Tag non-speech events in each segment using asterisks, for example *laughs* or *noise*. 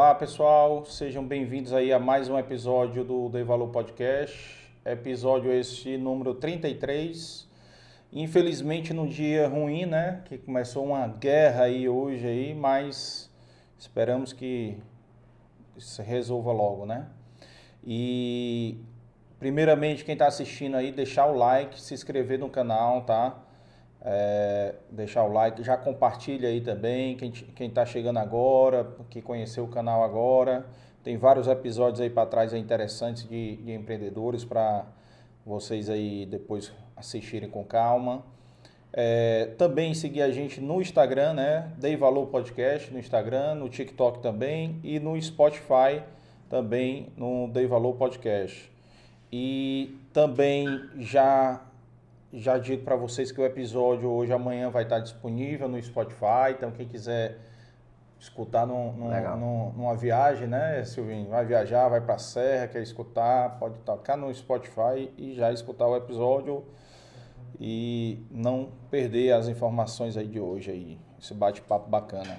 Olá pessoal, sejam bem-vindos aí a mais um episódio do Dei Valor Podcast, episódio este número 33. Infelizmente num dia ruim, né, que começou uma guerra aí hoje aí, mas esperamos que se resolva logo, né? E primeiramente quem está assistindo aí, deixar o like, se inscrever no canal, tá? É, deixar o like, já compartilha aí também, quem está chegando agora, que conheceu o canal agora, tem vários episódios aí para trás aí interessantes de, de empreendedores para vocês aí depois assistirem com calma. É, também seguir a gente no Instagram, né? Dei Valor Podcast no Instagram, no TikTok também e no Spotify também no Dei Valor Podcast. E também já já digo para vocês que o episódio hoje, amanhã, vai estar disponível no Spotify. Então, quem quiser escutar num, num, num, numa viagem, né, Silvinho? Vai viajar, vai para a Serra, quer escutar, pode tocar no Spotify e já escutar o episódio e não perder as informações aí de hoje aí. Esse bate-papo bacana.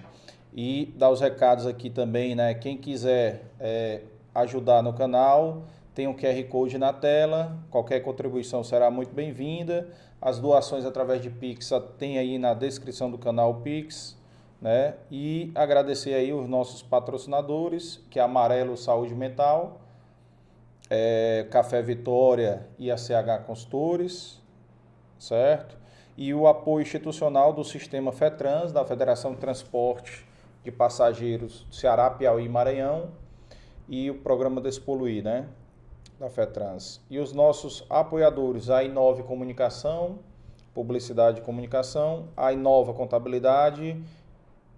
E dar os recados aqui também, né? Quem quiser é, ajudar no canal, tem um QR Code na tela, qualquer contribuição será muito bem-vinda. As doações através de Pix tem aí na descrição do canal Pix, né? E agradecer aí os nossos patrocinadores, que é Amarelo Saúde Mental, é, Café Vitória e a CH Consultores, certo? E o apoio institucional do Sistema FETRANS, da Federação de Transporte de Passageiros do Ceará, Piauí e Maranhão, e o programa Despoluir, né? Da FETRANS. E os nossos apoiadores, a Inove Comunicação, Publicidade e Comunicação, a Inova Contabilidade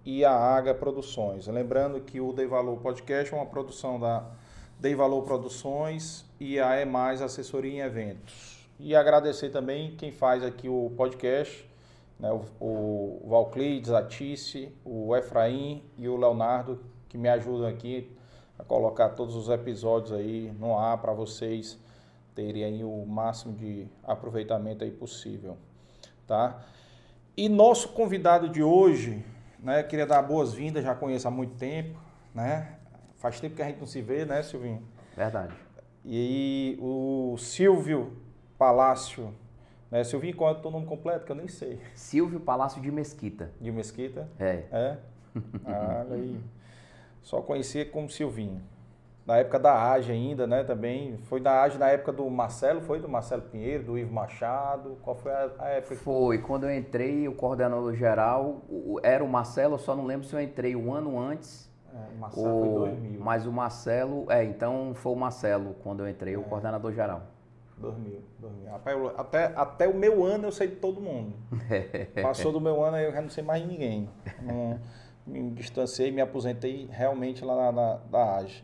e a Aga Produções. Lembrando que o Dei Valor Podcast é uma produção da Dei Valor Produções e a É Mais Assessoria em Eventos. E agradecer também quem faz aqui o podcast, né, o, o Valclides, a Tice, o Efraim e o Leonardo, que me ajudam aqui a colocar todos os episódios aí no ar para vocês terem aí o máximo de aproveitamento aí possível, tá? E nosso convidado de hoje, né, queria dar boas-vindas, já conheço há muito tempo, né? Faz tempo que a gente não se vê, né, Silvinho? Verdade. E o Silvio Palácio, né? Silvinho, qual é o teu nome completo? Que eu nem sei. Silvio Palácio de Mesquita. De Mesquita? É. É? *laughs* Ah, aí. Só conhecia como Silvinho. Na época da AGE ainda, né, também. Foi da AGE na época do Marcelo, foi do Marcelo Pinheiro, do Ivo Machado. Qual foi a, a época? Foi, quando eu entrei, o coordenador geral era o Marcelo, eu só não lembro se eu entrei um ano antes. É, o Marcelo ou, foi 2000. Mas o Marcelo, é, então foi o Marcelo quando eu entrei, é. o coordenador geral. 2000, 2000. Até, até o meu ano eu sei de todo mundo. *laughs* Passou do meu ano, eu já não sei mais de ninguém. Não, me distanciei, me aposentei realmente lá na, da AGE.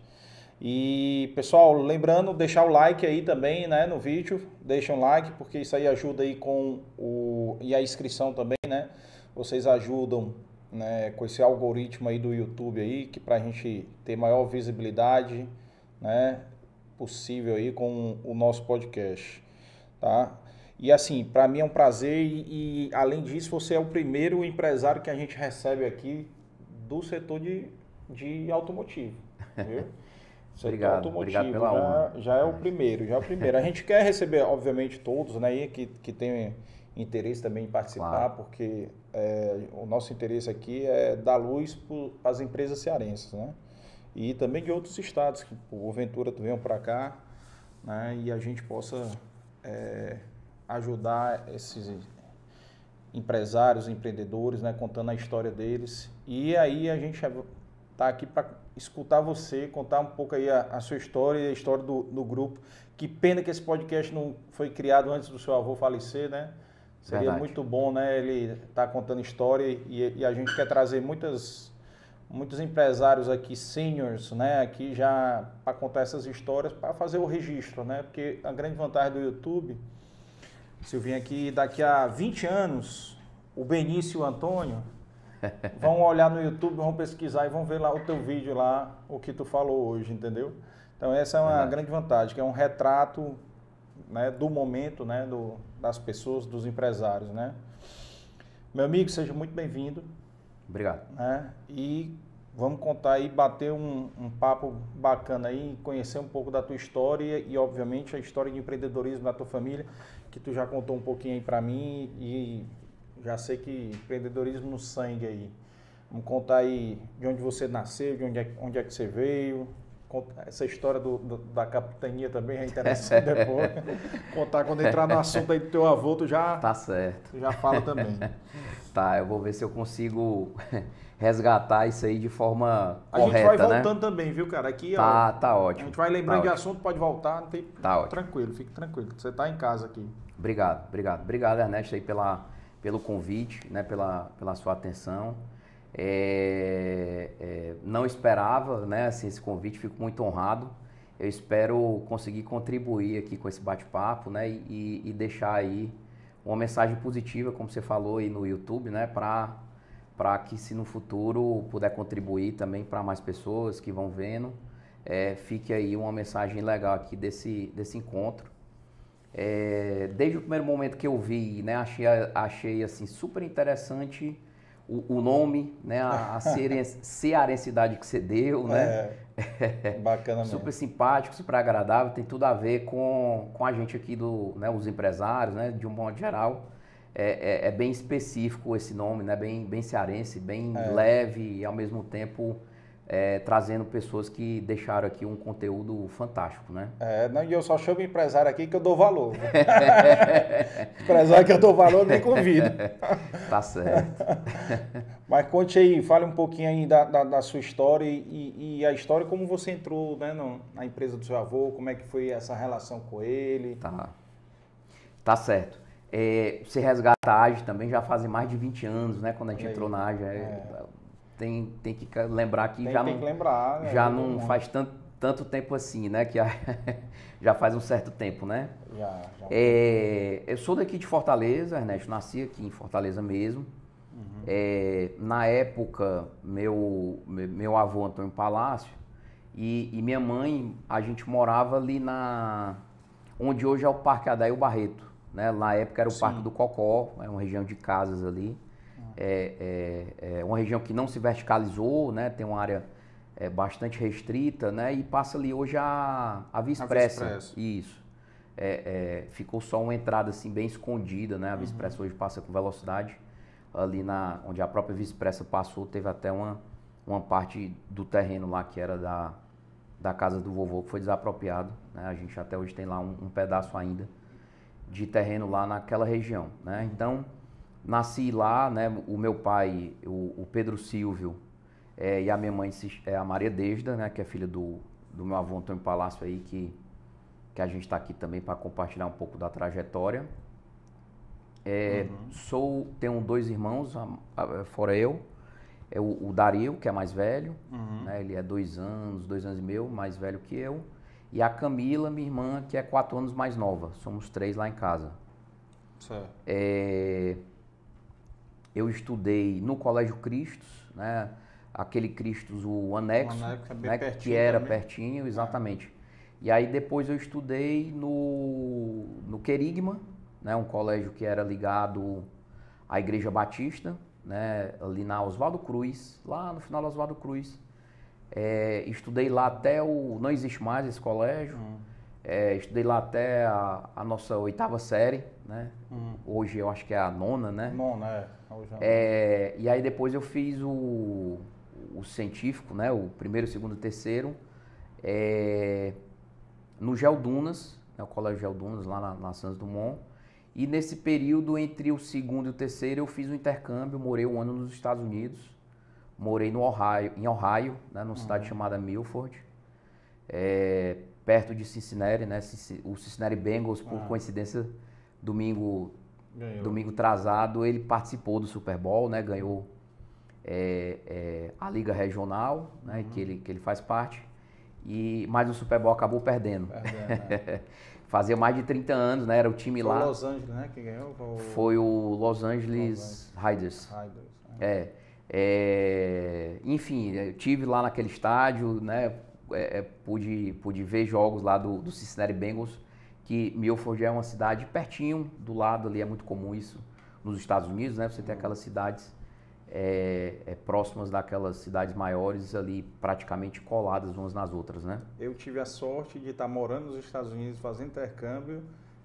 E pessoal, lembrando, deixar o like aí também, né, no vídeo, deixa um like, porque isso aí ajuda aí com o e a inscrição também, né? Vocês ajudam, né, com esse algoritmo aí do YouTube aí, que para a gente ter maior visibilidade, né, possível aí com o nosso podcast, tá? E assim, para mim é um prazer e, e além disso, você é o primeiro empresário que a gente recebe aqui do setor de, de automotivo. Viu? *laughs* obrigado, automotivo obrigado pela já, honra. já é o primeiro, já é o primeiro. A gente quer receber, obviamente, todos, né, que, que tem interesse também em participar, claro. porque é, o nosso interesse aqui é dar luz para as empresas cearenses, né? E também de outros estados, que porventura venham para cá, né, e a gente possa é, ajudar esses, empresários, empreendedores, né, contando a história deles. E aí a gente está aqui para escutar você, contar um pouco aí a, a, sua história e a história do, do grupo. Que pena que esse podcast não foi criado antes do seu avô falecer, né? Seria Verdade. muito bom, né? Ele tá contando história e, e, a gente quer trazer muitas, muitos empresários aqui, seniors, né? Aqui já para contar essas histórias, para fazer o registro, né? Porque a grande vantagem do YouTube se eu vim aqui daqui a 20 anos, o Benício e o Antônio *laughs* vão olhar no YouTube, vão pesquisar e vão ver lá o teu vídeo lá, o que tu falou hoje, entendeu? Então essa é uma grande vantagem, que é um retrato né, do momento, né, do, das pessoas, dos empresários, né? Meu amigo, seja muito bem-vindo. Obrigado. Né? E Vamos contar aí, bater um, um, papo bacana aí, conhecer um pouco da tua história e, obviamente, a história de empreendedorismo da tua família, que tu já contou um pouquinho aí para mim e já sei que empreendedorismo no sangue aí. Vamos contar aí de onde você nasceu, de onde é, onde é que você veio. Essa história do, do, da capitania também é interessante *laughs* depois. Contar quando entrar no assunto aí do teu avô, tu já, tá certo. Já fala também. *laughs* tá, eu vou ver se eu consigo *laughs* resgatar isso aí de forma a correta, A gente vai né? voltando também, viu, cara? Aqui, tá, ó, tá ótimo. A gente vai lembrando tá de ótimo. assunto, pode voltar, não tem... Tá ótimo. Tranquilo, fique tranquilo. Você tá em casa aqui. Obrigado, obrigado. Obrigado, Ernesto, aí pela, pelo convite, né, pela, pela sua atenção. É, é, não esperava né, assim, esse convite, fico muito honrado. Eu espero conseguir contribuir aqui com esse bate-papo né, e, e, deixar aí uma mensagem positiva, como você falou aí no YouTube, né, para que se no futuro puder contribuir também para mais pessoas que vão vendo, é, fique aí uma mensagem legal aqui desse, desse encontro. É, desde o primeiro momento que eu vi, né, achei, achei assim super interessante o, o nome, né, a, a *laughs* cearensidade que você deu, né? É, *laughs* bacana mesmo. super simpático, super agradável, tem tudo a ver com, com a gente aqui do, né, os empresários, né, de um modo geral. É, é, é bem específico esse nome, né, bem, bem cearense, bem É. leve e ao mesmo tempo é, trazendo pessoas que deixaram aqui um conteúdo fantástico, né? É, não, e eu só chamo empresário aqui que eu dou valor. *laughs* empresário que eu dou valor, nem convido. *laughs* Tá certo. *laughs* Mas conte aí, fale um pouquinho aí da, da, da sua história e, e a história, como você entrou né, no, na empresa do seu avô, como é que foi essa relação com ele. Tá. Tá certo. É, você resgata a AGE também já fazem mais de 20 anos, né? Quando a gente entrou na AGE. É, Tem, tem que lembrar que Tem, já tem não, que lembrar. né, já não faz tanto, tanto tempo assim, né? Que a- *laughs* já faz um certo tempo, né? Já, já. É, eu sou daqui de Fortaleza, Ernesto, nasci aqui em Fortaleza mesmo. Uhum. É, na época, meu, me- meu avô Antônio Palácio e, e minha mãe, a gente morava ali na onde hoje é o Parque Adair Barreto. Né? Na época era o Sim. Parque do Cocó, é uma região de casas ali. É, é, é uma região que não se verticalizou, né? tem uma área é, bastante restrita, né? e passa ali hoje a, a Via A Expressa. Vice-Pressa. Isso. É, é, ficou só uma entrada assim bem escondida, né? A Via Expressa hoje passa com velocidade. Ali na, onde a própria Via Expressa passou, teve até uma, uma parte do terreno lá que era da, da casa do vovô que foi desapropriado. Né? A gente até hoje tem lá um, um pedaço ainda de terreno lá naquela região. Né? Então, nasci lá, né? o meu pai, o, o Pedro Silvio, é, e a minha mãe, é a Maria Desda, né? que é filha do, do meu avô Antônio Palácio aí, que, que a gente está aqui também para compartilhar um pouco da trajetória. É, Sou, tenho dois irmãos, a- a- fora eu, é o, o Dario, que é mais velho, Uhum. né? ele é dois anos, dois anos e meio, mais velho que eu, e a Camila, minha irmã, que é quatro anos mais nova, somos três lá em casa. Certo. É, eu estudei no Colégio Cristos, né? Aquele Cristos, o anexo, O anexo é né? pertinho que era também. pertinho, exatamente. E aí depois eu estudei no, no Querigma, né? Um colégio que era ligado à Igreja Batista, né? Ali na Oswaldo Cruz, lá no final da Oswaldo Cruz. É, estudei lá até o... Não existe mais esse colégio. Hum. É, estudei lá até a, a nossa oitava série, né? Hum. Hoje eu acho que é a nona, né? Bom, né? Hoje é- É, e aí depois eu fiz o, o científico, né? O primeiro, segundo e terceiro, é, no Geldunas, né? o Colégio Geldunas, lá na, na Santos Dumont. E nesse período entre o segundo e o terceiro eu fiz um intercâmbio, morei um ano nos Estados Unidos, morei no Ohio, em Ohio, né? numa cidade chamada Milford, é, perto de Cincinnati, né? O Cincinnati Bengals, por Ah. coincidência, domingo Ganhou. domingo trazado ele participou do Super Bowl, né? Ganhou é, é, a liga regional, né? Uhum. Que ele que ele faz parte. E mas o Super Bowl acabou perdendo. Perdendo, né? *laughs* Fazia mais de 30 anos, né? Era o time Foi o lá. Los Angeles, né? Que ganhou. Foi o Foi o Los Angeles Raiders. Raiders, né? É, é, enfim, eu tive lá naquele estádio, né? É, é, pude, pude ver jogos lá do, do Cincinnati Bengals, que Milford é uma cidade pertinho do lado ali, é muito comum isso nos Estados Unidos, né? Você tem aquelas cidades é, é, próximas daquelas cidades maiores ali, praticamente coladas umas nas outras, né? Eu tive a sorte de estar morando nos Estados Unidos, fazendo intercâmbio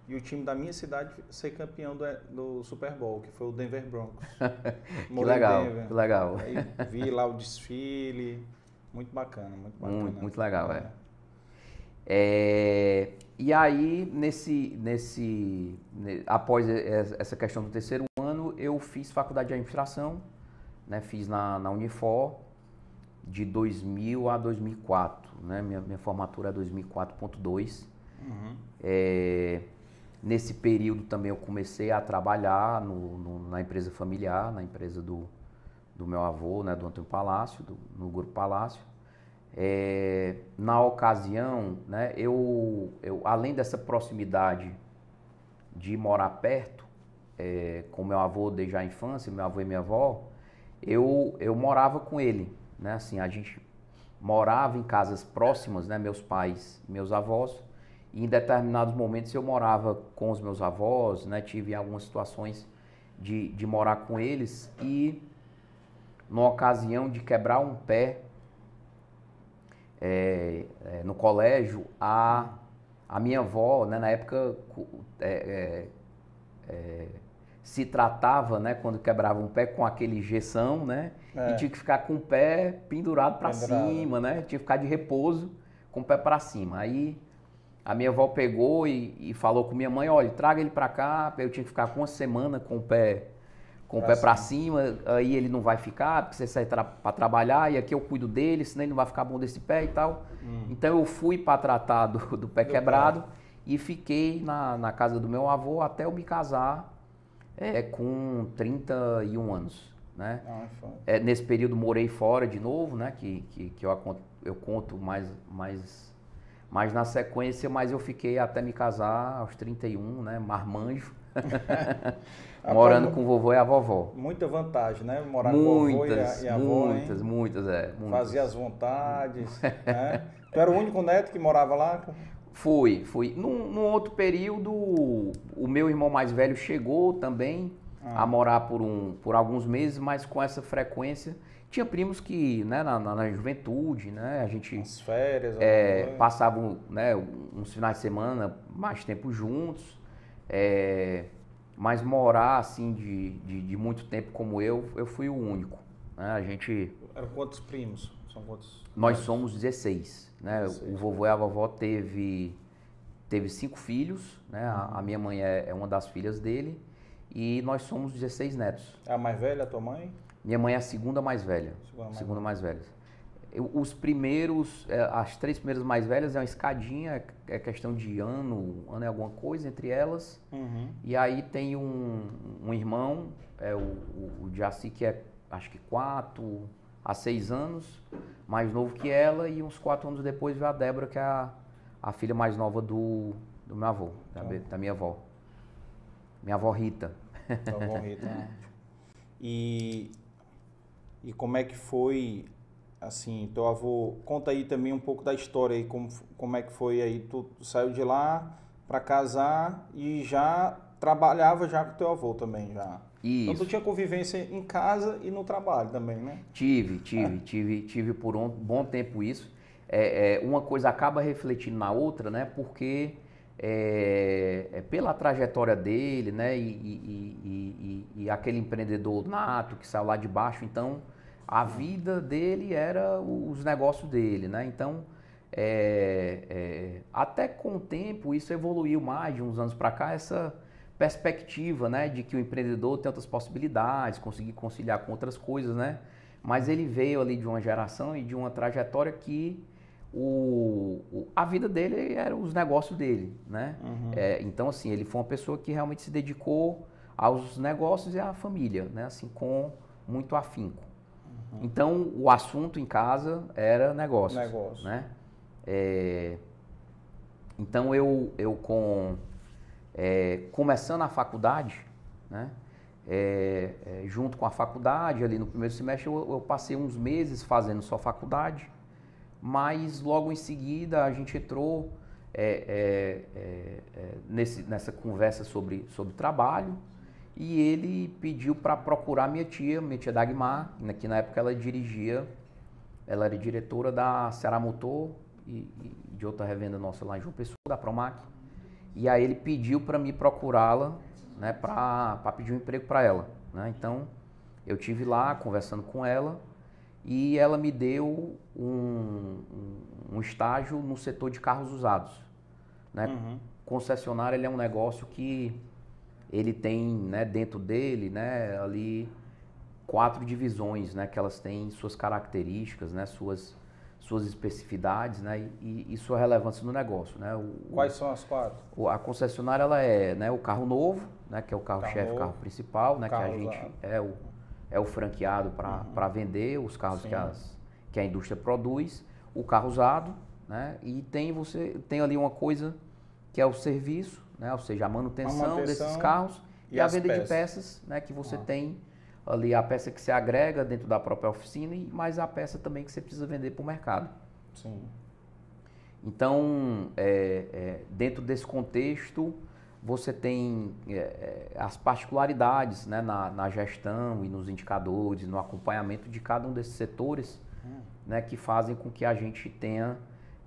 e o time da minha cidade ser campeão do, do Super Bowl, que foi o Denver Broncos. *laughs* que legal, que legal. Aí vi lá o desfile, muito bacana, muito bacana. Muito, muito legal, é. é. e aí, nesse, nesse, após essa questão do terceiro ano, eu fiz faculdade de administração, né, fiz na, na Unifor de 2000 a 2004, né, minha, minha formatura é 2004.2. Uhum. É, Nesse período também eu comecei a trabalhar no, no, na empresa familiar, na empresa do, do meu avô, né, do Antônio Palácio, do, no Grupo Palácio. É, na ocasião, né, eu, eu, além dessa proximidade de morar perto, é, com meu avô desde a infância, meu avô e minha avó, eu, eu morava com ele. Né, assim, a gente morava em casas próximas, né, meus pais meus avós, e em determinados momentos eu morava com os meus avós, né? Tive algumas situações de, de morar com eles e numa ocasião de quebrar um pé é, é, no colégio, a, a minha avó, né, na época é, é, é, se tratava, né, quando quebrava um pé com aquele injeção, né, e é. tinha que ficar com o pé pendurado para cima, né, tinha que ficar de repouso com o pé para cima. Aí a minha avó pegou e, e falou com minha mãe, olha, traga ele para cá, eu tinha que ficar com uma semana com o pé com pra o pé para cima, aí ele não vai ficar, porque você sai tra para trabalhar e aqui eu cuido dele, senão ele não vai ficar bom desse pé e tal. Hum. Então eu fui para tratar do, *laughs* do pé do quebrado pé. e fiquei na, na casa do meu avô até eu me casar é, com 31 anos. Né? Ah, é, nesse período morei fora de novo, né? que, que, que eu, eu conto mais, mais mas na sequência, mas eu fiquei até me casar aos 31, né? Marmanjo. *laughs* Morando com o vovô e a vovó. Muita vantagem, né? Morar muitas, com o vovô e a, e a avó. Muitas, hein? muitas, é. Muitas. Fazia as vontades. *laughs* né? Tu era o único neto que morava lá? Fui, fui. Num, num outro período, o meu irmão mais velho chegou também ah. a morar por, um, por alguns meses, mas com essa frequência tinha primos que, né, na, na, na juventude, né, a gente... As férias. É, passavam, né, uns finais de semana mais tempo juntos, é, mas morar, assim, de, de, de, muito tempo como eu, eu fui o único, né, a gente... Eram quantos primos? São quantos? Nós somos 16, né, 16, o vovô e a vovó teve, teve cinco filhos, né, a, a minha mãe é, é uma das filhas dele, e nós somos 16 netos. É a mais velha, a tua mãe? Minha mãe é a segunda mais velha. Segunda mais, segunda mais velha. Os primeiros, é, as três primeiras mais velhas é uma escadinha, é questão de ano, ano é alguma coisa entre elas. Uhum. E aí tem um, um irmão, é o, o, o Jaci, que é acho que quatro a seis anos, mais novo que ela, e uns quatro anos depois veio a Débora, que é a, a filha mais nova do, do meu avô, da, então. da minha avó. Minha avó Rita. Avó Rita. Né? *laughs* e e como é que foi, assim, teu avô, conta aí também um pouco da história aí, como, como é que foi aí, tu, tu saiu de lá para casar e já trabalhava já com teu avô também, já. Isso. Então tu tinha convivência em casa e no trabalho também, né? Tive, tive, é. tive, tive por um bom tempo isso. É, é, uma coisa acaba refletindo na outra, né? Porque é, é pela trajetória dele, né? E, e, e, e, aquele empreendedor nato que saiu lá de baixo, então a vida dele era os negócios dele, né? Então, é, é, até com o tempo isso evoluiu mais de uns anos para cá essa perspectiva, né, de que o empreendedor tem outras possibilidades, conseguir conciliar com outras coisas, né? Mas ele veio ali de uma geração e de uma trajetória que o, o a vida dele era os negócios dele, né? Uhum. É, então assim ele foi uma pessoa que realmente se dedicou aos negócios e à família, né? Assim com muito afinco. Então, o assunto em casa era negócios. Negócio. Né? É, então, eu, eu com, é, começando a faculdade, né? É, é, junto com a faculdade, ali no primeiro semestre, eu, eu, passei uns meses fazendo só faculdade, mas logo em seguida a gente entrou é, é, nesse, nessa conversa sobre, sobre trabalho E ele pediu para procurar minha tia, minha tia Dagmar, né, que na época ela dirigia, ela era diretora da Ceará Motor e, e de outra revenda nossa lá em João Pessoa, da Promac. E aí ele pediu para me procurá-la, né, para pedir um emprego para ela. Né? Então eu tive lá conversando com ela e ela me deu um, um, um estágio no setor de carros usados. Né? Uhum. Concessionário ele é um negócio que ele tem né, dentro dele né, ali quatro divisões, né, que elas têm suas características, né, suas, suas especificidades né, e, e sua relevância no negócio. Né? O, Quais são as quatro? O, a concessionária ela é né, o carro novo, né, que é o carro-chefe, carro, carro, principal, né, carro que a gente usado. é o, é o franqueado para uhum. vender os carros que, as, que a indústria produz, o carro usado, né, e tem, você, tem ali uma coisa que é o serviço, né? ou seja, a manutenção, a manutenção desses carros e, e a venda peças. de peças, né? que você ah. tem ali a peça que você agrega dentro da própria oficina e mais a peça também que você precisa vender para o mercado. Sim. Então, é, é, dentro desse contexto, você tem é, é, as particularidades né, na, na, gestão e nos indicadores, no acompanhamento de cada um desses setores, hum. né, que fazem com que a gente tenha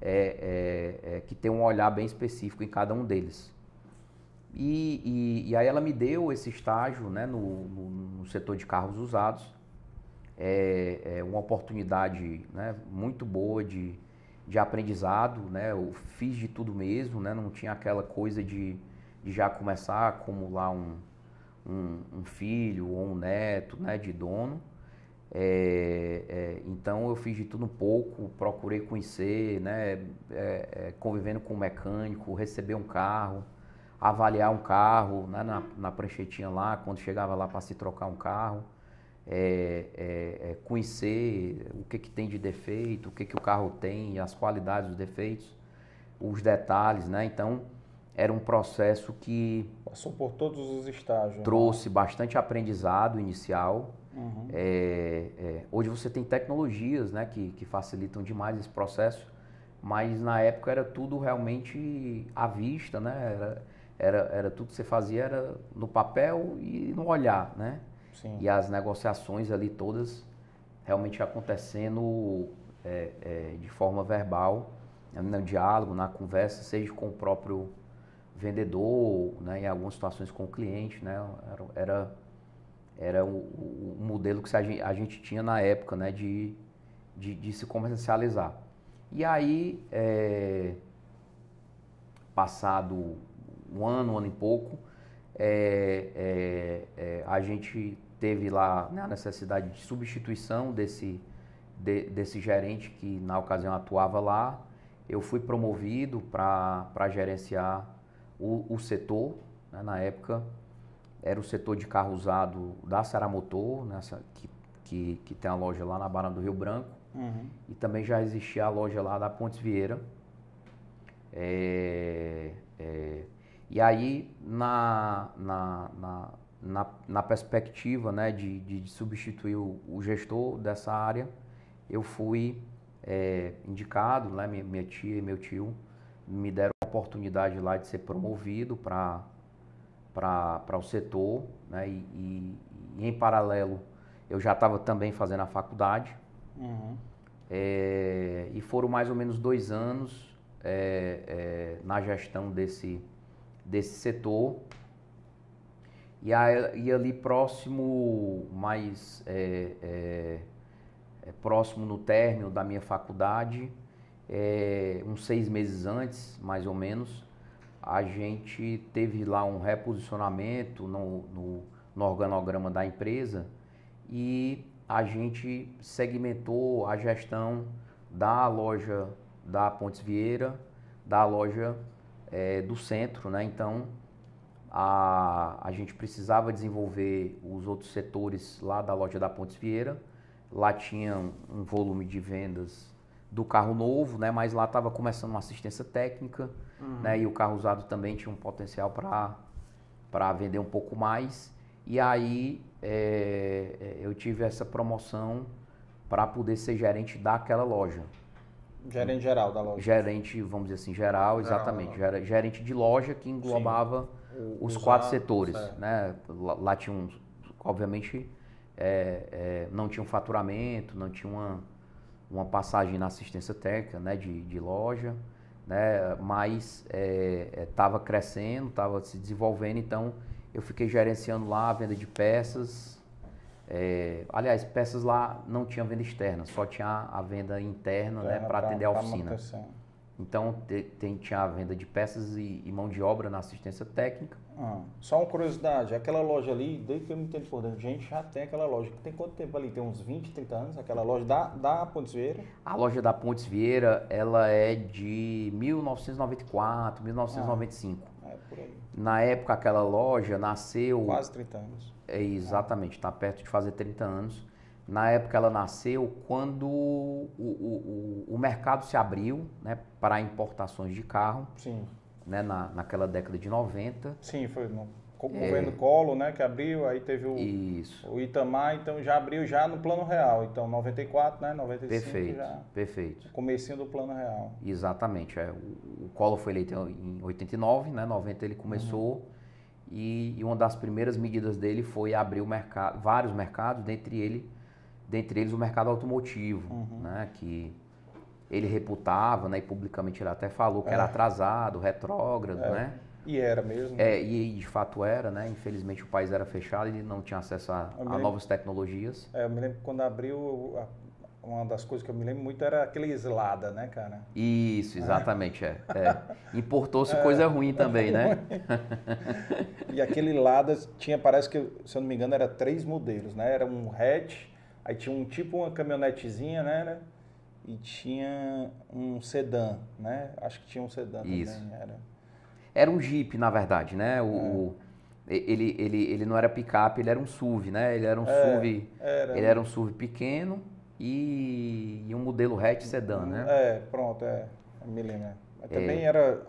é, é, que tenha um olhar bem específico em cada um deles. E, e, e, aí ela me deu esse estágio né, no, no, no setor de carros usados. É, é, uma oportunidade né, muito boa de, de aprendizado. Né? Eu fiz de tudo mesmo, né? não tinha aquela coisa de, de já começar a acumular um, um, um filho ou um neto né, de dono. É, é, então eu fiz de tudo um pouco, procurei conhecer, né, é, é convivendo com o mecânico, receber um carro, avaliar um carro né, na, na pranchetinha lá, quando chegava lá para se trocar um carro, é, é, é, conhecer o que, que tem de defeito, o que, que o carro tem, as qualidades dos defeitos, os detalhes, né? Então era um processo que passou por todos os estágios. Né? Trouxe né? bastante aprendizado inicial. Uhum. É, hoje você tem tecnologias, né, que, que facilitam demais esse processo, mas na época era tudo realmente à vista, né? Era, era, era tudo que você fazia era no papel e no olhar, né? Sim. E as negociações ali todas realmente acontecendo é, é, de forma verbal, né? no diálogo, na conversa, seja com o próprio vendedor, né? em algumas situações com o cliente, né? Era, era, era o, o, modelo que a gente, a gente, tinha na época, né? De, de, de se comercializar. E aí, é, passado um ano, um ano e pouco, é, é, é, a gente teve lá né, a necessidade de substituição desse, de, desse gerente que na ocasião atuava lá. Eu fui promovido para gerenciar o, o setor, né, na época era o setor de carro usado da Saramotor, nessa, que, que, que tem a loja lá na Barra do Rio Branco. Uhum. E também já existia a loja lá da Pontes Vieira. É, é, e aí, na, na, na, na, na perspectiva né, de, de substituir o, o, gestor dessa área, eu fui é, indicado, né, minha, minha tia e meu tio me deram a oportunidade lá de ser promovido para o setor, né, e, e, e, em paralelo eu já estava também fazendo a faculdade. Uhum. É, e foram mais ou menos dois anos é, é, na gestão desse, desse setor. E, aí, e ali próximo, mais é, é, é, próximo no término da minha faculdade, é, uns seis meses antes, mais ou menos, a gente teve lá um reposicionamento no, no, no organograma da empresa e a gente segmentou a gestão da loja da Pontes Vieira, da loja é, do centro, né? Então a, a gente precisava desenvolver os outros setores lá da loja da Pontes Vieira. Lá tinha um volume de vendas do carro novo, né? Mas lá estava começando uma assistência técnica, uhum. né? E o carro usado também tinha um potencial para para vender um pouco mais. E aí é, é eu tive essa promoção para poder ser gerente daquela loja. Gerente geral da loja. Gerente, vamos dizer assim, geral, exatamente. Geral, gerente de loja que englobava O- os os quatro setores, é. né? Lá, lá tinha um, obviamente, é, é, não tinha um faturamento, não tinha uma, uma passagem na assistência técnica, né? De, de loja, né? Mas estava crescendo, estava se desenvolvendo, então eu fiquei gerenciando lá a venda de peças. É, aliás, peças lá não tinha venda externa, só tinha a venda interna, né? Interna Para atender a oficina. Então, te- tem, tinha a venda de peças e, e mão de obra na assistência técnica. Ah, só uma curiosidade, aquela loja ali, desde que eu me entendo por dentro, gente já tem aquela loja. Tem quanto tempo ali? Tem uns 20, 30 anos? Aquela loja da, da Pontes Vieira? A loja da Pontes Vieira, ela é de 1994, 1995. É, por aí. Na época, aquela loja nasceu... Quase 30 anos. É, exatamente, está perto de fazer 30 anos. Na época ela nasceu quando o, o, o, o mercado se abriu né, para importações de carro, Sim, né, na, naquela década de 90. sim, foi no É. governo Colo, né, que abriu, aí teve o, Isso, o Itamar, então já abriu já no plano real. Então 94, né, 95 perfeito, já, perfeito. comecinho do plano real. Exatamente. É. O, o Collor foi eleito em 89, né? 90 ele começou e, e uma das primeiras medidas dele foi abrir o mercado, vários mercados, dentre, ele, dentre eles o mercado automotivo, né? Que ele reputava, né? E publicamente ele até falou que era atrasado, retrógrado, né? E era mesmo. É, e de fato era, né? Infelizmente o país era fechado, ele não tinha acesso a, a novas tecnologias. É, eu me lembro que quando abriu, uma das coisas que eu me lembro muito era aquele Slada, né, cara? Isso, exatamente, é. é. Importou-se *laughs* coisa ruim também, né? *laughs* E aquele Lada tinha, parece que, se eu não me engano, era três modelos, né? Era um hatch, aí tinha um tipo uma caminhonetezinha, né? né? E tinha um sedã, né? Acho que tinha um sedã Isso. também. Era. Era um Jeep, na verdade, né? O, o- ele, ele, ele não era picape, ele era um SUV, né? Ele era um SUV, era. ele era um SUV pequeno e, e um modelo hatch sedã, né? É, pronto, é. Eu me lembro. é. Mas também era.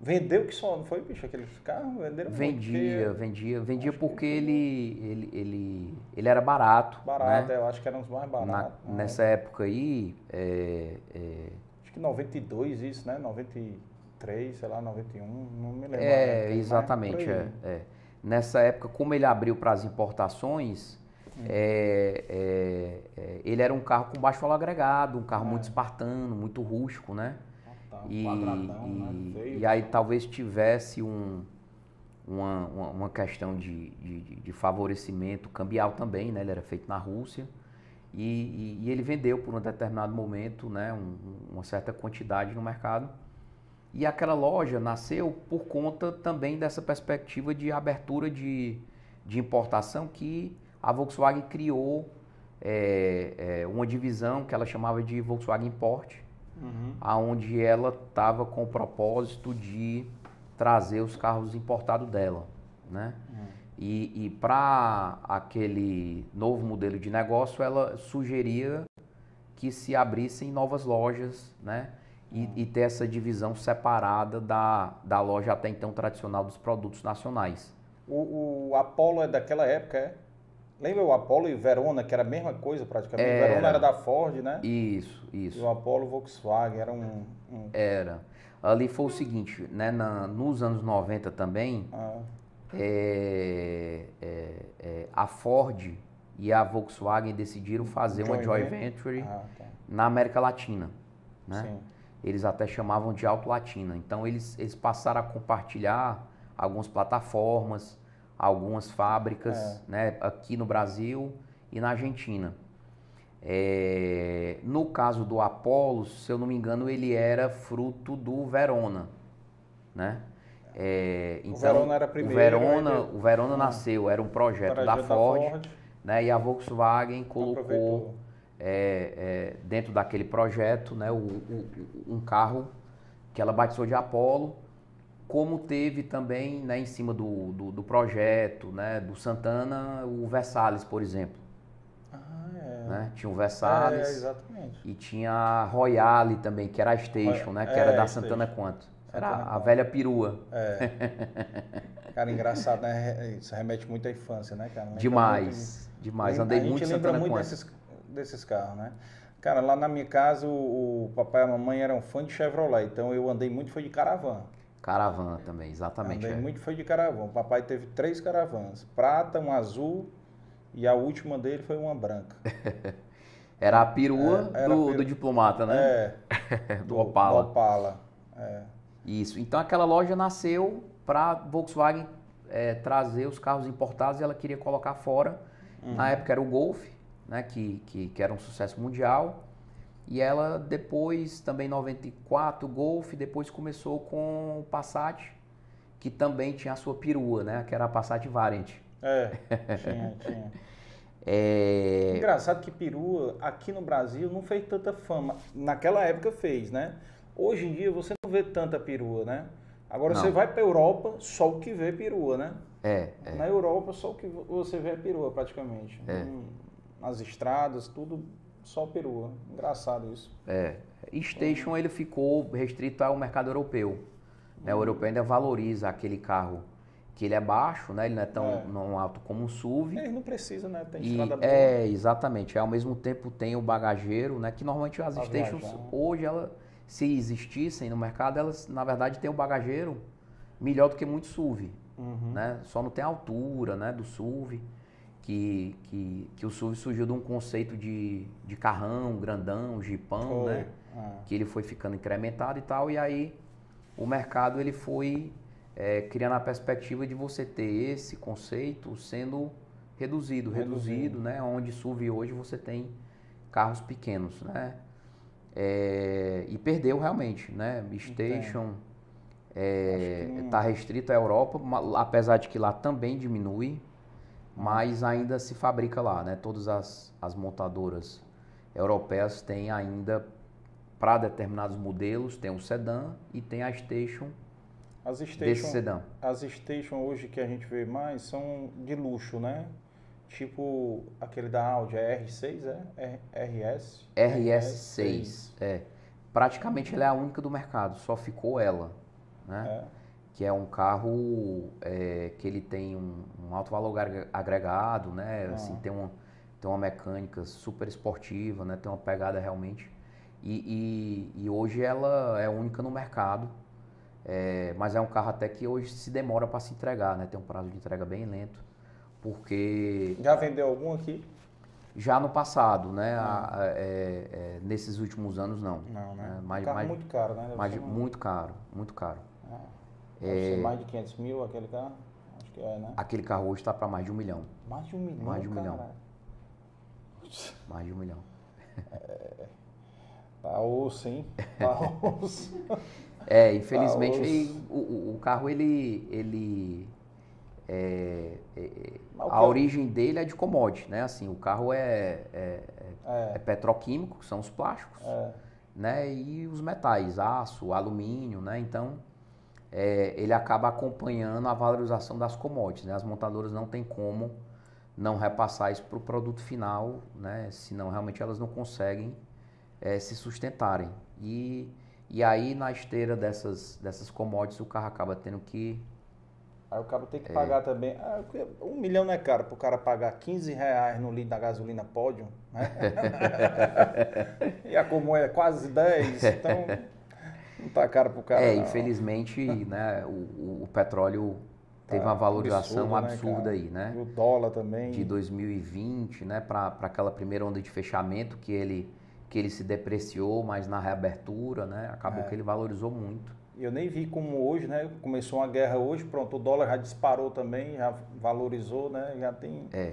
Vendeu que só, não foi, bicho? Aqueles carros venderam Vendia, porque vendia, vendia Acho que porque ele, ele, ele, ele era barato, Barato, né? é, eu acho que eram os mais Na- baratos. né? nessa época aí, é, é, Acho que 92 isso, né? 93, sei lá, 91, não me lembro. É, mas exatamente. É, é. Nessa época, como ele abriu para as importações. É, é, é, ele era um carro com baixo valor agregado, um carro É. muito espartano, muito rústico, né? Ah, tá, um E, quadradão, e- né? E aí talvez tivesse um, uma, uma, uma questão de, de, de- de favorecimento cambial também, né? Ele era feito na Rússia. E, e- e ele vendeu por um determinado momento né? um- uma certa quantidade no mercado. E aquela loja nasceu por conta também dessa perspectiva de abertura de, de importação que a Volkswagen criou é, é, uma divisão que ela chamava de Volkswagen Import, Uhum. aonde ela estava com o propósito de trazer os carros importados dela, né? E, e para aquele novo modelo de negócio, ela sugeria que se abrissem novas lojas, né? E, e ter essa divisão separada da, da loja até então tradicional dos produtos nacionais. O, o Apollo é daquela época, é? Lembra o Apollo e Verona, que era a mesma coisa praticamente? Era. Verona era da Ford, né? Isso, E isso. o Apollo Volkswagen era um. um- Era. Ali foi o seguinte, né? na- nos anos 90 também, ah, é, é, é, a Ford e a Volkswagen decidiram fazer uma Joint venture ah, tá. na América Latina, né? Sim. Eles até chamavam de Auto Latina. Então eles, eles passaram a compartilhar algumas plataformas, algumas fábricas, É. né? Aqui no Brasil e na Argentina. É, no caso do Apollo, se eu não me engano, ele era fruto do Verona, né? É, então, Verona era o primeiro, Verona, aí o Verona nasceu, era um projeto da Projeto Ford, né? E a Volkswagen colocou aproveitou. é, é, dentro daquele projeto, né, o- o- um carro que ela batizou de Apollo, como teve também, né, em cima do, do, do projeto, né, do Santana, o Versalhes, por exemplo, Ah, é. né? Tinha o É, Versalhes exatamente. e tinha a Royale também, que era a Station, né, que É, era da a Santana Station. Quanto. Era Santana a Quanto. velha perua. É. Cara, engraçado, né? Isso remete muito à infância, né, cara? Lembra Demais, demais. Lembra- Andei muito em Santana muito Quanto. desses, desses carros, né? Cara, lá na minha casa o, o papai e a mamãe eram fã de Chevrolet, então eu andei muito foi de Caravan. Caravan também, exatamente. Andei é. muito foi de caravan. O papai teve três caravans. Prata, um azul e a última dele foi uma branca. *laughs* Era a perua É, era do, peru- do diplomata, né? É, *laughs* do Opala. Do Opala. É. Isso. Então aquela loja nasceu para Volkswagen eh, trazer os carros importados e ela queria colocar fora. Uhum. Na época era o Golf, né, que, que, que era um sucesso mundial. E ela depois, também em 94, o Golf, depois começou com o Passat, que também tinha a sua perua, né, que era a Passat Variant. É, *laughs* tinha, tinha. É, Engraçado que perua aqui no Brasil não fez tanta fama. Naquela época fez, né? Hoje em dia você não vê tanta perua, né? Agora Não. você vai pra Europa, só o que vê é perua, né? é, é. Na Europa só o que você vê é perua praticamente. É. Hum, Nas estradas, tudo só perua. Engraçado isso. É, Station ele ficou restrito ao mercado europeu. Né? O europeu ainda valoriza aquele carro que ele é baixo, né? Ele não é tão É. não alto como um SUV. Eles não precisam, né? Tem E, estrada boa. é, exatamente. Ao mesmo tempo tem o bagageiro, né? Que normalmente as Pra stations, viajar. hoje, ela, se existissem no mercado, elas na verdade têm o bagageiro melhor do que muito SUV. Uhum. Né? Só não tem a altura né? do SUV. Que, que, que o SUV surgiu de um conceito de, de carrão, grandão, jipão, Foi. né? Ah. que ele foi ficando incrementado e tal, e aí o mercado ele foi é, criando a perspectiva de você ter esse conceito sendo reduzido, Reduzido. reduzido, né? Onde SUV hoje você tem carros pequenos, né? É, e perdeu realmente, né? Station Acho que não- está restrito à Europa, apesar de que lá também diminui, mas ainda se fabrica lá, né? Todas as, as montadoras europeias têm ainda para determinados modelos, tem o sedã e tem a station As desse station, sedã. as station hoje que a gente vê mais são de luxo, né? Tipo aquele da Audi, é R6, é? R- RS? RS6, é. Praticamente ela é a única do mercado, só ficou ela, né? É. Que é um carro é, que ele tem um, um alto valor agre- agregado, né? Ah. Assim, tem, uma, tem uma mecânica super esportiva, né? Tem uma pegada realmente. E, e- e hoje ela é única no mercado, é, mas é um carro até que hoje se demora para se entregar, né? Tem um prazo de entrega bem lento, porque Já vendeu algum aqui? já no passado, né? a- a- é- é, nesses últimos anos não. Não, né? É, mais- carro mais- muito caro, né? Deve Mas ser muito caro, muito caro. Ah, ser mais de 500 mil aquele carro? Acho que é, né? Aquele carro hoje está para mais de um milhão. Mais de um milhão, Mais de um cara. milhão. Mais de um milhão. Tá osso, hein? Tá *laughs* osso. É, infelizmente aí, o, o- carro ele, ele é, é, o a que- origem dele é de commodity, né? Assim, o carro é, é, é É, petroquímico, que são os plásticos, é. né? E os metais, aço, alumínio, né? Então é, ele acaba acompanhando a valorização das commodities, né? As montadoras não têm como não repassar isso para o produto final, né? Senão realmente elas não conseguem é, se sustentarem. E, e aí na esteira dessas, dessas commodities o carro acaba tendo que Aí o cara tem que É. pagar também. Ah, porque um milhão não é caro pro cara pagar 15 reais no litro da gasolina pódio, né? *laughs* *laughs* e a comum é quase 10, então *laughs* não tá caro pro cara. é, não. infelizmente, *laughs* né, o, o- petróleo teve Tá uma valorização absurdo, né, absurda cara? aí, né? E o dólar também. De 2020, né, para aquela primeira onda de fechamento que ele que ele se depreciou, mas na reabertura, né, acabou É. que ele valorizou muito. E eu nem vi como hoje, né? Começou uma guerra hoje, pronto, o dólar já disparou também, já valorizou, né? Já tem, É,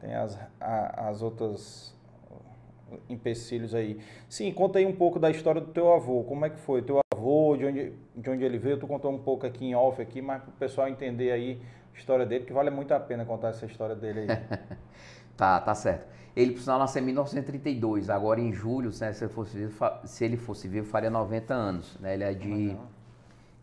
tem as, a- as outras empecilhos aí. Sim, conta aí um pouco da história do teu avô. Como é que foi? Teu avô, de onde, de onde ele veio, tu contou um pouco aqui em off aqui, mas para o pessoal entender aí a história dele, que vale muito a pena contar essa história dele aí. *laughs* Tá, tá certo. Ele, por sinal, nasceu em 1932. Agora, em julho, né, se, ele fosse vivo, se ele fosse vivo, faria 90 anos. Né? Ele, é de,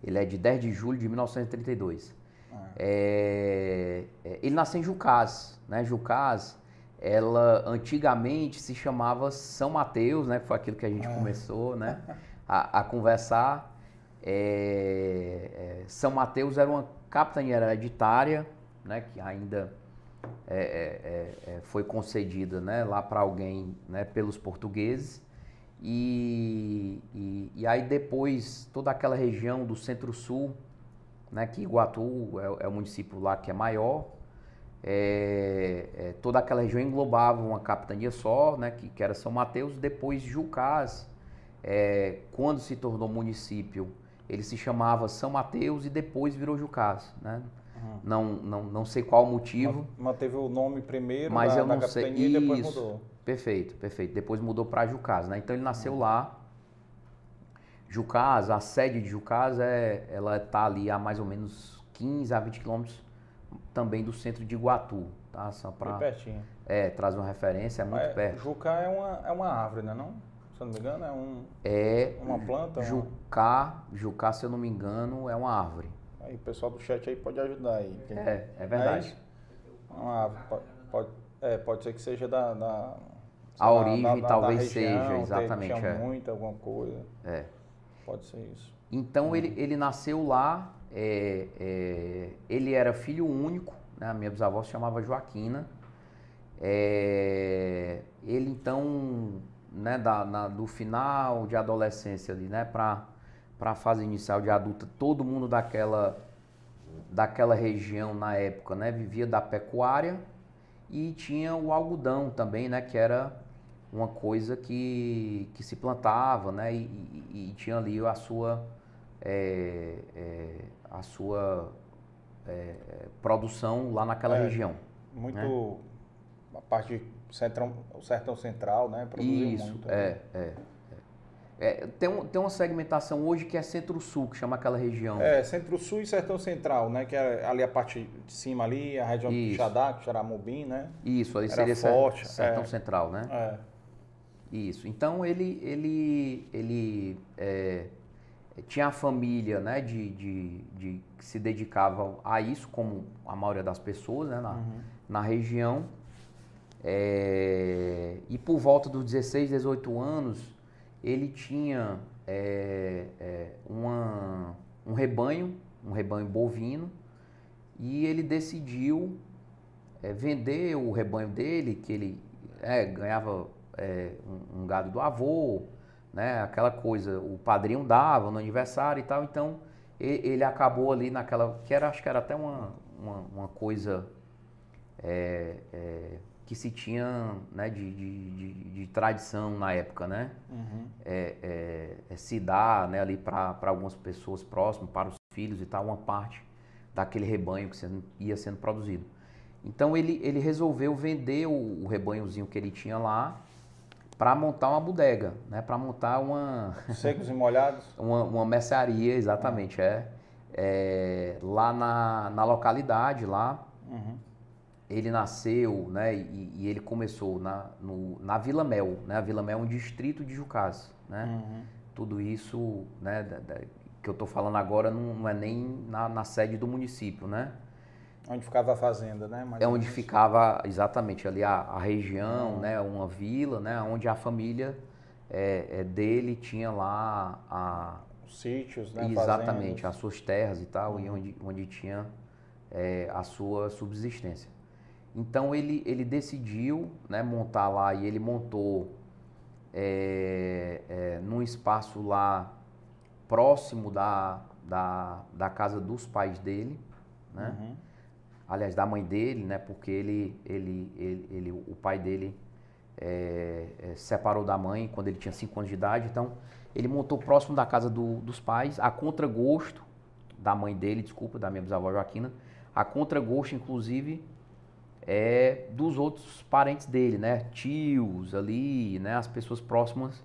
ele é de 10 de julho de 1932. Ah. É, é, ele nasceu em Jucás. Né? Jucás, ela antigamente se chamava São Mateus, né? foi aquilo que a gente começou né? *laughs* a, a conversar. É, é, São Mateus era uma capitania hereditária, né? que ainda é, é, é, é, foi concedida né, lá para alguém né, pelos portugueses E, e, e, aí depois toda aquela região do centro-sul, né, que Iguatu é, é, o município lá que é maior, é, é, toda aquela região englobava uma capitania só, né, que, que era São Mateus, depois Jucás, é, quando se tornou município, ele se chamava São Mateus e depois virou Jucás, né? Uhum. Não, não, não sei qual o motivo. Manteve o nome primeiro mas da, eu não sei. e depois Isso. mudou. Perfeito, perfeito. Depois mudou para Jucás, né? Então ele nasceu uhum. lá. Jucás, a sede de Jucás, é, ela está ali a mais ou menos 15 a 20 quilômetros também do centro de Iguatu, tá? Só para pertinho. É, traz uma referência, é muito Mas perto. Jucá é uma, é uma árvore, né não? Se eu não me engano, é um é uma planta. Jucá, uma... Jucá, se eu não me engano, é uma árvore. Aí o pessoal do chat aí pode ajudar aí. É, é verdade. uma árvore, pode, pode, é, pode ser que seja da, da a origem na, na, talvez região, seja, exatamente. Tinha é. muita alguma coisa. É. Pode ser isso. Então hum. ele, ele nasceu lá, é, é, ele era filho único, né? minha bisavó se chamava Joaquina. É, ele então, né, da, na, do final de adolescência ali, né, para a fase inicial de adulta, todo mundo daquela, daquela região na época, né, vivia da pecuária e tinha o algodão também, né, que era uma coisa que, que se plantava, né? E, e, e tinha ali a sua, é, é, a sua é, produção lá naquela é, região. Muito né? a parte de centrão, o sertão central, né? Produziu Isso, muito, é, é, é. É, tem, um, tem uma segmentação hoje que é centro-sul, que chama aquela região. É, centro-sul e sertão central, né? Que é ali a parte de cima ali, a região Isso. de Xadá, Xaramubim, né? Isso, ali Era seria forte, sertão é. central, né? É. Isso. Então ele, ele, ele tinha a família né, de, de, de, que se dedicava a isso, como a maioria das pessoas né, na, uhum. na região. É, e por volta dos 16, 18 anos, ele tinha é, é, uma, um rebanho, um rebanho bovino, e ele decidiu é, vender o rebanho dele, que ele é, ganhava é, um, um, gado do avô, né? Aquela coisa, o padrinho dava no aniversário e tal, então ele, acabou ali naquela, que era, acho que era até uma, uma, uma coisa é, é, que se tinha né, de, de, de, de, tradição na época, né? Uhum. É, é, é se dar né, ali para algumas pessoas próximas, para os filhos e tal, uma parte daquele rebanho que ia sendo produzido. Então ele, ele resolveu vender o, o rebanhozinho que ele tinha lá para montar uma bodega, né? Para montar uma *laughs* secos e molhados, uma, uma mercearia, exatamente, é, é lá na, na localidade lá. Uhum. Ele nasceu, né? E, e, ele começou na, no, na Vila Mel, né? A Vila Mel é um distrito de Jucás, né? Uhum. Tudo isso, né? Da, da, que eu estou falando agora não, não é nem na, na sede do município, né? Onde ficava a fazenda, né? Mais é onde ficava exatamente ali a, a região, uhum. né? Uma vila, né? Onde a família é, é dele tinha lá a... Os sítios, né? Exatamente, Fazendas. as suas terras e tal, uhum. e onde, onde tinha é, a sua subsistência. Então ele, ele decidiu né, montar lá e ele montou é, é, num espaço lá próximo da, da, da casa dos pais dele, né? Uhum aliás, da mãe dele, né? Porque ele, ele, ele, ele o pai dele é, é, separou da mãe quando ele tinha 5 anos de idade. Então, ele montou próximo da casa do, dos pais, a contragosto da mãe dele, desculpa, da minha bisavó Joaquina, a contragosto, inclusive, é dos outros parentes dele, né? Tios ali, né? As pessoas próximas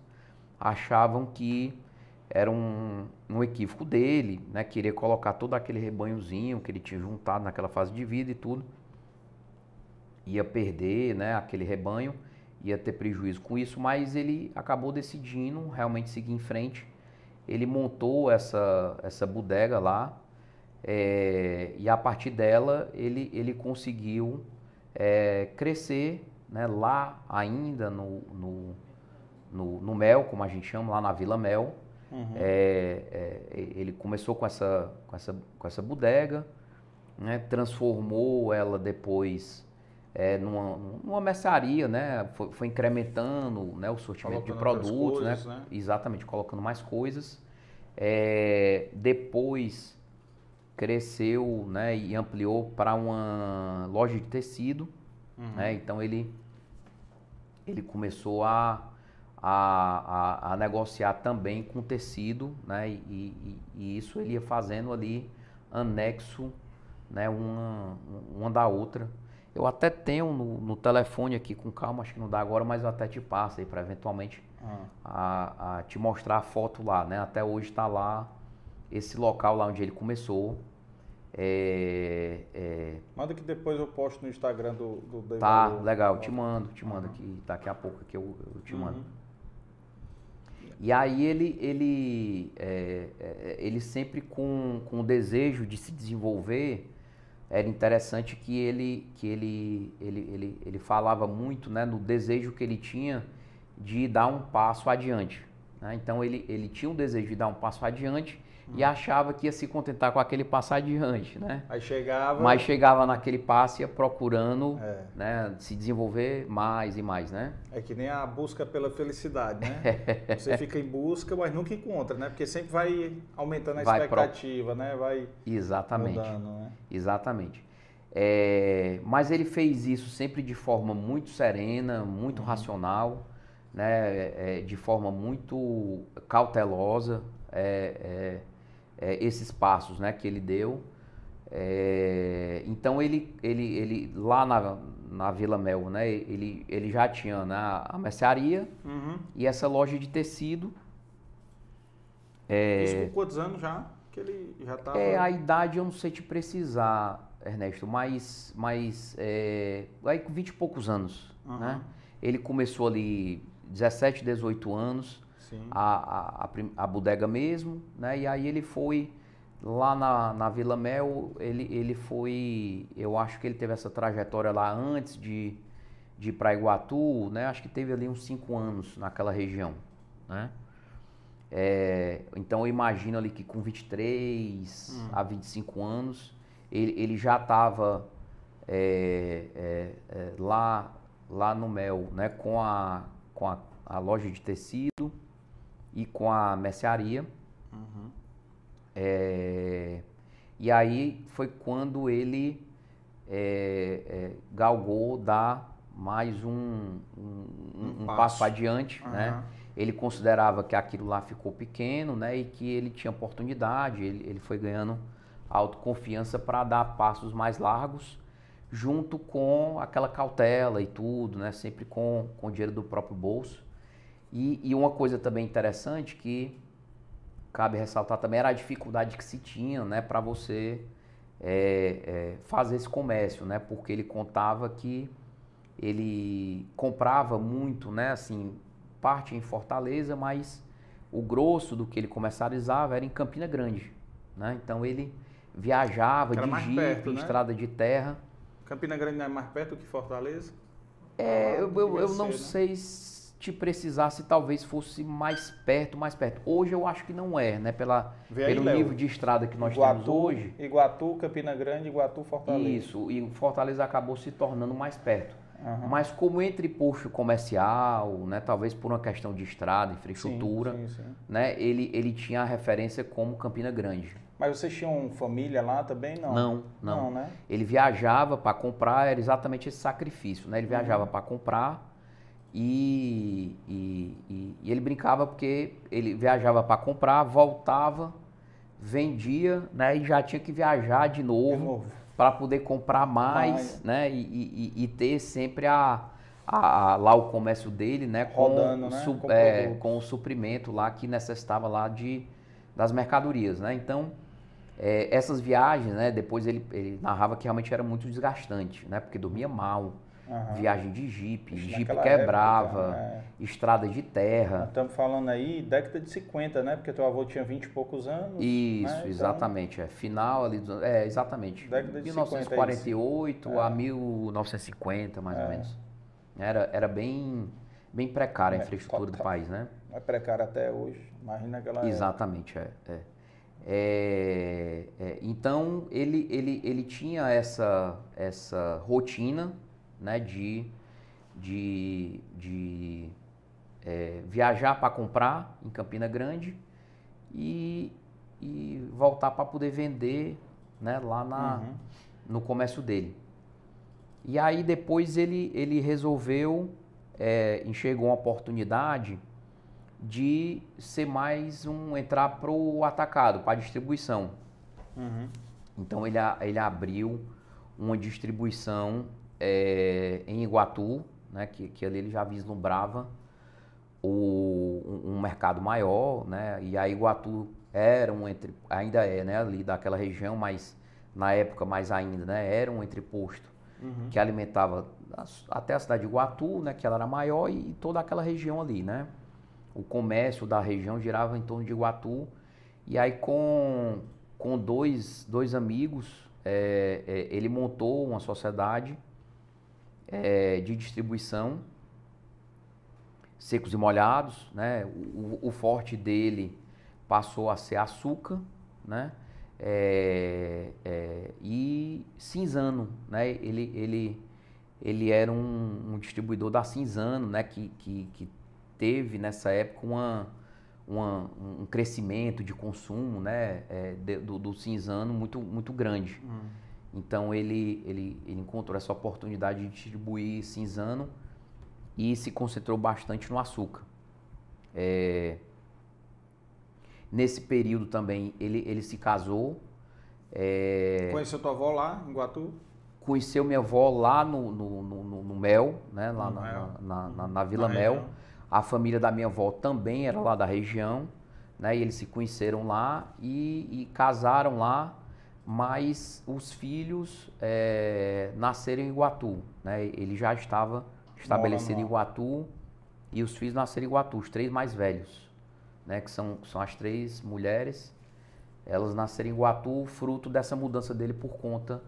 achavam que era um, um equívoco dele, né? Querer colocar todo aquele rebanhozinho que ele tinha juntado naquela fase de vida e tudo. Ia perder, né? Aquele rebanho, ia ter prejuízo com isso, mas ele acabou decidindo realmente seguir em frente. Ele montou essa, essa bodega lá é, e a partir dela ele, ele conseguiu é, crescer né, lá ainda no, no, no, no Mel, como a gente chama, lá na Vila Mel. Uhum. É, é, ele começou com essa, com essa, com essa bodega, né? transformou ela depois é, numa, numa mercearia, né? Foi, foi incrementando né, o sortimento Colocando de produtos, né? coisas, né? Exatamente, colocando mais coisas. É, depois cresceu né, e ampliou para uma loja de tecido. Uhum. Né? Então ele, ele começou a, a, a, a negociar também com tecido, né? E, e- e isso ele ia fazendo ali anexo, né? Uma, uma da outra. Eu até tenho no, no telefone aqui com calma, acho que não dá agora, mas eu até te passo aí para eventualmente Ah, a, a te mostrar a foto lá, né? Até hoje está lá esse local lá onde ele começou. É, é, Manda que depois eu posto no Instagram do, do tá legal, te mando, te mando aqui daqui a pouco que eu, eu te mando. E aí ele, ele, é, é, ele sempre com, com o desejo de se desenvolver, era interessante que ele, que ele, ele, ele, ele falava muito né, no desejo que ele tinha de dar um passo adiante. né? Então ele, ele tinha um desejo de dar um passo adiante e achava que ia se contentar com aquele passo adiante. Né? Aí chegava. Mas chegava naquele passo e ia procurando É. né, se desenvolver mais e mais. Né? É que nem a busca pela felicidade, né? *laughs* Você fica em busca, mas nunca encontra, né? Porque sempre vai aumentando a Vai pro- expectativa, né? Vai Exatamente. mudando, né? Exatamente. É, mas ele fez isso sempre de forma muito serena, muito racional, né, é, de forma muito cautelosa, é, é, é, esses passos né, que ele deu. É, então ele, ele, ele lá na, na Vila Mel, né, ele, ele já tinha né, a mercearia Uhum. e essa loja de tecido. Isso com quantos anos já? Que ele já estava. É, a idade eu não sei te precisar, Ernesto, mas, mas é, aí com 20 e poucos anos, Aham. né? Ele começou ali 17, 18 anos. A, a, a, bodega mesmo, né? E aí ele foi lá na, na Vila Mel, ele, ele foi, eu acho que ele teve essa trajetória lá antes de, de ir para Iguatu, né? Acho que teve ali uns 5 anos naquela região, né? É, então eu imagino ali que com 23 a 25 anos, ele, ele já estava lá, lá no Mel, né? Com a, com a, a loja de tecido e com a mercearia. Uhum. É, e aí foi quando ele é, é, galgou dar mais um, um, um- Um passo. passo adiante, né? Aham. Ele considerava que aquilo lá ficou pequeno, né? E que ele tinha oportunidade, ele, ele foi ganhando autoconfiança para dar passos mais largos, junto com aquela cautela e tudo, né? Sempre com, com o dinheiro do próprio bolso. E, e uma coisa também interessante que cabe ressaltar também era a dificuldade que se tinha, né? Para você é, é, fazer esse comércio, né? Porque ele contava que ele comprava muito, né? Assim, parte em Fortaleza, mas o grosso do que ele comercializava era em Campina Grande, né? Então ele viajava era de jipe, perto, né? estrada de terra. Campina Grande não é mais perto que Fortaleza? É, Ah, eu, eu, eu não né? sei se te precisar se talvez fosse mais perto, mais perto. Hoje eu acho que não é, né? Pela, Vê pelo nível de estrada que nós temos Iguatu, hoje. Iguatu, Campina Grande, Iguatu, Fortaleza. Isso, e Fortaleza acabou se tornando mais perto. Aham. Mas como entre posto comercial, né, talvez por uma questão de estrada, Sim, infraestrutura, sim, sim. né, ele, ele tinha a referência como Campina Grande. Mas vocês tinham família lá também? Não. Não, não. Não, né? Ele viajava para comprar, era exatamente esse sacrifício, né? Ele viajava para comprar e, e, e- e ele brincava porque ele viajava para comprar, voltava, vendia, né? E já tinha que viajar de De novo novo. para poder comprar mais, Mais. né? E, ter sempre a, a- a- lá o comércio dele, né? Com, Rodando, né? su- Com é, com o suprimento lá que necessitava lá de das mercadorias, né? Então é, essas viagens, né? Depois ele, ele narrava que realmente era muito desgastante, né? Porque dormia mal, Aham. viagem de jipe, Ixi, jipe quebrava, época, é. estrada de terra. Estamos falando aí década de 50, né? Porque teu avô tinha 20 e poucos anos. Isso, né? Então, exatamente. É final ali, dos- é exatamente. Década de 1948 50 é a 1950, mais ou É. menos. Era, era bem, bem precária a É, infraestrutura do país, né? É precário até hoje. Imagina aquela Exatamente, é. é. É, é, então ele, ele, ele tinha essa, essa rotina né, de, de, de é, viajar para comprar em Campina Grande e, e voltar para poder vender né, lá na, uhum. no comércio dele. E aí depois ele, ele resolveu, é, enxergou uma oportunidade de ser mais um, entrar para o atacado, para a distribuição. Uhum. Então ele, ele abriu uma distribuição é, em Iguatu, né, que, que ali ele já vislumbrava o, um, um mercado maior, né, e a Iguatu era um entre, ainda é, né, ali daquela região, mas na época mais ainda, né, era um entreposto uhum. que alimentava até a cidade de Iguatu, né, que ela era maior e toda aquela região ali, né. O comércio da região girava em torno de Iguatu e aí com, com dois, dois amigos, é, é, ele montou uma sociedade é, de distribuição secos e molhados, né? O, o, forte dele passou a ser açúcar, né? É, é, e Cinzano, né? Ele, ele, ele era um, um distribuidor da Cinzano, né? Que, que, que teve nessa época uma, uma, um crescimento de consumo, né? É, de, do, do Cinzano muito, muito grande. Hum. Então ele, ele, ele encontrou essa oportunidade de distribuir Cinzano e se concentrou bastante no açúcar. É, Nesse período também ele, ele se casou. É... Conheceu tua avó lá em Guatu? Conheceu minha avó lá no, no, no, no Mel, né? lá na, Mel. Na, na, na, Vila Mel. Região. A família da minha avó também era lá da região. Né? E eles se conheceram lá e, e casaram lá, mas os filhos é, nasceram em Iguatu. Né? Ele já estava estabelecido em Iguatu e os filhos nasceram em Iguatu, os três mais velhos né, que são, são as três mulheres, elas nasceram em Guatu, fruto dessa mudança dele por conta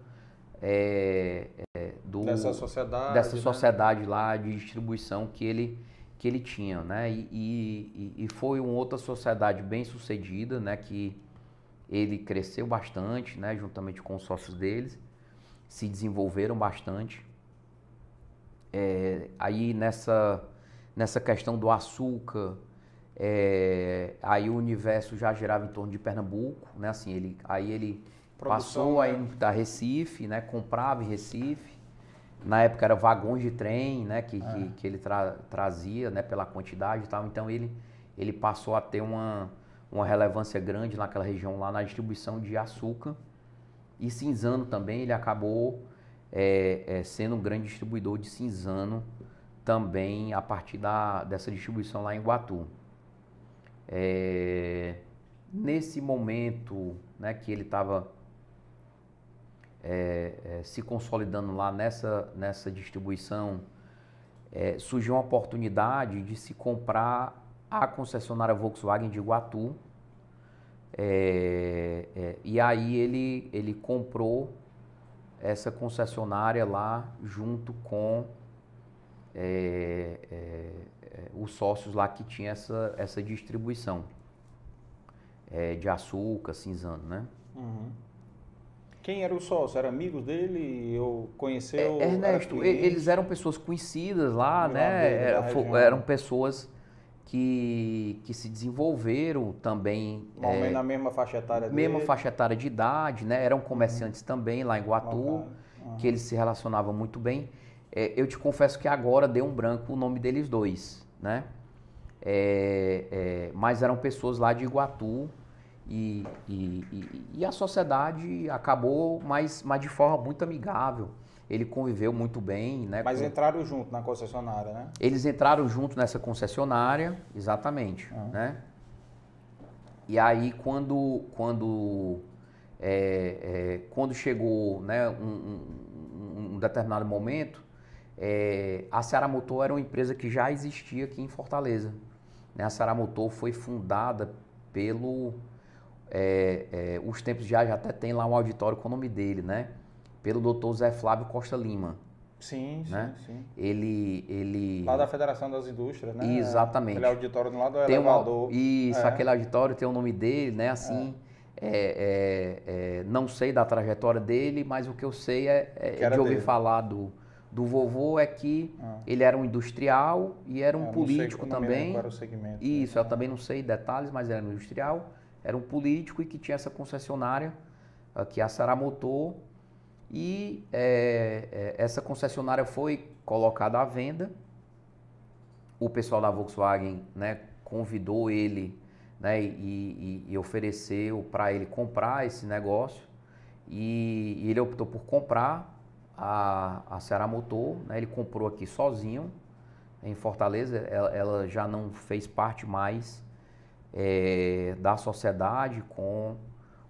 é, é, do, dessa sociedade, dessa né? sociedade lá de distribuição que ele, que ele tinha. Né? E, e, e foi uma outra sociedade bem sucedida, né, que ele cresceu bastante, né, juntamente com os sócios deles, se desenvolveram bastante. É, aí nessa, nessa questão do açúcar, é, aí o universo já girava em torno de Pernambuco, né? Assim, ele, aí ele Produção, passou né? aí da Recife, né? Comprava em Recife. Na época era vagões de trem, né? Que, é. que, que, ele tra, trazia, né? Pela quantidade e tal. Então ele, ele passou a ter uma, uma relevância grande naquela região lá na distribuição de açúcar. E cinzano também, ele acabou é, é, sendo um grande distribuidor de cinzano também a partir da, dessa distribuição lá em Guatu. É, nesse momento né, que ele estava é, é, se consolidando lá nessa, nessa distribuição, é, surgiu uma oportunidade de se comprar a concessionária Volkswagen de Iguatu. É, é, e aí ele, ele comprou essa concessionária lá junto com é, é, é, os sócios lá que tinha essa, essa distribuição é, de açúcar, cinzano, né? Uhum. Quem era o sócio? Era amigos dele? Ou conheceu? Ernesto, era eles eram pessoas conhecidas lá, né? Era, eram pessoas que, que se desenvolveram também. é, na mesma faixa etária Mesma dele. faixa etária de idade, né? Eram comerciantes uhum. também lá em Guatu, uhum. que eles se relacionavam muito bem. É, eu te confesso que agora deu um branco o nome deles dois né? É, é, mas eram pessoas lá de Iguatu e, e, e, e, a sociedade acabou, mas, mas de forma muito amigável. Ele conviveu muito bem, né? Mas com... entraram junto na concessionária, né? Eles entraram junto nessa concessionária, exatamente, uhum. né? E aí quando quando é, é, quando chegou, né, um, um, um determinado momento, é, a Ceará Motor era uma empresa que já existia aqui em Fortaleza. Né? A Ceará Motor foi fundada pelo. É, é, os tempos já, já até tem lá um auditório com o nome dele, né? Pelo doutor Zé Flávio Costa Lima. Sim, né? sim, sim. Ele, ele... Lá da Federação das Indústrias, né? Exatamente. Aquele auditório do lado do tem elevador. Isso, é. aquele auditório tem o nome dele, né? Assim, é. É, é, é não sei da trajetória dele, mas o que eu sei é, é de ouvir dele. falar do, do vovô é que Ah. ele era um industrial e era um sei- político lembro também. Segmento. Isso, eu também não sei detalhes, mas era um industrial, era um político e que tinha essa concessionária, aqui a Saramotor, e é, é, essa concessionária foi colocada à venda. O pessoal da Volkswagen né, convidou ele né, e, e- e ofereceu para ele comprar esse negócio. E, e ele optou por comprar a, a Ceará Motor, né, ele comprou aqui sozinho em Fortaleza, ela, ela já não fez parte mais eh, da sociedade com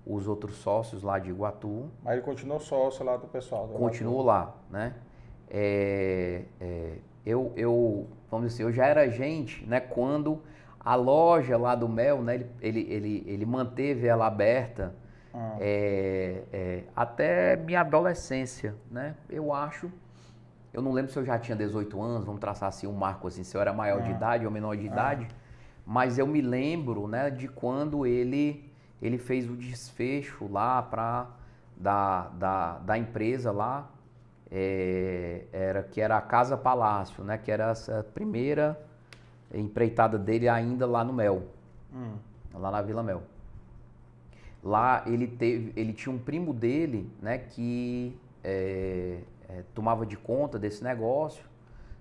os outros sócios lá de Iguatu, Mas ele continuou sócio lá do pessoal. do continuou lá, né? É, é, eu, eu, vamos dizer assim, eu já era agente, né? Quando a loja lá do Mel, né? Ele, ele, ele, ele manteve ela aberta Ah. é, é, até minha adolescência, né? Eu acho, eu não lembro se eu já tinha 18 anos, vamos traçar assim um marco assim, se eu era maior de Ah. idade ou menor de idade, mas eu me lembro, né, de quando ele ele fez o desfecho lá para da, da, da empresa lá, é, era que era a Casa Palácio, né? Que era essa primeira empreitada dele ainda lá no Mel, Hum. lá na Vila Mel. Lá ele teve, ele tinha um primo dele, né, que é, é, tomava de conta desse negócio,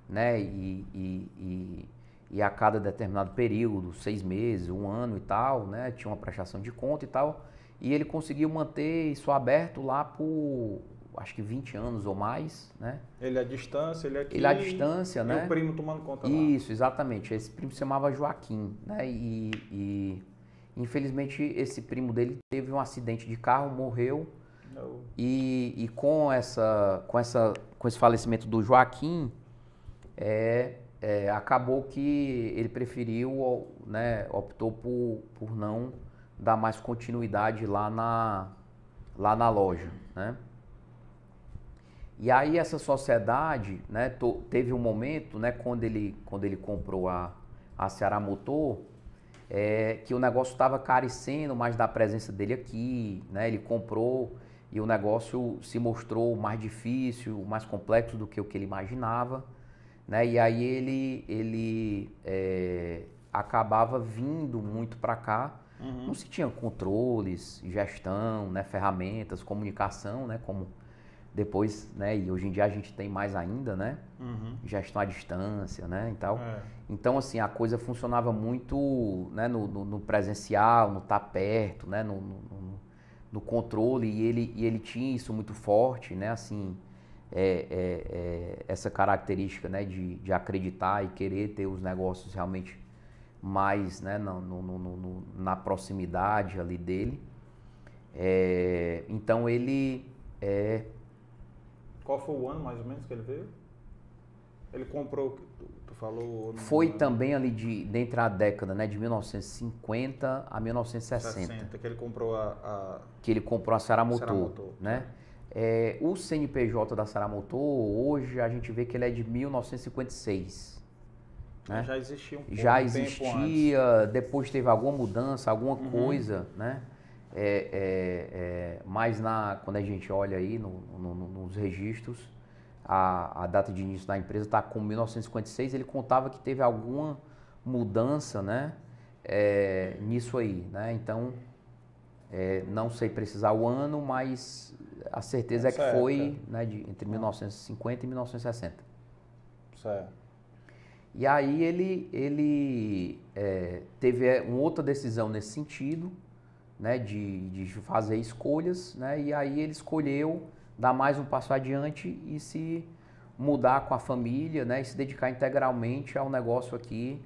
né, e, e, e, e a cada determinado período, seis meses, um ano e tal, né, tinha uma prestação de conta e tal, e ele conseguiu manter isso aberto lá por, acho que 20 anos ou mais, né, Ele à distância, ele aqui. ele à distância, e né, o primo tomando conta lá. isso, exatamente. Esse primo se chamava Joaquim, né? E, e, infelizmente esse primo dele teve um acidente de carro, morreu. Eu- E, e com essa, com essa, com esse falecimento do Joaquim, é, é, acabou que ele preferiu, né? Optou por, por não dar mais continuidade lá na, lá na loja, né? E aí essa sociedade, né, to- teve um momento, né, quando ele, quando ele comprou a, a Ceará Motor, é, que o negócio estava carecendo mais da presença dele aqui, né, ele comprou e o negócio se mostrou mais difícil, mais complexo do que o que ele imaginava, né, e aí ele, ele é, acabava vindo muito para cá, Uhum. não se tinha controles, gestão, né, ferramentas, comunicação, né, como depois, né, e hoje em dia a gente tem mais ainda, né, Uhum. gestão à distância, né, e tal. É. Então, assim, a coisa funcionava muito, né, no, no- no presencial, no estar perto, né, no, no- no- no controle, e ele, e ele tinha isso muito forte, né, assim, é, é, é, essa característica, né, de, de acreditar e querer ter os negócios realmente mais, né, no, no- no- na proximidade ali dele. É, então, ele... É, Qual foi o ano mais ou menos que ele veio? Ele comprou, tu, tu falou. Foi no- também ali de dentro da década, né, de 1950 a 1960, 60, que ele comprou a. a- que ele comprou a Saramotor, Saramotor. né? É, o CNPJ da Saramotor, hoje a gente vê que ele é de 1956. Né? Já existia um pouco Já existia, depois teve alguma mudança, alguma Uhum. coisa, né? É, é, é, mas na, quando a gente olha aí no- no- no- nos registros, a, a data de início da empresa está com 1956, ele contava que teve alguma mudança, né? é, nisso aí, né? Então, é, não sei precisar o ano, mas a certeza é Essa que foi época. né, de, entre 1950 e 1960. Certo. E aí ele, ele é, teve é, uma outra decisão nesse sentido, né, de, de fazer escolhas, né, e aí ele escolheu dar mais um passo adiante e se mudar com a família, né, e se dedicar integralmente ao negócio aqui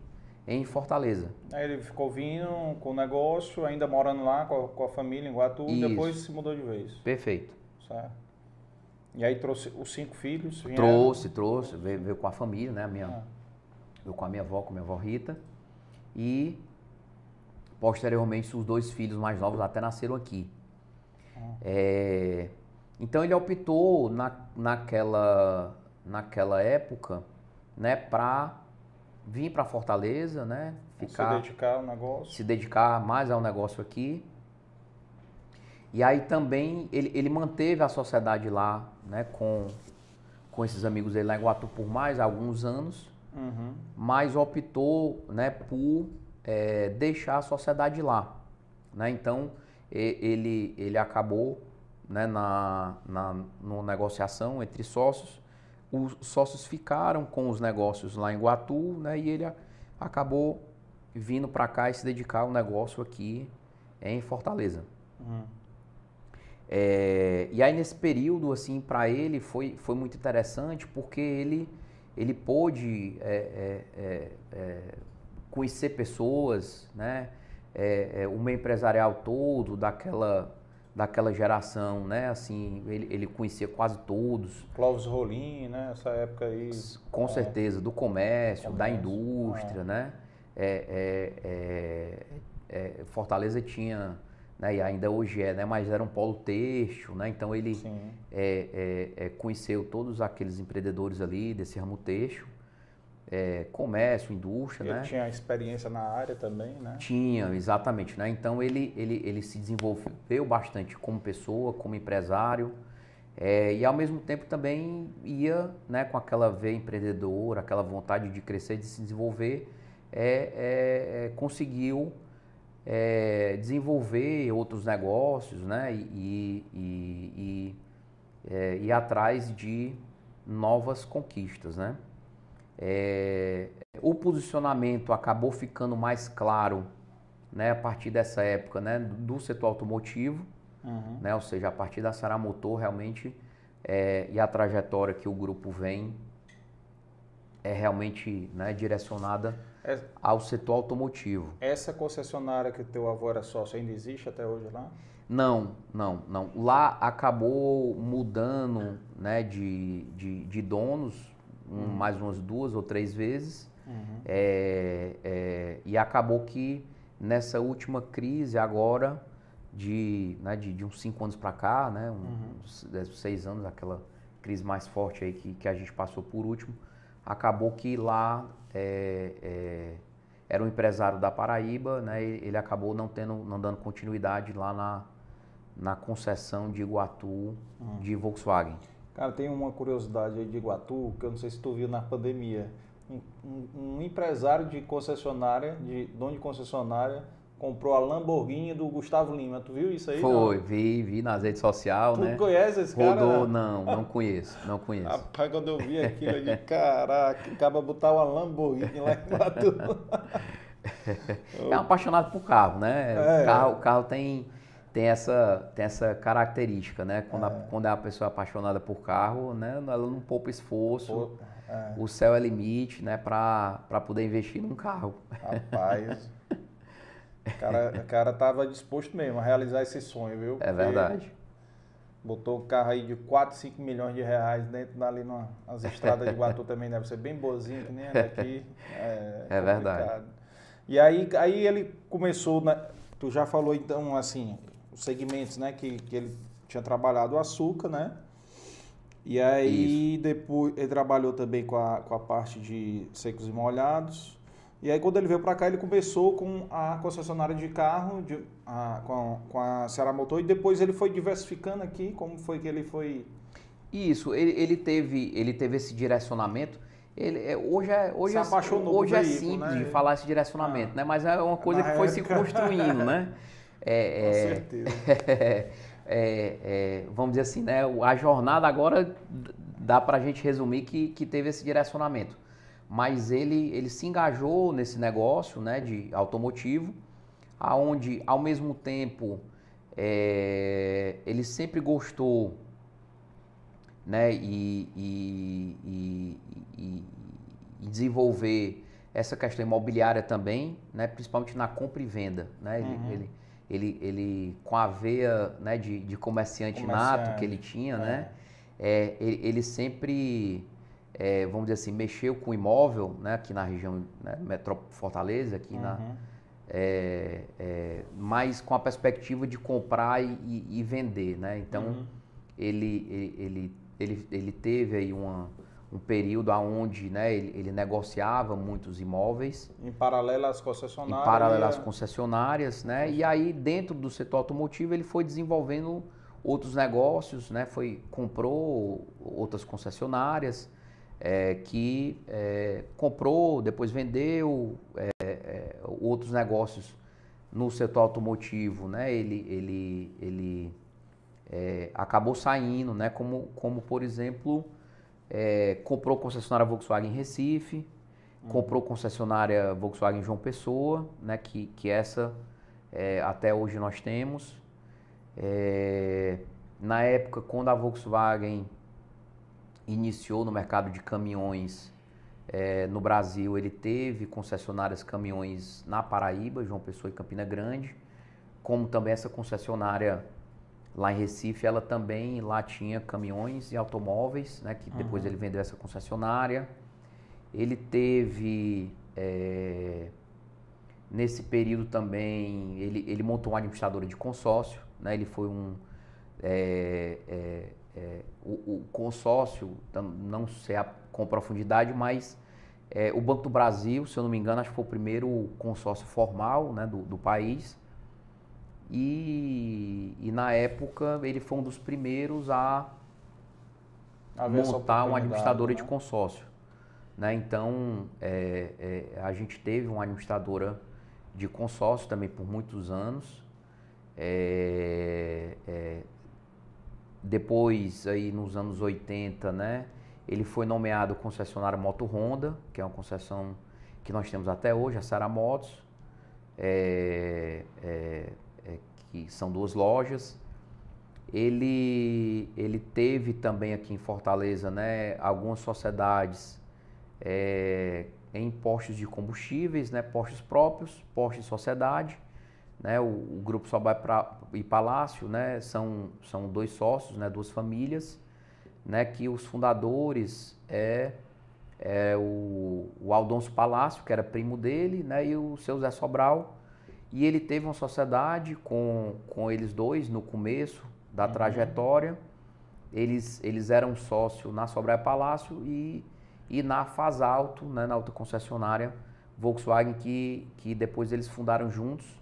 em Fortaleza. Aí ele ficou vindo com o negócio, ainda morando lá com a, com a família em Guatu, e depois se mudou de vez. Perfeito. Certo. E aí trouxe os cinco filhos. vieram. Trouxe, trouxe, veio, veio com a família, né, a minha, Ah. eu com a minha avó, com a minha avó Rita. E posteriormente os dois filhos mais novos até nasceram aqui. É, então ele optou na, naquela, naquela época, né, para vir para Fortaleza, né, Se ficar dedicar ao negócio. se dedicar mais ao negócio aqui. E aí também ele, ele manteve a sociedade lá, né, com, com esses amigos dele lá em Guatu por mais alguns anos, uhum. mas optou né, por é, deixar a sociedade lá. Né? Então, ele, ele acabou né, na, na no negociação entre sócios. Os sócios ficaram com os negócios lá em Guatu né, e ele acabou vindo para cá e se dedicar ao negócio aqui em Fortaleza. Uhum. É, e aí nesse período assim para ele foi, foi muito interessante porque ele ele pôde é, é, é, é conhecer pessoas, né? É, o meio empresarial todo daquela daquela geração, né? Assim, ele, ele conhecia quase todos. Clóvis Rolim, né? Essa época aí. Com certeza, do comércio, comércio da indústria, né? Fortaleza tinha né, e ainda hoje é, né, mas era um polo têxtil, né, então ele é, é, é, conheceu todos aqueles empreendedores ali desse ramo têxtil, é, comércio, indústria, ele né? tinha experiência na área também, né? Tinha, exatamente, né? Então ele, ele, ele se desenvolveu bastante como pessoa, como empresário, é, e ao mesmo tempo também ia né, com aquela veia empreendedora, aquela vontade de crescer, de se desenvolver, é, é conseguiu é, desenvolver outros negócios né, e, e, e, é, ir atrás de novas conquistas. Né? É, o posicionamento acabou ficando mais claro né, a partir dessa época né, do setor automotivo, uhum. né, ou seja, a partir da Sara Motor realmente é, e a trajetória que o grupo vem é realmente né, direcionada é, ao setor automotivo. Essa concessionária que teu avô era sócio ainda existe até hoje lá? Não, não, não. Lá acabou mudando né, de, de, de donos um, uhum. mais umas duas ou três vezes. Uhum. É, é, e acabou que nessa última crise agora, de, né, de, de uns cinco anos para cá, né, uns, uhum. seis anos, aquela crise mais forte aí que, que a gente passou por último, acabou que lá é, é, era um empresário da Paraíba, né? Ele acabou não tendo, não dando continuidade lá na, na concessão de Iguatu hum. de Volkswagen. Cara, tem uma curiosidade aí de Iguatu que eu não sei se tu viu na pandemia. Um, um, um empresário de concessionária, de dono de concessionária, comprou a Lamborghini do Gustavo Lima. Tu viu isso aí? Foi, não? vi, vi nas redes sociais, tu né? Tu conhece esse cara? Rodou, não, não conheço, não conheço. Rapaz, quando eu vi aquilo, eu disse, caraca, acaba botar uma Lamborghini lá em Batu. *laughs* é um apaixonado por carro, né? É, o, carro, o carro tem, tem, essa, tem essa característica, né? Quando, é. A, quando é uma pessoa apaixonada por carro, né? ela não poupa esforço. é. O céu é limite, né? Para poder investir num carro. Rapaz... *laughs* O cara, o cara tava disposto mesmo a realizar esse sonho, viu? É verdade. Botou o carro aí de 4, 5 milhões de reais dentro dali nas estradas de Guatu *laughs* também deve ser bem boazinho, que nem é daqui. *laughs* É, é verdade. E aí, aí ele começou, na, tu já falou então assim, os segmentos, né, que, que ele tinha trabalhado o açúcar, né? E aí Isso. depois ele trabalhou também com a, com a parte de secos e molhados. E aí quando ele veio para cá, ele começou com a concessionária de carro, de, a, com, a, com a Ceará Motor, e depois ele foi diversificando aqui, como foi que ele foi... Isso, ele, ele, teve, ele teve esse direcionamento. Ele, é, hoje é, hoje é, hoje é veículo, simples né? de falar esse direcionamento, ah, né? mas é uma coisa que foi época... se construindo, né? *laughs* É, com certeza. *laughs* É, vamos dizer assim, né? a jornada agora dá para a gente resumir que, que teve esse direcionamento mas ele, ele se engajou nesse negócio né, de automotivo, aonde ao mesmo tempo é, ele sempre gostou né, e, e, e, e, desenvolver essa questão imobiliária também, né, principalmente na compra e venda. Né, uhum. ele, ele, ele, com a veia né, de, de comerciante, comerciante nato que ele tinha, é. né, é, ele, ele sempre é, vamos dizer assim, mexeu com imóvel, né, aqui na região né, metrópole Fortaleza, aqui uhum. na, é, é, mas com a perspectiva de comprar e, e vender, né? Então uhum. ele, ele, ele, ele teve aí uma, um período onde né, ele, ele, negociava muitos imóveis. Em paralelo às concessionárias. Em paralelo às concessionárias, né? E aí dentro do setor automotivo ele foi desenvolvendo outros negócios, né? Foi, comprou outras concessionárias, é, que é, comprou, depois vendeu é, é, outros negócios no setor automotivo, né? Ele, ele, ele é, acabou saindo, né? Como, como por exemplo, é, comprou concessionária Volkswagen em Recife, uhum. comprou concessionária Volkswagen João Pessoa, né? Que, que essa até hoje nós temos. na época, quando a Volkswagen iniciou no mercado de caminhões é, no Brasil, ele teve concessionárias caminhões na Paraíba, João Pessoa e Campina Grande, como também essa concessionária lá em Recife, ela também lá tinha caminhões e automóveis, né, que depois uhum. ele vendeu essa concessionária. Ele teve é, nesse período também, ele, ele montou uma administradora de consórcio, né, ele foi um é, é, o, o, consórcio, não sei a, com profundidade, mas o Banco do Brasil, se eu não me engano, acho que foi o primeiro consórcio formal né, do, do país. E, e, na época ele foi um dos primeiros a, montar uma administradora né? de consórcio. Né? Então é, é, a gente teve uma administradora de consórcio também por muitos anos. É, é depois, aí nos anos 80, né, ele foi nomeado concessionário Moto Honda, que é uma concessão que nós temos até hoje, a Sara Motos, é, é, que são duas lojas. Ele, ele teve também aqui em Fortaleza né, algumas sociedades é, em postos de combustíveis, né, postos próprios, postos de sociedade. Né, o, o Grupo Sobai e Palácio né, são, são dois sócios, né, duas famílias, né, que os fundadores é, é o, o Aldonso Palácio, que era primo dele, né, e o seu Zé Sobral. E ele teve uma sociedade com, com eles dois no começo da uhum. trajetória. Eles, eles eram sócios na Sobral e Palácio e, e na Fasalto, né, na outra concessionária Volkswagen, que, que depois eles fundaram juntos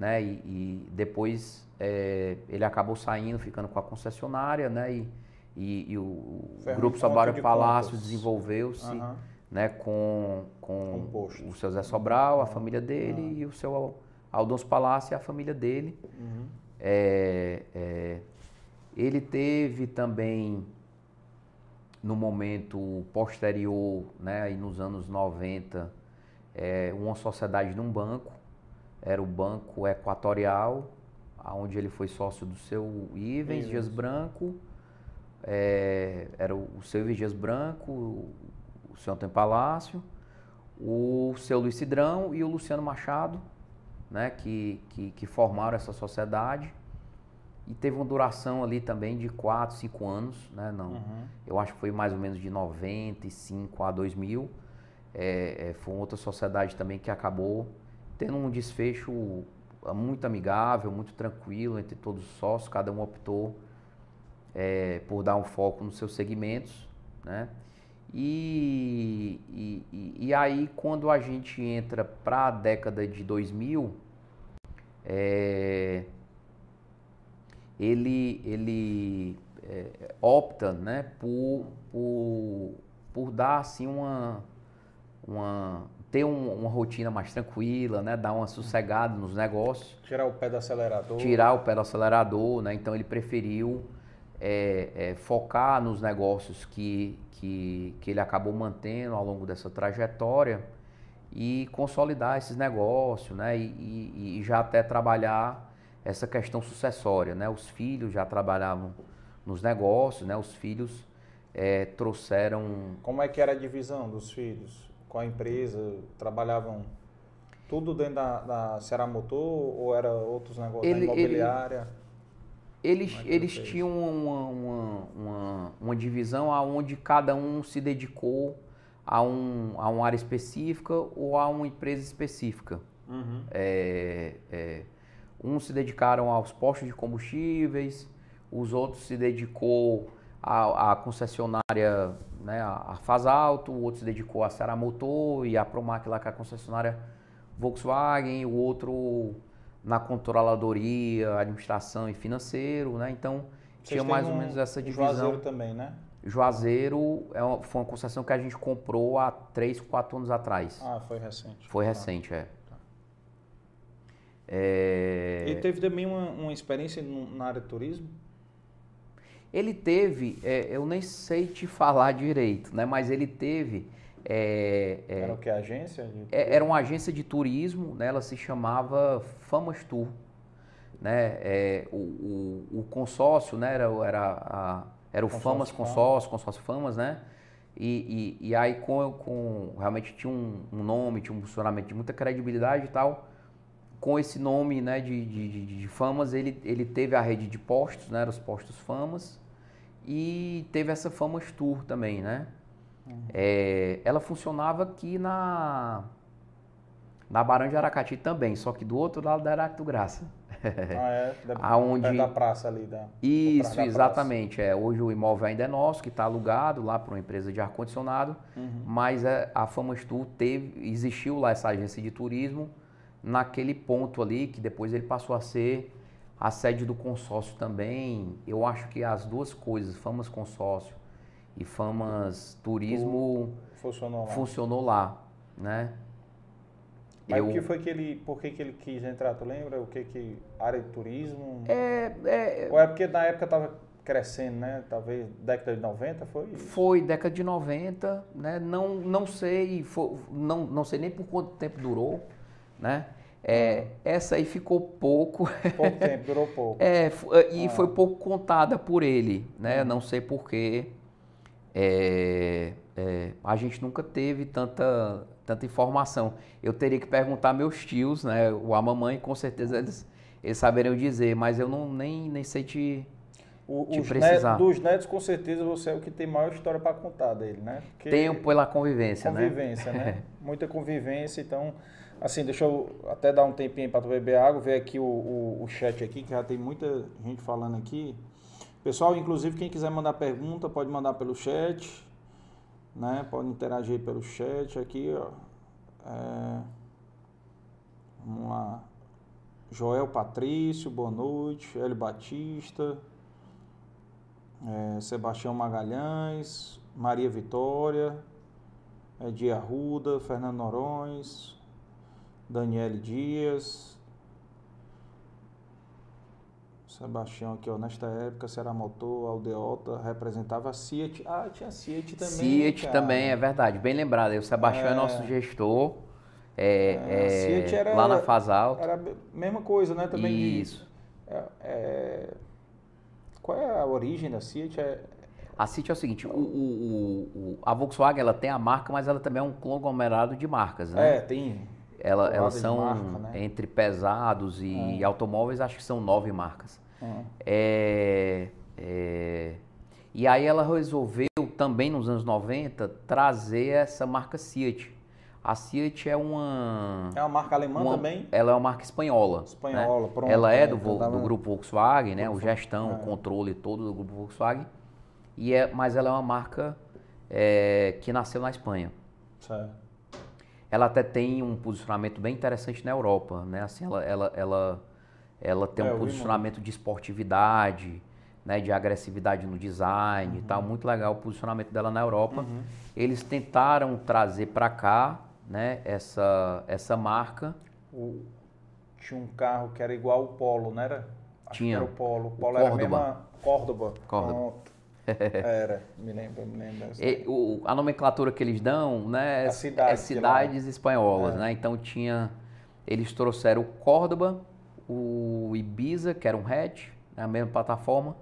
né? E, e depois é, ele acabou saindo, ficando com a concessionária, né? E, e, e o Grupo Sobário de Palácio desenvolveu-se uhum. né? com, com o seu Zé Sobral, a família dele, uhum. e o seu Aldonso Palácio e a família dele. Uhum. É, é, ele teve também, no momento posterior, né, aí nos anos 90, é, uma sociedade num banco, era o Banco Equatorial, onde ele foi sócio do seu Ivens Dias Branco, é, era o, seu Ivens Dias Branco, o, o seu Antônio Palácio, o seu Luiz Cidrão e o Luciano Machado, né, que, que, que formaram essa sociedade. E teve uma duração ali também de 4, 5 anos, né? Não, uhum. Eu acho que foi mais ou menos de 95 a 2000. É, é, foi uma outra sociedade também que acabou tendo um desfecho ah, muito amigável, muito tranquilo entre todos os sócios, cada um optou é, por dar um foco nos seus segmentos, né? E, e, e aí, quando a gente entra para a década de 2000, é, ele, ele é, opta né, por, por, por dar assim, uma, uma, ter um, uma rotina mais tranquila, né? Dar uma sossegada nos negócios. Tirar o pé do acelerador. Tirar o pé do acelerador, né? Então ele preferiu é, é, focar nos negócios que, que, que ele acabou mantendo ao longo dessa trajetória e consolidar esses negócios, né? E, e, e já até trabalhar essa questão sucessória, né? Os filhos já trabalhavam nos negócios, né? Os filhos é, trouxeram... Como é que era a divisão dos filhos? com a empresa? Trabalhavam tudo dentro da, da Ceará Motor ou era outros negócios ele, imobiliária? Ele, eles, é eles tinham uma, uma, uma, uma divisão onde cada um se dedicou a, um, a uma área específica ou a uma empresa específica. Uhum. É, é, uns se dedicaram aos postos de combustíveis, os outros se dedicou à, à concessionária né, a, Faz Alto, o outro se dedicou a Motor e a Promac lá com é a concessionária Volkswagen, o outro na controladoria, administração e financeiro, né? Então Vocês tinha mais têm ou um- menos essa um divisão. Juazeiro também, né? Juazeiro é uma, foi uma concessão que a gente comprou há 3, 4 anos atrás. Ah, foi recente. Foi recente, é. É, Ele teve também uma, uma experiência na área de turismo? Ele teve, é, eu nem sei te *laughs* falar direito, né? Mas ele teve. É, é, Era o que? Agência? de- é, era uma agência de turismo, né? Ela se chamava Famas Tour, né? É, o, o, o consórcio, né? Era, o- era, a- era o Consórcio Famas. Consórcio, consórcio Famas, né? E, e, e aí com, com realmente tinha um, um nome, tinha um funcionamento de muita credibilidade e tal. Com esse nome, né? De, de, de, de Famas, ele, ele teve a rede de postos, né? Os postos Famas e teve essa Famas Tour também, né? É, ela funcionava aqui na na Barão de Aracati também, só que do outro lado da Araque do Graça. *laughs* Ah, é? Da, Aonde- da praça ali. Da, Isso, da exatamente. É, hoje o imóvel ainda é nosso, que está alugado lá para uma empresa de ar-condicionado, Uhum. mas é, a Famas Tour teve, existiu lá essa agência de turismo naquele ponto ali, que depois ele passou a ser a sede do consórcio também. Eu acho que as duas coisas, Famas Consórcio e Famas Turismo, Funcionou lá. funcionou lá, né? Mas Eu- o que foi que ele. Por que, que ele quis entrar? Tu lembra? O que que. Área de turismo? É, é, Ou é porque na época tava crescendo, né? Talvez década de 90 foi? Foi década de 90, né? Não, não sei, fo- não, não sei nem por quanto tempo durou, né? É, essa aí ficou pouco, Pouco tempo, durou *laughs* pouco. é, e foi pouco contada por ele, né? Não sei porquê. É, é, a gente nunca teve tanta, tanta informação. Eu teria que perguntar meus tios, né? Ou a mamãe, com certeza eles, eles saberiam dizer, mas eu não, nem, nem sei te, O, te os precisar. netos, dos netos, com certeza, você é o que tem maior história para contar dele, né? Porque Tenho pela convivência, né? convivência, né? *laughs* Muita convivência, então... Assim, deixa eu até dar um tempinho para tu beber água, ver aqui o, o, o chat aqui, que já tem muita gente falando aqui. Pessoal, inclusive, quem quiser mandar pergunta, pode mandar pelo chat, né? Pode interagir pelo chat aqui, ó. É, Vamos lá. Joel Patrício, boa noite. Hélio Batista. É, Sebastião Magalhães. Maria Vitória. Edir Arruda. Fernando Norões. Daniele Dias. Sebastião aqui, ó. Nesta época, Ceará Motor, Aldeota, representava a Ciat. Ah, tinha a Ciat também. Ciet cara. também, é verdade, bem lembrado. O Sebastião é, É. nosso gestor é, É, a é, era- lá na Fasal. Era a mesma coisa, né? Também de- Isso. É, é- Qual é a origem da Ciat? É... A Ciet é o seguinte, o- o- o- a Volkswagen ela tem a marca, mas ela também é um conglomerado de marcas, né? é, tem. Ela- elas são marca, né? entre pesados e automóveis, acho que são nove marcas. Hum. É, é, e aí ela resolveu também nos anos 90 trazer essa marca Ciet. A Ciet é uma É uma marca alemã Uma- também? Ela é uma marca espanhola. Espanhola, né? pronto, Ela é é, do, então do grupo Volkswagen, né? O gestão, é. o controle todo do grupo Volkswagen. E é, mas ela é uma marca é, que nasceu na Espanha. Certo. Ela até tem um posicionamento bem interessante na Europa, né? Assim, ela, ela, ela, ela tem É, um posicionamento de esportividade, né? De agressividade no design e Uhum. tal. Muito legal o posicionamento dela na Europa. Eles tentaram trazer para cá, né? Essa, essa marca. O- Tinha um carro que era igual o Polo, não era? Acho Tinha. Que era o Polo. O O Polo era a Córdoba. mesma... Córdoba. Córdoba. Pronto. Era, me lembro, me lembro. E o- a nomenclatura que eles dão, né, As cidades é de cidades espanholas, É. né? Então tinha, eles trouxeram o Córdoba, o Ibiza, que era um hatch, né, a mesma plataforma,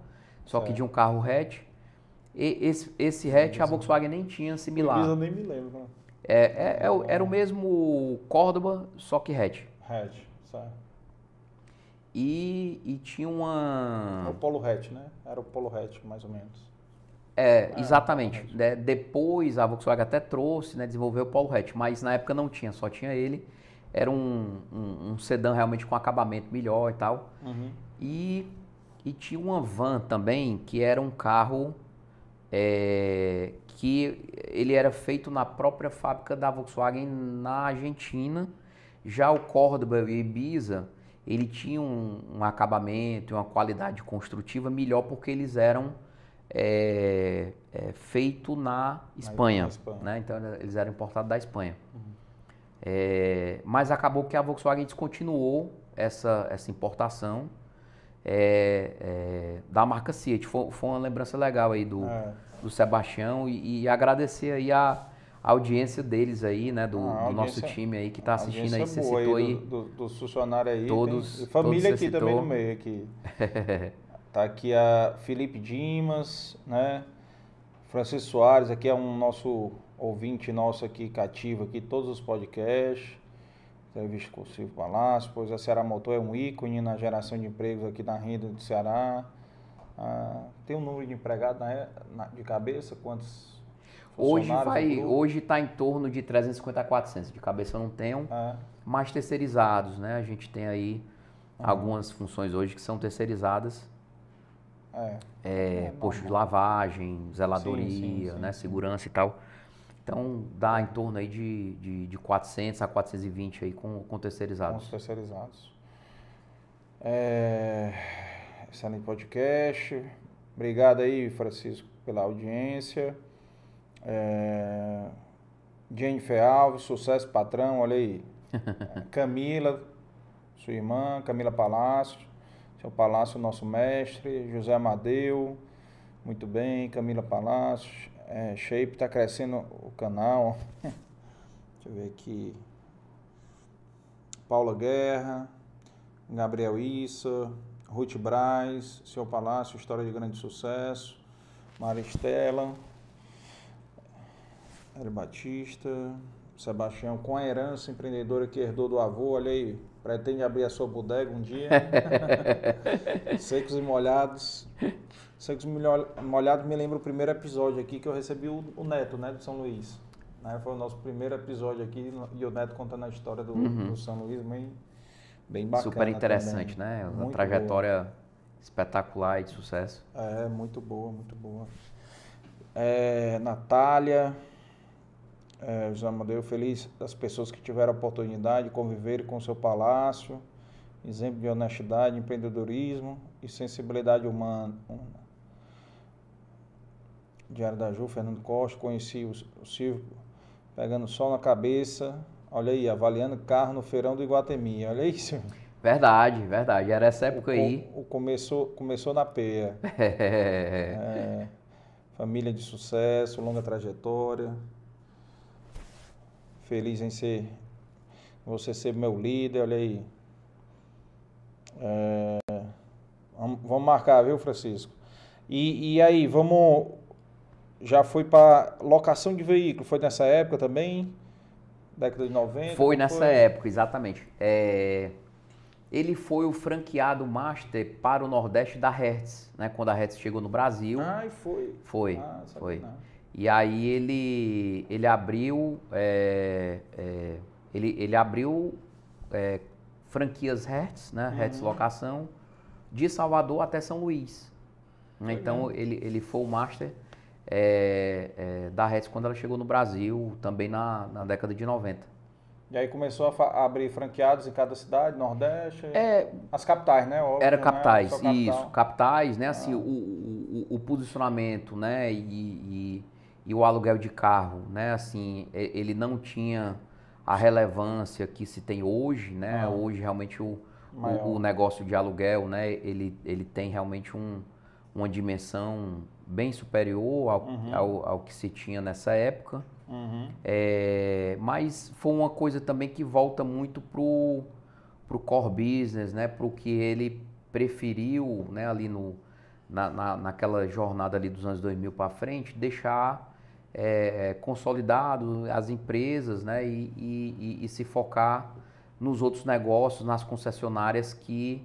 só que de um carro hatch. E esse, esse hatch a Volkswagen nem tinha similar. Ibiza eu nem me lembro. Né? É, é- é o- era o mesmo Córdoba, só que hatch. Hatch, certo. E, e tinha O uma... Polo Hatch, né? Era o Polo Hatch, mais ou menos. É, Ah, exatamente. Né, depois a Volkswagen até trouxe, né, desenvolveu o Polo Hatch, mas na época não tinha, só tinha ele. Era um, um, um sedã realmente com acabamento melhor e tal. Uhum. E, e tinha uma van também, que era um carro é, que ele era feito na própria fábrica da Volkswagen na Argentina. Já o Córdoba e o Ibiza, ele tinha um, um acabamento e uma qualidade construtiva melhor porque eles eram é, é, feito na Espanha, na Espanha. Né? Então eles eram importados da Espanha. É, mas acabou que a Volkswagen descontinuou essa, essa importação é, é, da marca Fiat. Foi, foi uma lembrança legal aí do, É. do Sebastião e, e agradecer aí a, a audiência deles aí, né, do, Ah, do nosso time aí que está assistindo aí, você citou do- aí. do- dos funcionários aí. Todos- tem- família todos aqui também no meio aqui. *laughs* Tá aqui a Felipe Dimas, né? Francisco Soares, aqui é um nosso ouvinte nosso aqui, cativo aqui, todos os podcasts. Entrevista com o Silvio Palácio, pois a Ceará Motor é um ícone na geração de empregos aqui na renda do Ceará. Ah, tem um número de empregados na, na- de cabeça? Quantos Hoje vai, hoje está em torno de 350 a 400. De cabeça eu não tenho, É, mas terceirizados, né? A gente tem aí algumas funções hoje que são terceirizadas. É. É, É, posto de lavagem, zeladoria, Sim, sim, né, sim. segurança e tal. Então dá em torno aí de, de, de 400 a 420 aí com, com com os terceirizados. terceirizados. É, excelente podcast. Obrigado aí, Francisco, pela audiência. É, Jennifer Alves, sucesso patrão, olha aí. *laughs* Camila, sua irmã, Camila Palácio. Seu Palácio, nosso mestre. José Amadeu, muito bem. Camila Palácio. É, Shape, tá crescendo o canal. *laughs* Deixa eu ver aqui. Paula Guerra, Gabriel Issa, Ruth Braz, Seu Palácio, História de Grande Sucesso, Maristela, Hélio Batista, Sebastião, com a herança empreendedora que herdou do avô, olha aí, pretende abrir a sua bodega um dia. *laughs* Secos e molhados. Secos e molhados me lembra o primeiro episódio aqui que eu recebi o, o Neto, né, do São Luís. Né, foi o nosso primeiro episódio aqui e o Neto contando a história do, do São Luís, bem, bem bacana. Super interessante, também. né? Uma Muito trajetória espetacular e de sucesso. É, muito boa, muito boa. É, Natália, é, José Amadeu, feliz das pessoas que tiveram a oportunidade de conviver com o seu palácio, exemplo de honestidade, empreendedorismo e sensibilidade humana. Diário da Ju, Fernando Costa, conheci o, o Silvio pegando sol na cabeça, olha aí, avaliando carro no feirão do Iguatemi, olha isso. Verdade, verdade. Era essa época aí. O, o começou, começou na peia. *laughs* É, família de sucesso, longa trajetória. Feliz em ser você ser meu líder, olha aí. É, vamos, marcar, viu, Francisco? E, e aí, vamos. Já foi para locação de veículo? Foi nessa época também? Década de 90? Foi nessa época, exatamente. É, ele foi o franqueado master para o Nordeste da Hertz, né? Quando a Hertz chegou no Brasil. Ai, foi. Foi, Ah, foi. não. E aí ele, ele abriu, é, é, ele, ele abriu é, franquias Hertz, né? Hertz Locação, de Salvador até São Luís. Né, Então ele, ele foi o master é, é, da Hertz quando ela chegou no Brasil, também na, na década de 90. E aí começou a, abrir franqueados em cada cidade, Nordeste? É, As capitais, né? Óbvio, Era né? capitais, capital. isso, capitais, né? Ah. Assim, o, o, o- o posicionamento, né? E, e, e o aluguel de carro, né? Assim, ele não tinha a relevância que se tem hoje, né? Ah. Hoje realmente o, o, o negócio de aluguel, né? Ele, ele tem realmente um, uma dimensão bem superior ao, Uhum. ao, ao que se tinha nessa época. Uhum. É, mas foi uma coisa também que volta muito pro, pro core business, né? Pro que ele preferiu, né? Ali no, na, na, naquela jornada ali dos anos 2000 para frente, deixar é, é, consolidado as empresas, né? E, e, e- se focar nos outros negócios, nas concessionárias que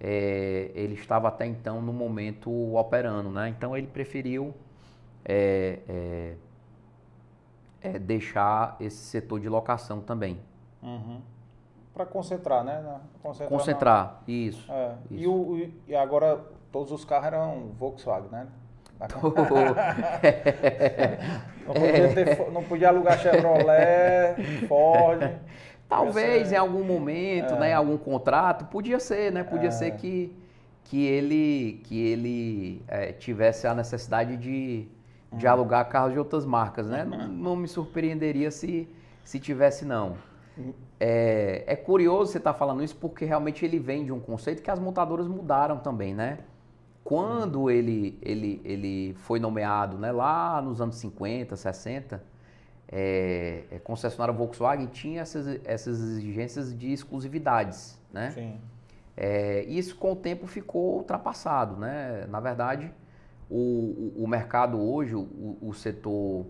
é, ele estava até então no momento operando, né? Então ele preferiu é, é, é, deixar esse setor de locação também. Uhum. Para concentrar, né? Na- Concentrar. na- Concentrar, isso. É. E, Isso. o, e agora todos os carros eram Volkswagen, né? *laughs* Não podia, ter não podia alugar Chevrolet, Ford. *laughs* Talvez ser- em algum momento, É. né, em algum contrato, podia ser, né? Podia É. ser que, que ele, que ele é, tivesse a necessidade de, Hum. de alugar carros de outras marcas, né? Não, não me surpreenderia se, se tivesse, não. Hum. É, é curioso você estar falando isso porque realmente ele vem de um conceito que as montadoras mudaram também, né? Quando ele, ele, ele foi nomeado né, lá nos anos 50, 60, é, é, concessionária Volkswagen tinha essas, essas exigências de exclusividades, né? Sim. É, isso com o tempo ficou ultrapassado, né? Na verdade, o, o, o mercado hoje, o, o setor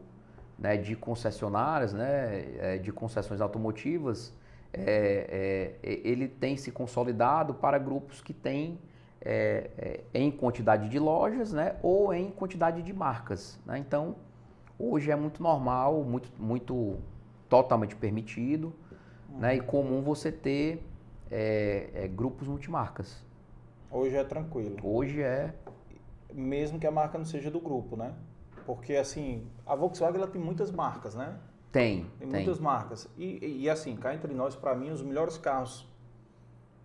né, de concessionárias, né, é, de concessões automotivas, é, é, ele tem se consolidado para grupos que têm é, é, em quantidade de lojas, né, ou em quantidade de marcas. Né? Então, hoje é muito normal, muito, muito totalmente permitido, né, e comum você ter é, é, grupos multimarcas. Hoje é tranquilo. Hoje é Mesmo que a marca não seja do grupo, né? Porque, assim, a Volkswagen ela tem muitas marcas, né? tem, Tem, tem. muitas marcas. E, e, assim, cá entre nós, para mim, os melhores carros,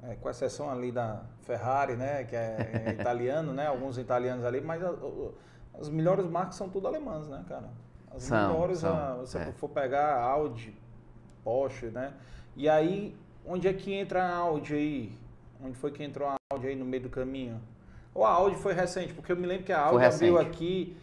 é, com exceção ali da Ferrari, né? Que é *laughs* italiano, né? Alguns italianos ali, mas a- o- as melhores marcas são tudo alemãs, né, cara? As São, melhores, são, ah, se é. for pegar Audi, Porsche, né? E aí, onde é que entra a Audi aí? Onde foi que entrou a Audi aí no meio do caminho? Ou a Audi foi recente? Porque eu me lembro que a Audi abriu aqui,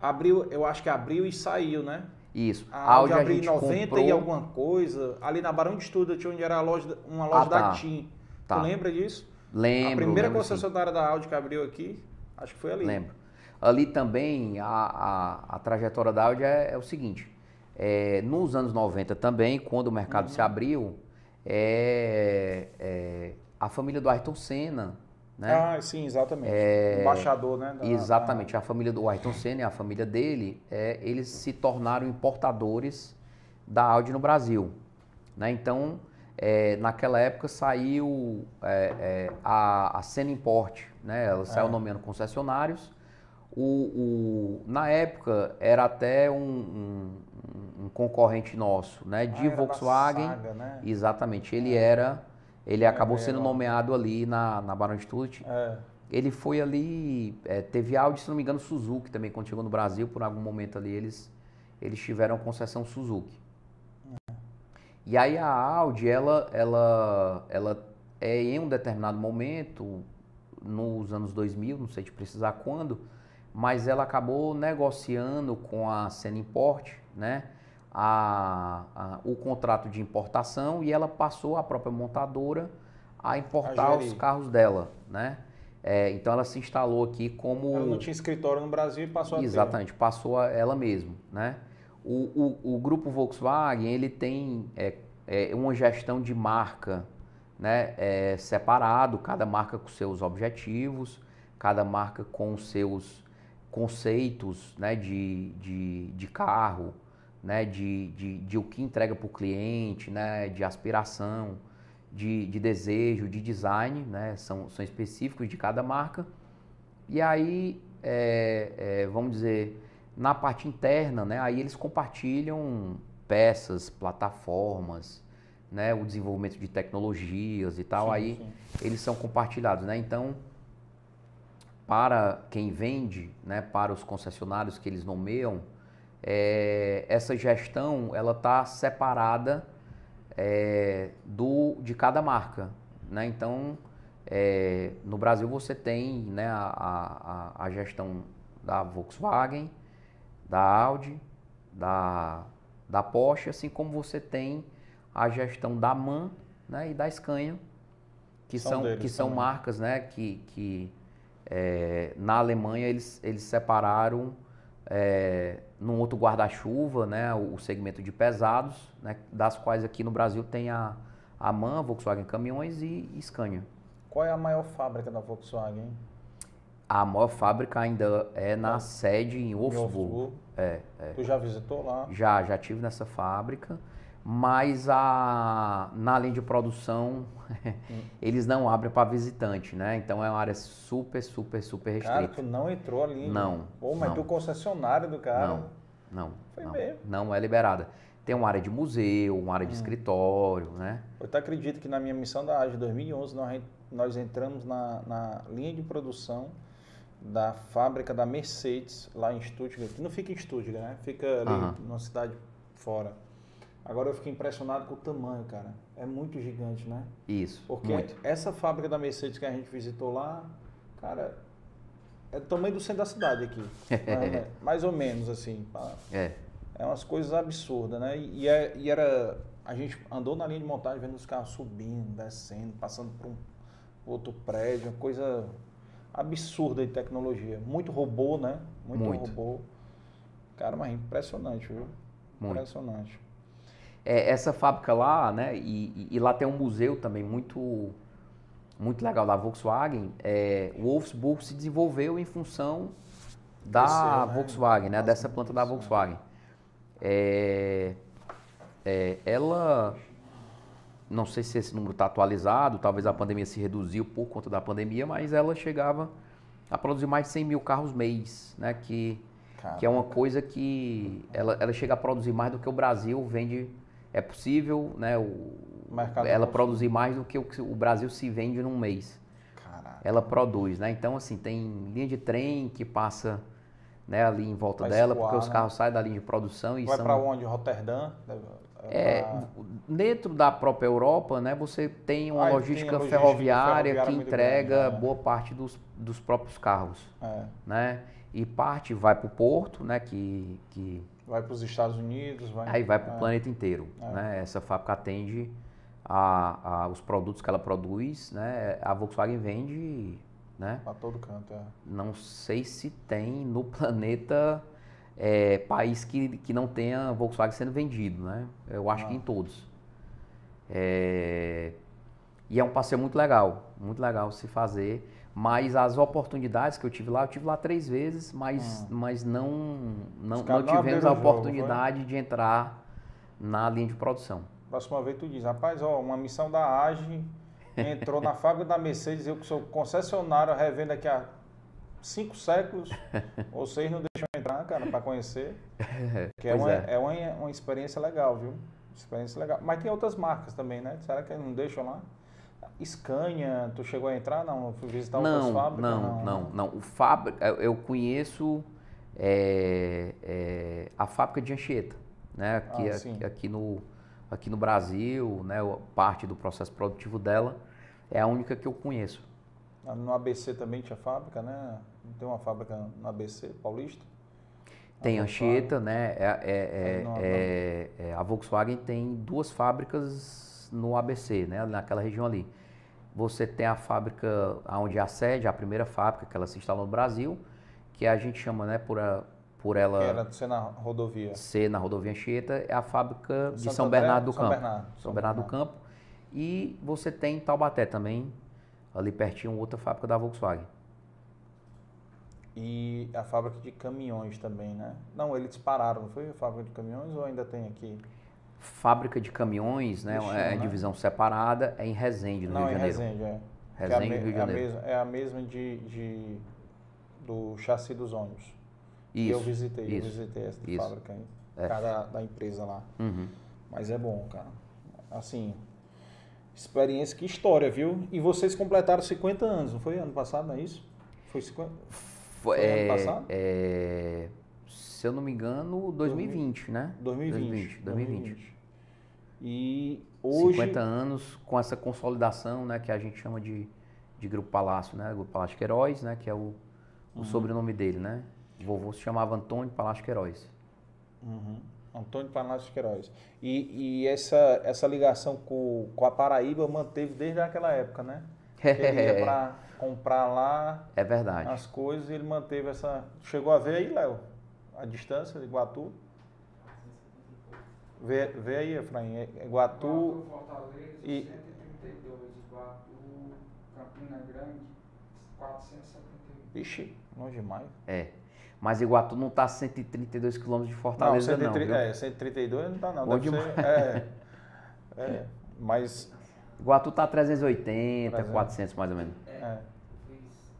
abriu, eu acho que abriu e saiu, né? Isso. A Audi abriu em gente 90 comprou... e alguma coisa. Ali na Barão de Stuttgart, onde era a loja, uma loja Ah, tá. da TIM. Tá. Tu lembra disso? Lembro, a primeira lembro, sim. concessionária da Audi que abriu aqui, acho que foi ali. Lembro. Ali também a, a, a trajetória da Audi é, é o seguinte: é, nos anos 90 também, quando o mercado Uhum. se abriu, é, é, a família do Ayrton Senna, né? Ah, sim, exatamente. Embaixador, né? da- Exatamente, a família do Ayrton Senna e a família dele, é, eles se tornaram importadores da Audi no Brasil. Né? Então, é, naquela época saiu é, é, a, a Senna Import, né? ela saiu É. nomeando concessionários. O, o- na época era até um, um- um concorrente nosso, né? Ah, de da Volkswagen. Saga, né? Exatamente, ele era, ele É, acabou é, sendo nomeado ali na, na Barão de Stuttgart. É. Ele foi ali, é, teve Audi, se não me engano, Suzuki também, quando chegou no Brasil, por algum momento ali, eles, eles tiveram concessão Suzuki. E aí a Audi, ela, ela, ela é em um determinado momento, nos anos 2000, não sei te precisar quando, mas ela acabou negociando com a Sena Import, né, a, a- o contrato de importação e ela passou a própria montadora a importar os gerir. carros dela, né? É, então ela se instalou aqui como Ela não tinha escritório no Brasil e passou a ter. Exatamente, passou a ela mesmo, né? O, o, o grupo Volkswagen, ele tem é, é, uma gestão de marca, né? É, separado, cada marca com seus objetivos, cada marca com seus conceitos, né? De, de, de carro, né? De, de, de o que entrega para o cliente, né? De aspiração, de, de desejo, de design, né? São, são específicos de cada marca. E aí, é, é, vamos dizer, na parte interna, né, aí eles compartilham peças, plataformas, né, o desenvolvimento de tecnologias e tal, Sim, aí sim. eles são compartilhados, né? Então, para quem vende, né, para os concessionários que eles nomeiam, é, essa gestão ela está separada é, do de cada marca, né? Então, é, no Brasil você tem né, a, a, a gestão da Volkswagen, da Audi, da, da Porsche, assim como você tem a gestão da MAN né, e da Scania, que São são, que são também. marcas né, que, que é, na Alemanha eles, eles separaram é, num outro guarda-chuva né, o, o segmento de pesados, né, das quais aqui no Brasil tem a, a MAN, Volkswagen Caminhões e, e Scania. Qual é a maior fábrica da Volkswagen? A maior fábrica ainda é na sede em Wolfsburg. É, Tu já visitou lá? já, já tive nessa fábrica, mas a, na linha de produção *laughs* eles não abrem para visitante, né? Então é uma área super, super, super Cara, restrita. tu não entrou ali. Não, Pô, mas não. tu concessionário do cara. Não, não, Foi não, mesmo. não é liberada. tem uma área de museu, uma área de escritório, né? Eu acredito que na minha missão da AGE 2011 nós, nós entramos na, na linha de produção da fábrica da Mercedes lá em Stuttgart, que não fica em Stuttgart, né? Fica ali Aham. numa cidade fora. Agora eu fiquei impressionado com o tamanho, cara. É muito gigante, né? Isso, Porque muito. essa fábrica da Mercedes que a gente visitou lá, cara, é do tamanho do centro da cidade aqui. *laughs* né? Mais ou menos assim. É, É umas coisas absurdas, né? E, é- e era. A gente andou na linha de montagem vendo os carros subindo, descendo, passando por um outro prédio, uma coisa absurda de tecnologia. Muito robô, né? Muito, Muito. robô. Cara, mas impressionante, viu? Muito. Impressionante. É, essa fábrica lá, né, e, e- lá tem um museu também muito, muito legal da Volkswagen. É, o Wolfsburg se desenvolveu em função da né? Volkswagen, né, Nossa, dessa planta da cresceu. Volkswagen. É, é, ela, não sei se esse número está atualizado, talvez a pandemia se reduziu por conta da pandemia, mas ela chegava a produzir mais de 100 mil carros mês, né, que que é uma coisa que ela, ela chega a produzir mais do que o Brasil vende. É possível, né? O, Mercado ela produzir mais do que o, o Brasil se vende num mês. Caraca. Ela produz, né? Então, assim, tem linha de trem que passa né, ali em volta Vai dela, escoar, porque os né? carros saem da linha de produção e Vai são. pra onde? Roterdã? É, dentro da própria Europa, né, você tem uma Ah, tem a logística, logística ferroviária, ferroviária que entrega grande, né? boa parte dos, dos próprios carros, é, né? E parte vai para o porto, né, que, que vai para os Estados Unidos, vai. Aí vai para o é. planeta inteiro. Né? Essa fábrica atende a, a- os produtos que ela produz, né? A Volkswagen vende, né? Pra todo canto, é. Não sei se tem no planeta é, país que, que não tenha Volkswagen sendo vendido, né? Eu acho que Ah. em todos. É, E é um passeio muito legal, muito legal se fazer. Mas as oportunidades que eu tive lá, eu tive lá três vezes, mas, mas não, não, não tivemos a abriram o jogo, oportunidade de entrar na linha de produção. Próxima vez tu diz, rapaz, ó, uma missão da AGE entrou na fábrica da Mercedes, eu que sou concessionário, revendo aqui há cinco séculos, *laughs* vocês não deixam entrar, cara, para conhecer. *laughs* Que é, uma, é. é. uma, uma experiência legal, viu? Experiência legal. Mas tem outras marcas também, né? Será que eles não deixam lá? Scania, tu chegou a entrar? Não, fui visitar outras Não, fábricas? não, não, não. O fábrica, eu- conheço é, é, a fábrica de Anchieta, né? Aqui, Ah, aqui, aqui no, aqui no Brasil, né? Parte do processo produtivo dela é a única que eu conheço. No ABC também tinha fábrica, né? Não tem uma fábrica no ABC, Paulista? Tem A. Anchieta, né? É, é- não- é- é- a Volkswagen tem duas fábricas no ABC, né? Naquela região ali. Você tem a fábrica onde é a sede, a primeira fábrica que ela se instalou no Brasil, que a gente chama, né, por, a- por ela Que era ser na rodovia. ser na rodovia Anchieta, é a fábrica de São Bernardo do São Campo. Bernardo, São São Bernardo do. Campo. E você tem em Taubaté também, ali pertinho, outra fábrica da Volkswagen. E a fábrica de caminhões também, né? Não, eles pararam, não foi a fábrica de caminhões ou ainda tem aqui? Fábrica de caminhões, né, é né? divisão separada, é em Resende, no não, Rio de Janeiro. Resende, é. Que Resende, é, Rio de é a Janeiro. mesma, é a mesma de, de- do chassi dos ônibus. E Isso. eu visitei, eu isso, visitei essa isso. fábrica aí. É. Cada da empresa lá. Uhum. Mas é bom, cara. Assim, experiência, que história, viu? E vocês completaram 50 anos, não foi ano passado, não é isso? Foi 50? Foi, Foi ano é, passado? é, se eu não me engano, 2020, né? 2020. 2020. E hoje. 50 anos com essa consolidação, né, que a gente chama de, de Grupo Palácio, né? Grupo Palácio Queiroz, né, que é o, Uhum. o sobrenome dele, né? O vovô se chamava Antônio Palácio Queiroz. Uhum. Antônio Palácio Queiroz. E, e essa, essa ligação com, com a Paraíba manteve desde aquela época, né? Que *laughs* ele ia para comprar lá É verdade. as coisas e ele manteve essa. Chegou a ver aí, Léo? A distância de Iguatu? Vê, vê aí, Efraim. É- é Iguatu. Iguatu, Fortaleza, e- 132. Iguatu, Campina Grande, 471. Ixi, longe demais. É. Mas Iguatu não está a 132 quilômetros de Fortaleza, não. 130 viu? é, 132 não tá não. Bom Deve demais. ser, é, é, mas Iguatu está a 380, 300. 400 mais ou menos. é, Fiz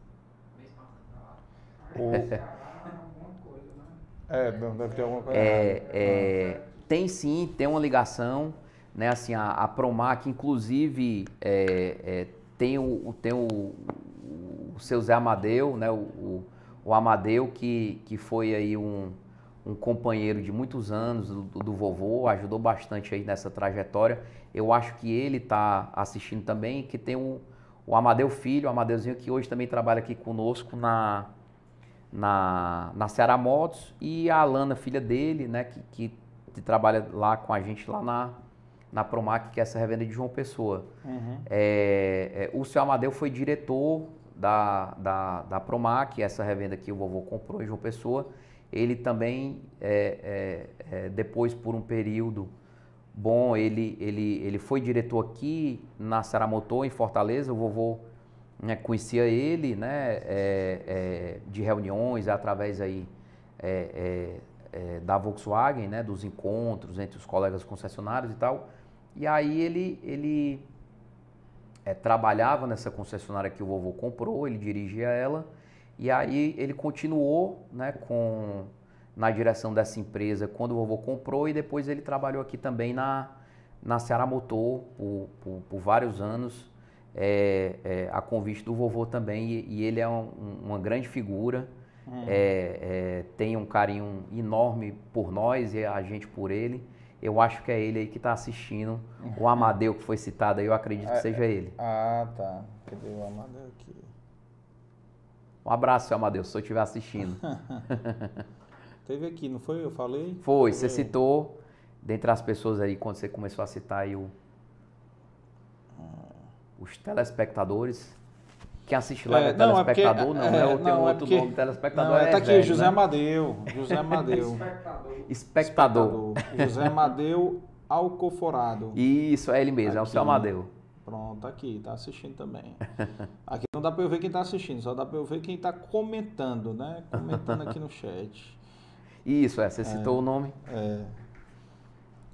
mês passado pra lá. o, coisa, né? é, não deve ter alguma coisa É, é, tem sim, tem uma ligação, né? Assim, a, a Promac, inclusive, é, é, tem, o, tem o, o seu Zé Amadeu, né? O, o, o Amadeu, que, que foi aí um, um companheiro de muitos anos do, do, vovô, ajudou bastante aí nessa trajetória. Eu acho que ele está assistindo também, que tem o, o Amadeu Filho, o Amadeuzinho, que hoje também trabalha aqui conosco na, na, na Ceará Motos, e a Alana, filha dele, né, que, que, que trabalha lá com a gente lá na, na Promac, que é essa revenda de João Pessoa. Uhum. É, é, o seu Amadeu foi diretor da, da, da Promac, essa revenda que o vovô comprou em João Pessoa. Ele também, é, é, é depois por um período bom, ele, ele, ele foi diretor aqui na Saramotor, em Fortaleza. O vovô né, conhecia ele né, é, é, de reuniões através aí, é, da Volkswagen, né, dos encontros entre os colegas concessionários e tal. E aí ele, ele é, trabalhava nessa concessionária que o vovô comprou, ele dirigia ela, e aí ele continuou né, com, na direção dessa empresa quando o vovô comprou e depois ele trabalhou aqui também na, na Ceará Motor por, por, por vários anos, é, é, a convite do vovô também, e, e ele é um, uma grande figura, uhum. é, tem um carinho enorme por nós e a gente por ele. Eu acho que é ele aí que está assistindo. O Amadeu que foi citado aí, eu acredito que é, seja ele. Ah, tá. Cadê o Amadeu aqui? Um abraço, seu Amadeu, se eu estiver assistindo. *laughs* Teve aqui, não foi? Eu falei? Foi, você citou, dentre as pessoas aí, quando você começou a citar aí o, os telespectadores. Quem assiste lá é, é não, telespectador, é porque, não, é, é, tem não, outro é porque, nome, telespectador não, é, tá aqui, velho, José né? Amadeu, José *laughs* Amadeu. Espectador. Espectador. José Amadeu Alcoforado. Isso, é ele mesmo, aqui. é o seu Amadeu. Pronto, aqui, tá assistindo também. Aqui não dá para eu ver quem tá assistindo, só dá para eu ver quem tá comentando, né? Comentando aqui no chat. Isso, é, você citou é, o nome. É.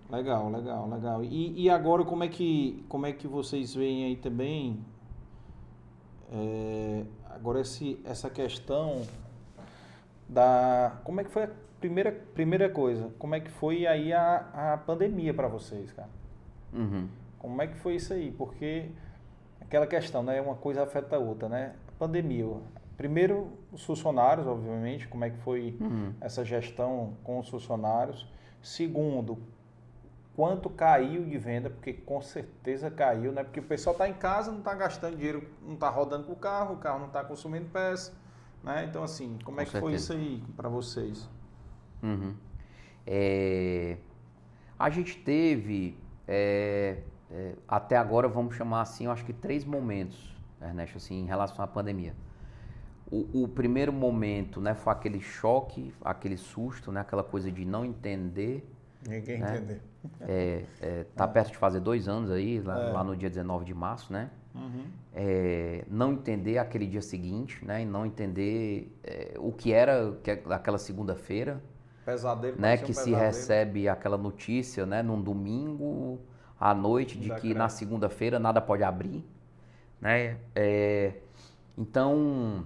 Legal, legal, legal. E, e agora como é que como é que vocês veem aí também é, agora esse, essa questão da como é que foi a primeira primeira coisa? Como é que foi aí a, a pandemia para vocês cara? Uhum. como é que foi isso aí? Porque aquela questão né? Uma coisa afeta a outra né? Pandemia. Primeiro os funcionários obviamente como é que foi uhum. essa gestão com os funcionários? Segundo quanto caiu de venda, porque com certeza caiu, né? Porque o pessoal está em casa, não está gastando dinheiro, não está rodando com o carro, o carro não está consumindo peça, né? Então, assim, como com é que certeza. foi isso aí para vocês? Uhum. É... A gente teve, é... É... até agora, vamos chamar assim, eu acho que três momentos, Ernesto, assim, em relação à pandemia. O, o, primeiro momento, né, foi aquele choque, aquele susto, né, aquela coisa de não entender. Ninguém né? entender é, é, tá perto de fazer dois anos aí, lá, é. lá no dia 19 de março, né? Uhum. É, não entender aquele dia seguinte, né? E não entender é, o que era que, é aquela segunda-feira. Pesadelo. Né? Que um se recebe aquela notícia, né? Num domingo à noite de que na segunda-feira nada pode abrir, né? É, então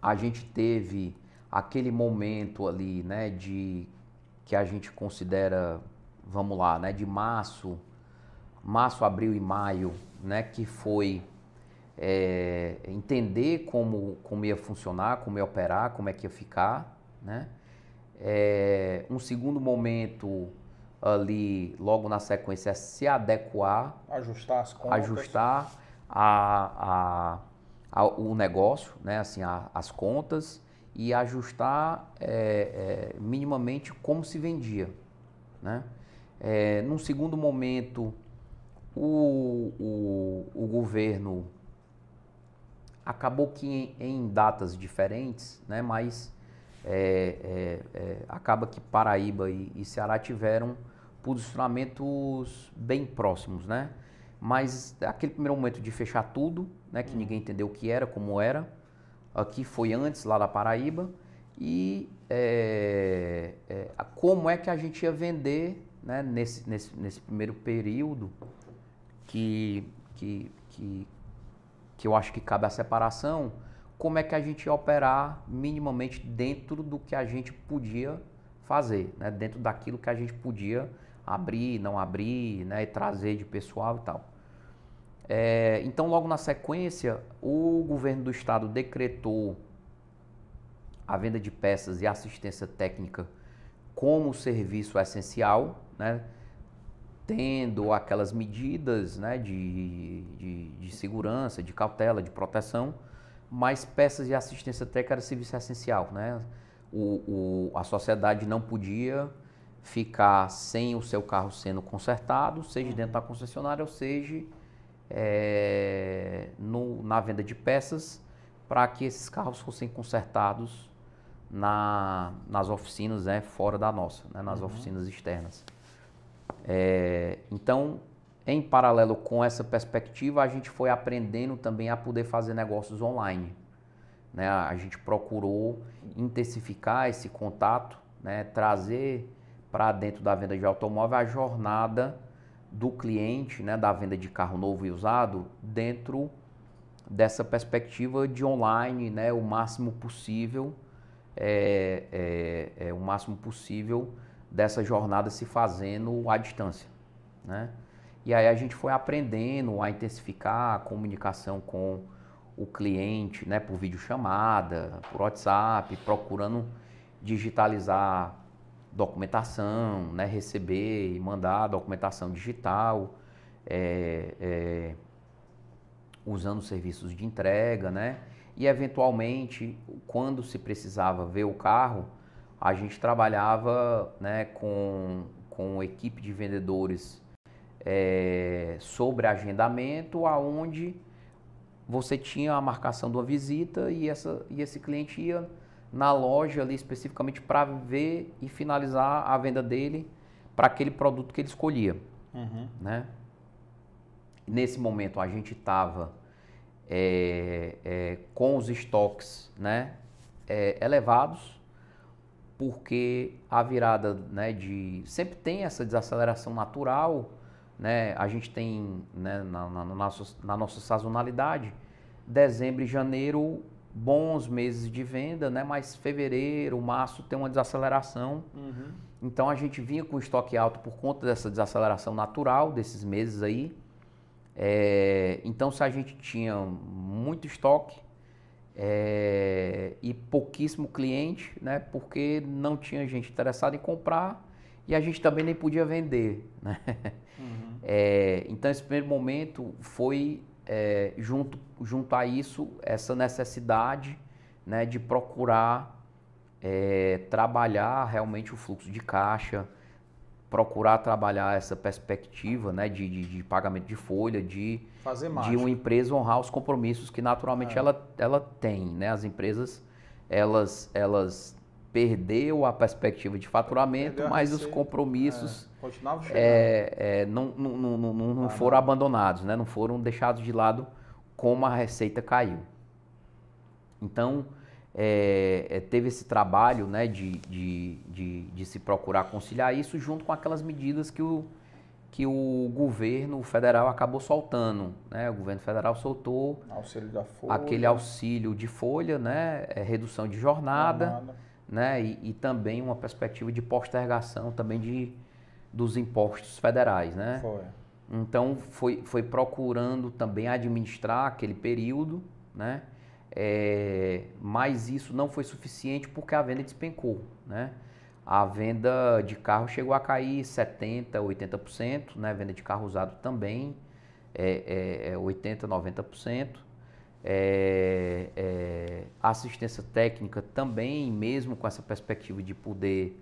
a gente teve aquele momento ali, né? De que a gente considera vamos lá, né, de março, março, abril e maio, né, que foi é, entender como, como ia funcionar, como ia operar, como é que ia ficar, né? É, um segundo momento ali, logo na sequência, é se adequar, ajustar as contas, ajustar a, a, a o negócio, né, assim, a, as contas e ajustar é, é, minimamente como se vendia, né? É, num segundo momento, o, o, o governo acabou que em, em, datas diferentes, né, mas é, é, é, acaba que Paraíba e, e, Ceará tiveram posicionamentos bem próximos, né? Mas aquele primeiro momento de fechar tudo, né, que hum. ninguém entendeu o que era, como era, aqui foi antes lá da Paraíba e é, é, como é que a gente ia vender né, nesse, nesse, nesse primeiro período que, que, que, que eu acho que cabe a separação, como é que a gente ia operar minimamente dentro do que a gente podia fazer, né? dentro daquilo que a gente podia abrir, não abrir, né? e trazer de pessoal e tal. É, então, logo na sequência, o governo do estado decretou a venda de peças e assistência técnica como serviço essencial, né? tendo aquelas medidas né, de, de, de, segurança, de cautela, de proteção, mas peças de assistência técnica era serviço essencial. Né? O, o, a sociedade não podia ficar sem o seu carro sendo consertado, seja dentro da concessionária ou seja é, no, na venda de peças, para que esses carros fossem consertados na, nas oficinas né, fora da nossa, né, nas uhum. oficinas externas. É, então, em paralelo com essa perspectiva, a gente foi aprendendo também a poder fazer negócios online. Né? A gente procurou intensificar esse contato, né? trazer para dentro da venda de automóvel a jornada do cliente, né? da venda de carro novo e usado, dentro dessa perspectiva de online, né? o máximo possível, é, é, é o máximo possível dessa jornada se fazendo à distância, né? E aí a gente foi aprendendo a intensificar a comunicação com o cliente, né, por videochamada, por WhatsApp, procurando digitalizar documentação, né, receber e mandar documentação digital, é, é, usando serviços de entrega, né? E eventualmente, quando se precisava ver o carro, a gente trabalhava né, com, com equipe de vendedores é, sobre agendamento, aonde você tinha a marcação de uma visita e, essa, e esse cliente ia na loja ali especificamente para ver e finalizar a venda dele para aquele produto que ele escolhia. Uhum. Né? Nesse momento a gente estava é, é, com os estoques né, é, elevados, porque a virada né, de. Sempre tem essa desaceleração natural, né? A gente tem né, na, na, na, nossa, na nossa sazonalidade, dezembro e janeiro, bons meses de venda, né? Mas fevereiro, março tem uma desaceleração. Uhum. Então a gente vinha com estoque alto por conta dessa desaceleração natural desses meses aí. É, então se a gente tinha muito estoque, é, e pouquíssimo cliente, né? Porque não tinha gente interessada em comprar e a gente também nem podia vender, né? Uhum. *laughs* É, então esse primeiro momento foi é, junto, junto a isso essa necessidade, né? De procurar é, trabalhar realmente o fluxo de caixa, procurar trabalhar essa perspectiva né, de, de, de pagamento de folha, de, de uma empresa honrar os compromissos que naturalmente é. ela, ela tem. Né? As empresas, elas, elas perdeu a perspectiva de faturamento, mas os compromissos é, é, é, não, não, não, não, não ah, foram abandonados, né? não foram deixados de lado como a receita caiu. Então, é, é, teve esse trabalho né, de, de, de, de, se procurar conciliar isso junto com aquelas medidas que o, que o governo federal acabou soltando. Né? O governo federal soltou auxílio aquele auxílio de folha, né? É, redução de jornada, jornada. Né? E, e, também uma perspectiva de postergação também de, dos impostos federais. Né? Foi. Então foi, foi procurando também administrar aquele período, né? É, mas isso não foi suficiente porque a venda despencou. Né? A venda de carro chegou a cair 70%, 80%, né? a venda de carro usado também é, é, 80%, 90%. É, é, assistência técnica também, mesmo com essa perspectiva de poder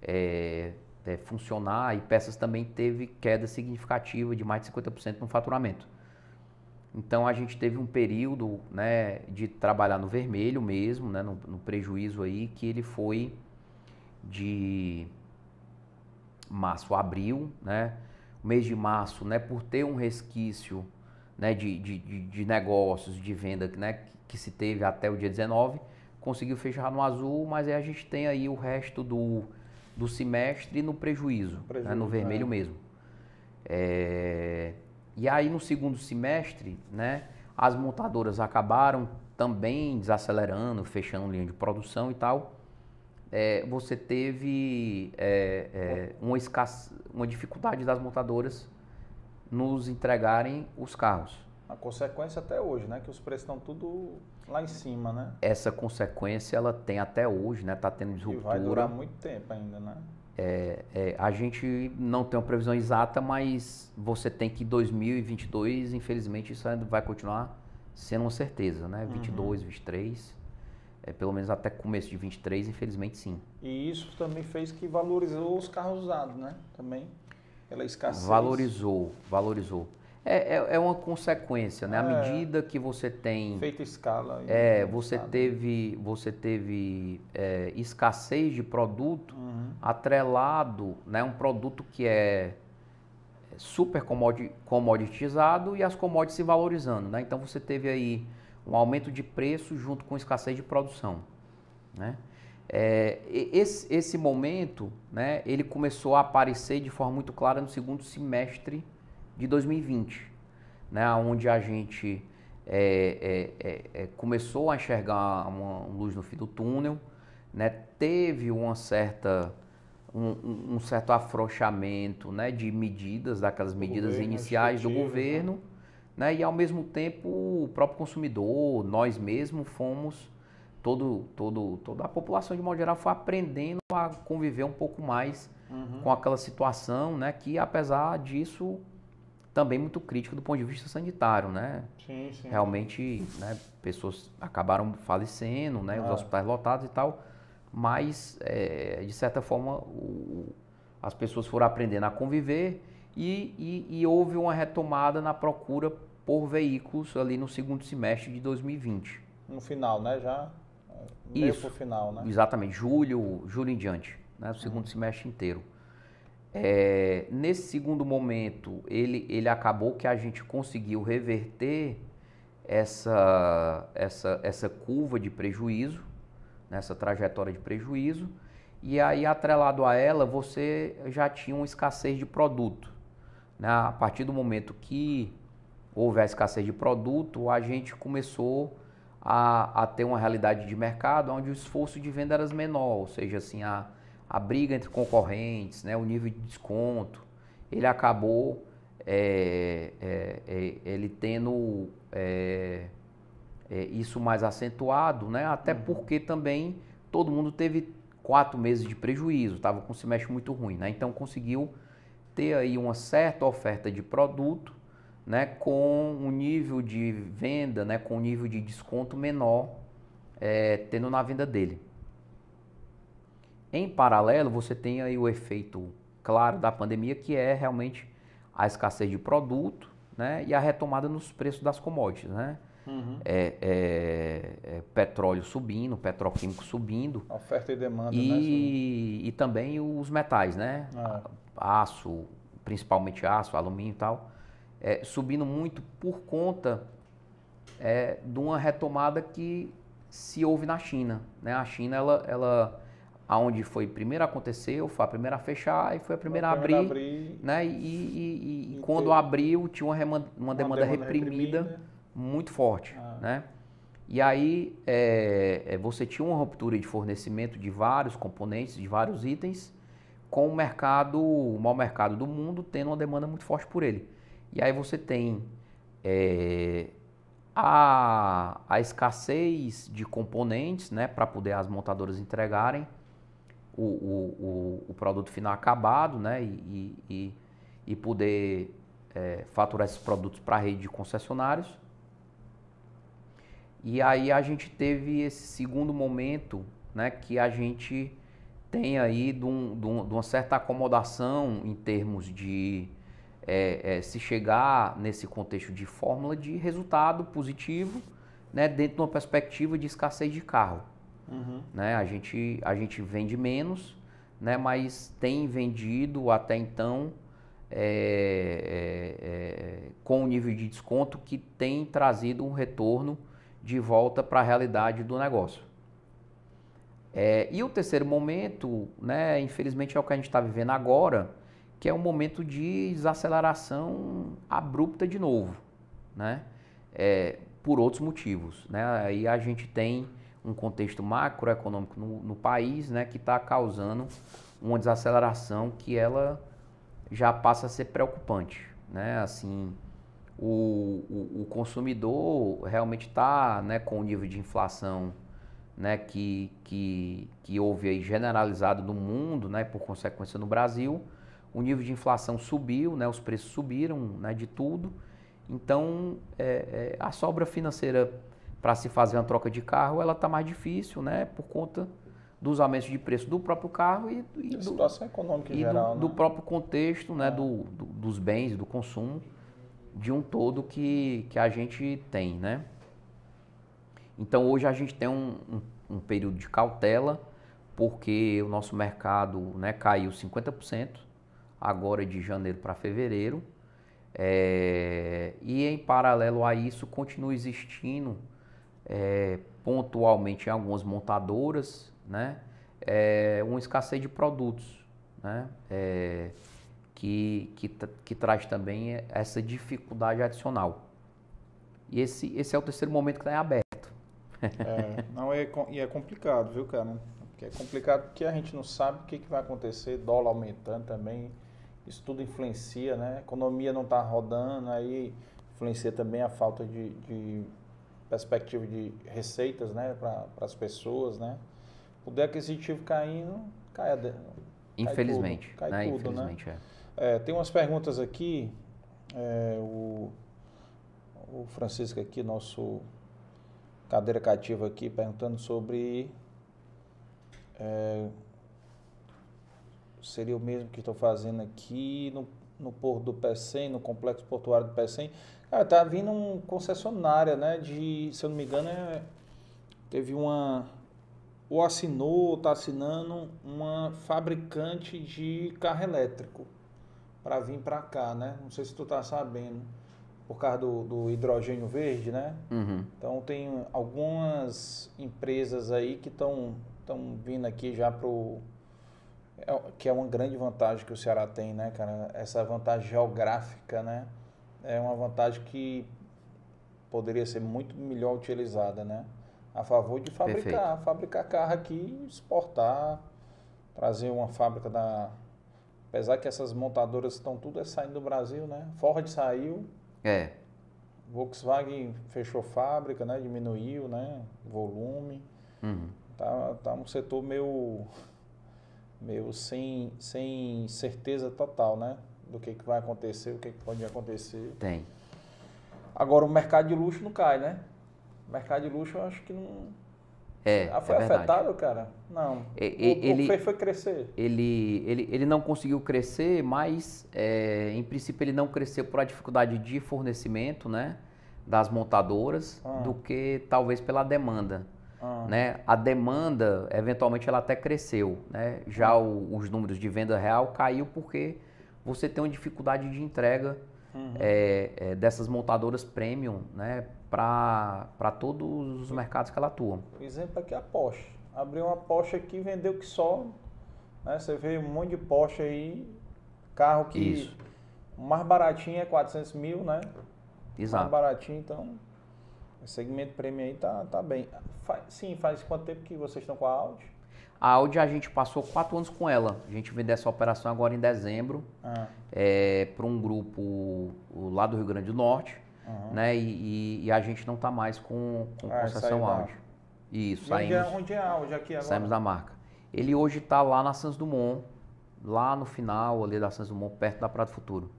é, é, funcionar, e peças também teve queda significativa de mais de 50% no faturamento. Então a gente teve um período né, de trabalhar no vermelho mesmo, né, no, no, prejuízo aí, que ele foi de março a abril, né? O mês de março, né, por ter um resquício né, de, de, de negócios, de venda né, que, se teve até o dia 19, conseguiu fechar no azul, mas aí a gente tem aí o resto do, do semestre no prejuízo, prejuízo né, no vermelho é. mesmo. É, e aí no segundo semestre, né, as montadoras acabaram também desacelerando, fechando linha de produção e tal. é, você teve é, é, uma, escasse, uma dificuldade das montadoras nos entregarem os carros. A consequência até hoje, né? Que os preços estão tudo lá em cima, né? Essa consequência ela tem até hoje, né? Tá tendo E disruptura. vai durar muito tempo ainda, né? É, é, a gente não tem uma previsão exata, mas você tem que 2022, infelizmente, isso ainda vai continuar sendo uma certeza, né? 22, 23, é, pelo menos até começo de 23, infelizmente sim. E isso também fez que valorizou os carros usados, né? Também pela escassez. Valorizou, valorizou. É, é, é uma consequência, né? À É. medida que você tem Feita escala. É, você estado. teve, você teve é, escassez de produto Uhum. atrelado, né, um produto que é super comodi- comoditizado e as commodities se valorizando, né? Então você teve aí um aumento de preço junto com escassez de produção, né? É, esse, esse momento, né, ele começou a aparecer de forma muito clara no segundo semestre de 2020, né, onde a gente é, é, é, é, começou a enxergar uma luz no fim do túnel, né, teve uma certa um, um- certo afrouxamento né, de medidas, daquelas medidas governo, iniciais do né? governo, né, e ao mesmo tempo o próprio consumidor, nós mesmos fomos, todo, todo, toda a população de modo geral foi aprendendo a conviver um pouco mais Uhum. com aquela situação, né, que apesar disso também muito crítico do ponto de vista sanitário, né? Sim, sim. Realmente, né, pessoas acabaram falecendo, né, os Ah. hospitais lotados e tal, mas é, de certa forma o- as pessoas foram aprendendo a conviver e, e- e houve uma retomada na procura por veículos ali no segundo semestre de 2020. No final, né? Já. Meio Isso. pro final, né? Exatamente, julho, julho em diante, né, o segundo semestre inteiro. É, nesse segundo momento, ele, ele acabou que a gente conseguiu reverter essa, essa, essa curva de prejuízo, nessa trajetória de prejuízo, e aí atrelado a ela você já tinha uma escassez de produto. Né? A partir do momento que houve a escassez de produto, a gente começou a, a ter uma realidade de mercado onde o esforço de venda era menor, ou seja, assim, a, a briga entre concorrentes, né, o nível de desconto, ele acabou é, é, é, ele tendo é, é, isso mais acentuado, né, até porque também todo mundo teve quatro meses de prejuízo, estava com um semestre muito ruim, né, então conseguiu ter aí uma certa oferta de produto, né, com um nível de venda, né, com um nível de desconto menor, é, tendo na venda dele. Em paralelo, você tem aí o efeito claro da pandemia, que é realmente a escassez de produto né, e a retomada nos preços das commodities. Né? Uhum. É, é, é petróleo subindo, petroquímico subindo Oferta e demanda, né? e, e também os metais, né? Ah. Aço, principalmente aço, alumínio e tal, é, subindo muito por conta é, de uma retomada que se houve na China. Né? A China, ela, ela, aonde foi primeiro aconteceu, foi a primeira a fechar e foi a primeira a abrir. abrir Né? E, e- e- e quando abriu, tinha uma, uma uma demanda, reprimida, muito forte, Ah. né? E aí é, é, você tinha uma ruptura de fornecimento de vários componentes, de vários itens, com o mercado, o maior mercado do mundo, tendo uma demanda muito forte por ele. E aí você tem é, a, a escassez de componentes, né, para poder as montadoras entregarem o, o, o, o produto final acabado, né, e, e, e poder é, faturar esses produtos para a rede de concessionários. E aí a gente teve esse segundo momento, né, que a gente tem aí de, um- de um- de uma certa acomodação em termos de é, é, se chegar nesse contexto de fórmula de resultado positivo, né, dentro de uma perspectiva de escassez de carro. Uhum. Né? A, gente, a gente vende menos, né, mas tem vendido até então é, é, é, com um nível de desconto que tem trazido um retorno de volta para a realidade do negócio. É, e o terceiro momento, né, infelizmente é o que a gente está vivendo agora, que é um momento de desaceleração abrupta de novo, né? É, por outros motivos. Né? Aí a gente tem um contexto macroeconômico no, no país, né, que está causando uma desaceleração que ela já passa a ser preocupante, né? Assim, o, o, o consumidor realmente está, né, com o nível de inflação, né, que, que, que houve aí generalizado no mundo, né, por consequência no Brasil, o nível de inflação subiu, né, os preços subiram, né, de tudo. Então, é, é, a sobra financeira para se fazer uma troca de carro, ela está mais difícil, né, por conta dos aumentos de preço do próprio carro e, e do, situação econômica e geral, do, né? do próprio contexto, né, É. do, do- dos bens, do consumo, de um todo que, que a gente tem, né? Então hoje a gente tem um, um, um período de cautela, porque o nosso mercado né, caiu 50%, agora de janeiro para fevereiro. É, e em paralelo a isso continua existindo é, pontualmente em algumas montadoras, né, é, uma escassez de produtos, né, é, que, que, que traz também essa dificuldade adicional. E esse, esse é o terceiro momento que está em aberto. É, não é, e é complicado, viu, cara? Porque é complicado porque a gente não sabe o que, que vai acontecer, dólar aumentando também, isso tudo influencia, né? A economia não está rodando, aí influencia também a falta de, de perspectiva de receitas, né, para as pessoas, né? Poder aquisitivo caindo, cai a de- Infelizmente, tudo, cai né? tudo, né? Infelizmente, é. É, tem umas perguntas aqui. é, o, o Francisco aqui, nosso cadeira cativa aqui, perguntando sobre. é, seria o mesmo que estou fazendo aqui no, no Porto do Pecém, no Complexo Portuário do Pecém. Cara, tá vindo um concessionária, né? De, se eu não me engano, é, teve uma. Ou assinou, ou está assinando uma fabricante de carro elétrico para vir para cá, né? Não sei se tu tá sabendo, por causa do, do hidrogênio verde, né? Uhum. Então tem algumas empresas aí que estão vindo aqui já pro que é uma grande vantagem que o Ceará tem, né, cara? Essa vantagem geográfica, né? É uma vantagem que poderia ser muito melhor utilizada, né? A favor de fabricar, fabricar carro aqui, exportar, trazer uma fábrica da apesar que essas montadoras estão tudo é saindo do Brasil, né? Ford saiu, É, Volkswagen fechou fábrica, né? Diminuiu, né? Volume. uhum. Tá, tá um setor meio, meio sem, sem certeza total, né? Do que, que vai acontecer, o que, que pode acontecer. tem. Agora o mercado de luxo não cai, né? O mercado de luxo eu acho que não. É, ah, foi é afetado, cara? Não. E- o, e- o ele- que fez foi crescer. Ele, ele, ele não conseguiu crescer, mas é, em princípio ele não cresceu por a dificuldade de fornecimento né, das montadoras Ah. do que talvez pela demanda. Ah, Né? A demanda, eventualmente, ela até cresceu. Né? Já o- os números de venda real caiu porque você tem uma dificuldade de entrega uhum. é, é, dessas montadoras premium né, para todos os mercados que ela atua. Exemplo aqui é a Porsche. Abriu uma Porsche aqui, vendeu que só. Né? Você vê um monte de Porsche aí, carro que Isso. o mais baratinho é 400 mil, né? Exato. Mais baratinho, então o segmento premium aí tá, tá bem. Fa- sim, faz quanto tempo que vocês estão com a Audi? A Audi a gente passou quatro anos com ela. A gente vendeu essa operação agora em dezembro Ah, para um grupo lá do Rio Grande do Norte, aham. né? E, e- e a gente não está mais com, com Ah, concessão da- Audi. Isso, E onde, é, saímos, onde é a Audi aqui agora? saímos da marca. Ele hoje está lá na Sans Dumont, lá no final ali da Sans Dumont, perto da Prado Futuro.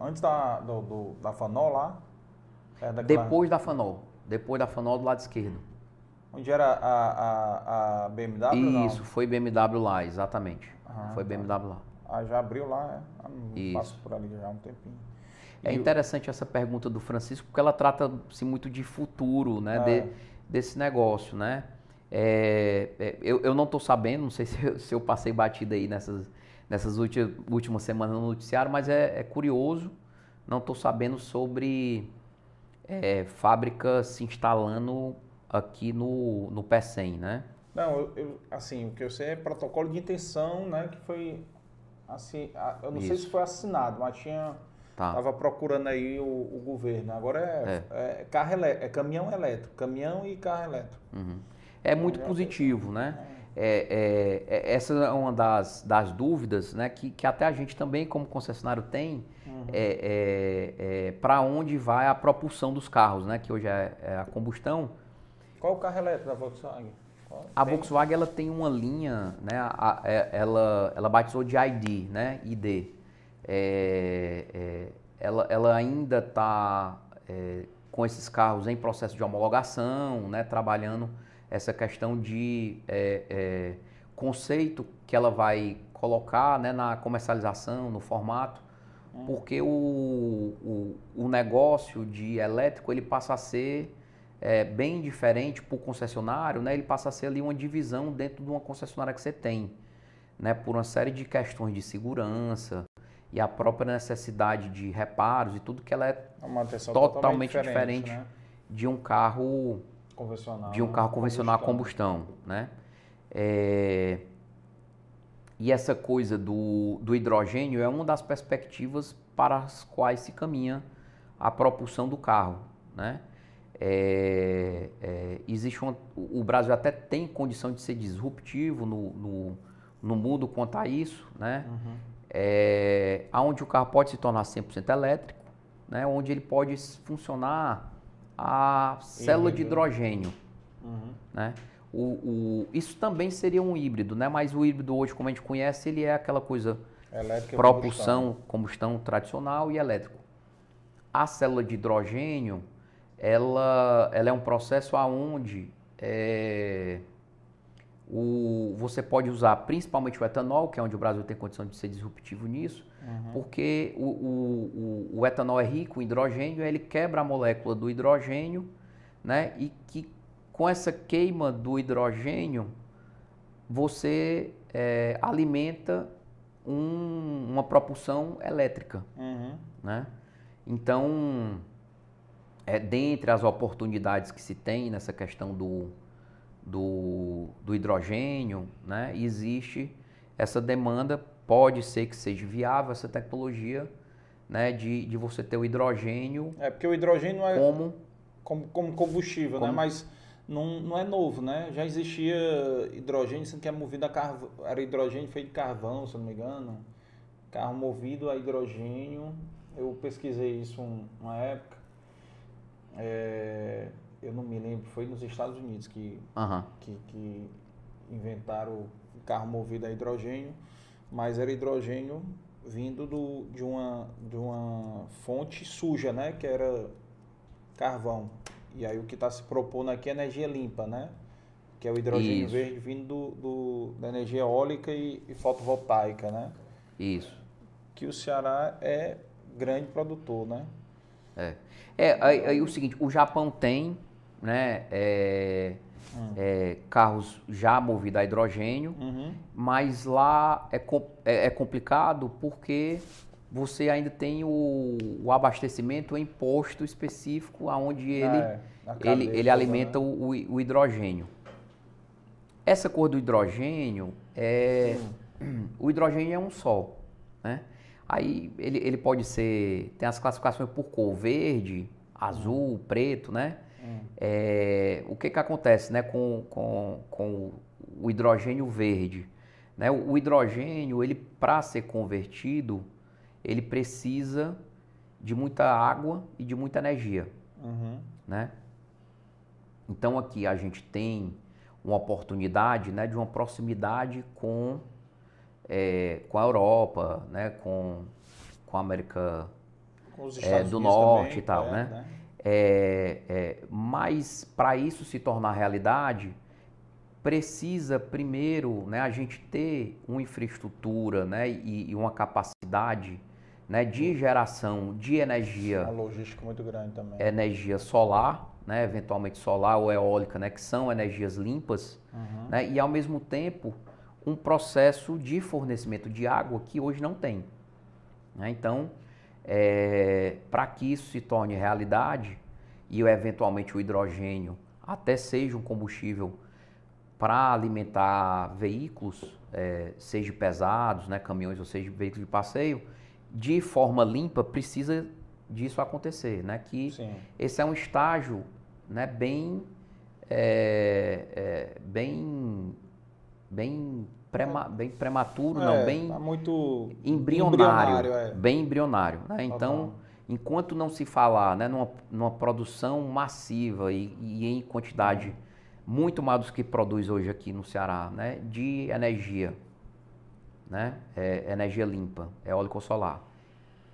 Antes da, do, do- da Fanol lá? É daquela- Depois da Fanol. Depois da Fanol do lado esquerdo. Onde era a, a, a BMW? Isso, foi BMW lá, exatamente. Ah, foi tá. BMW lá. Ah, já abriu lá, é? Ah, Isso. passo por ali já há um tempinho. É E interessante essa pergunta do Francisco, porque ela trata-se muito de futuro, né? É. de- desse negócio, né? É, é, eu, eu não estou sabendo, não sei *laughs* se eu, se eu passei batida aí nessas, nessas últimas semanas no noticiário, mas é, é curioso. Não estou sabendo sobre é, fábricas se instalando aqui no, no PECEM, né? Não, eu, eu- assim, o que eu sei é protocolo de intenção, né, que foi, assim, eu não sei Isso. se foi assinado, mas tinha Tá. Tava procurando aí o, o governo. Agora é, é carro elé- é caminhão elétrico, caminhão e carro elétrico. Uhum. É muito positivo, né? É, é, é- essa é uma das, das dúvidas né, que, que até a gente também, como concessionário, tem é, para onde vai a propulsão dos carros, né? Que hoje é, é a combustão. Qual o carro elétrico da Volkswagen? Qual? A Tem? Volkswagen ela tem uma linha, né? a- é- ela, ela batizou de ID, né? ID. É, é, ela, ela ainda está com esses carros em processo de homologação, né? Trabalhando essa questão de é, é, conceito que ela vai colocar né? na comercialização, no formato, porque o, o, o negócio de elétrico ele passa a ser é, bem diferente para o concessionário, né? ele passa a ser ali uma divisão dentro de uma concessionária que você tem, né? por uma série de questões de segurança e a própria necessidade de reparos e tudo que ela é É atenção totalmente diferente, né? de um carro Convencional. de um carro convencional a combustão, né? É, E essa coisa do, do hidrogênio é uma das perspectivas para as quais se caminha a propulsão do carro, né? É, é, existe uma, o Brasil até tem condição de ser disruptivo no, no, no mundo quanto a isso, né? É, onde o carro pode se tornar 100% elétrico, né? onde ele pode funcionar a célula de hidrogênio. Uhum. Né? O, o- isso também seria um híbrido, né? mas o híbrido hoje, como a gente conhece, ele é aquela coisa Elétrica propulsão, combustão tradicional e elétrico. A célula de hidrogênio, ela, ela é um processo aonde é, o, você pode usar principalmente o etanol, que é onde o Brasil tem condição de ser disruptivo nisso, porque o, o, o, o etanol é rico em hidrogênio, ele quebra a molécula do hidrogênio, né? E que com essa queima do hidrogênio, você é, alimenta um- uma propulsão elétrica, Uhum. né? Então, é, dentre as oportunidades que se tem nessa questão do, do, do hidrogênio, né, existe essa demanda, pode ser que seja viável essa tecnologia né, de, de você ter o hidrogênio É porque o hidrogênio é como como, como combustível, né? Como- Mas não, não é novo, né? Já existia hidrogênio, sendo que é movido a carvão. Era hidrogênio feito de carvão, se não me engano. Carro movido a hidrogênio. Eu pesquisei isso um- uma época. É, eu não me lembro, foi nos Estados Unidos que, que, que inventaram o carro movido a hidrogênio, mas era hidrogênio vindo do, de, uma, de uma fonte suja, né? Que era carvão. E aí o que está se propondo aqui é energia limpa, né? Que é o hidrogênio Isso. verde vindo do, do- da energia eólica e, e fotovoltaica, né? isso. Que o Ceará é grande produtor, né? É, aí, aí o seguinte, o Japão tem né, é, é, carros já movidos a hidrogênio, Uhum. mas lá é, é, é complicado porque você ainda tem o, o abastecimento em posto específico aonde ele, Ah, é, ele, cadeia ele alimenta né? o, o- hidrogênio. Essa cor do hidrogênio é. *clears throat* O hidrogênio é um só. Né? Aí ele, ele pode ser. Tem as classificações por cor: verde, azul, preto, né? É, o que, que acontece né, com, com, com o hidrogênio verde? Né? O, o hidrogênio, ele para ser convertido, ele precisa de muita água e de muita energia Uhum. né? Então aqui a gente tem uma oportunidade, né, de uma proximidade com é, com a Europa, né, com, com a América É, do Unidos norte também, e tal, é, né? É, é, mas para isso se tornar realidade, precisa primeiro né, a gente ter uma infraestrutura né, e, e uma capacidade né, de geração de energia Uma logística muito grande também. energia solar, né, eventualmente solar ou eólica, né, que são energias limpas, Uhum. né, e ao mesmo tempo um processo de fornecimento de água que hoje não tem. né? Então, para que isso se torne realidade e eventualmente o hidrogênio até seja um combustível para alimentar veículos, eh, seja pesados, né, caminhões ou seja veículos de passeio, de forma limpa precisa disso acontecer, né? Que Sim. esse é um estágio, né? Bem, é, é, bem, bem, prema, bem prematuro, não, É, bem tá muito embrionário, é. bem embrionário, né? Então, enquanto não se falar, né, numa, numa produção massiva e, e em quantidade muito maior do que produz hoje aqui no Ceará, né, de energia, né, é, energia limpa, eólico solar,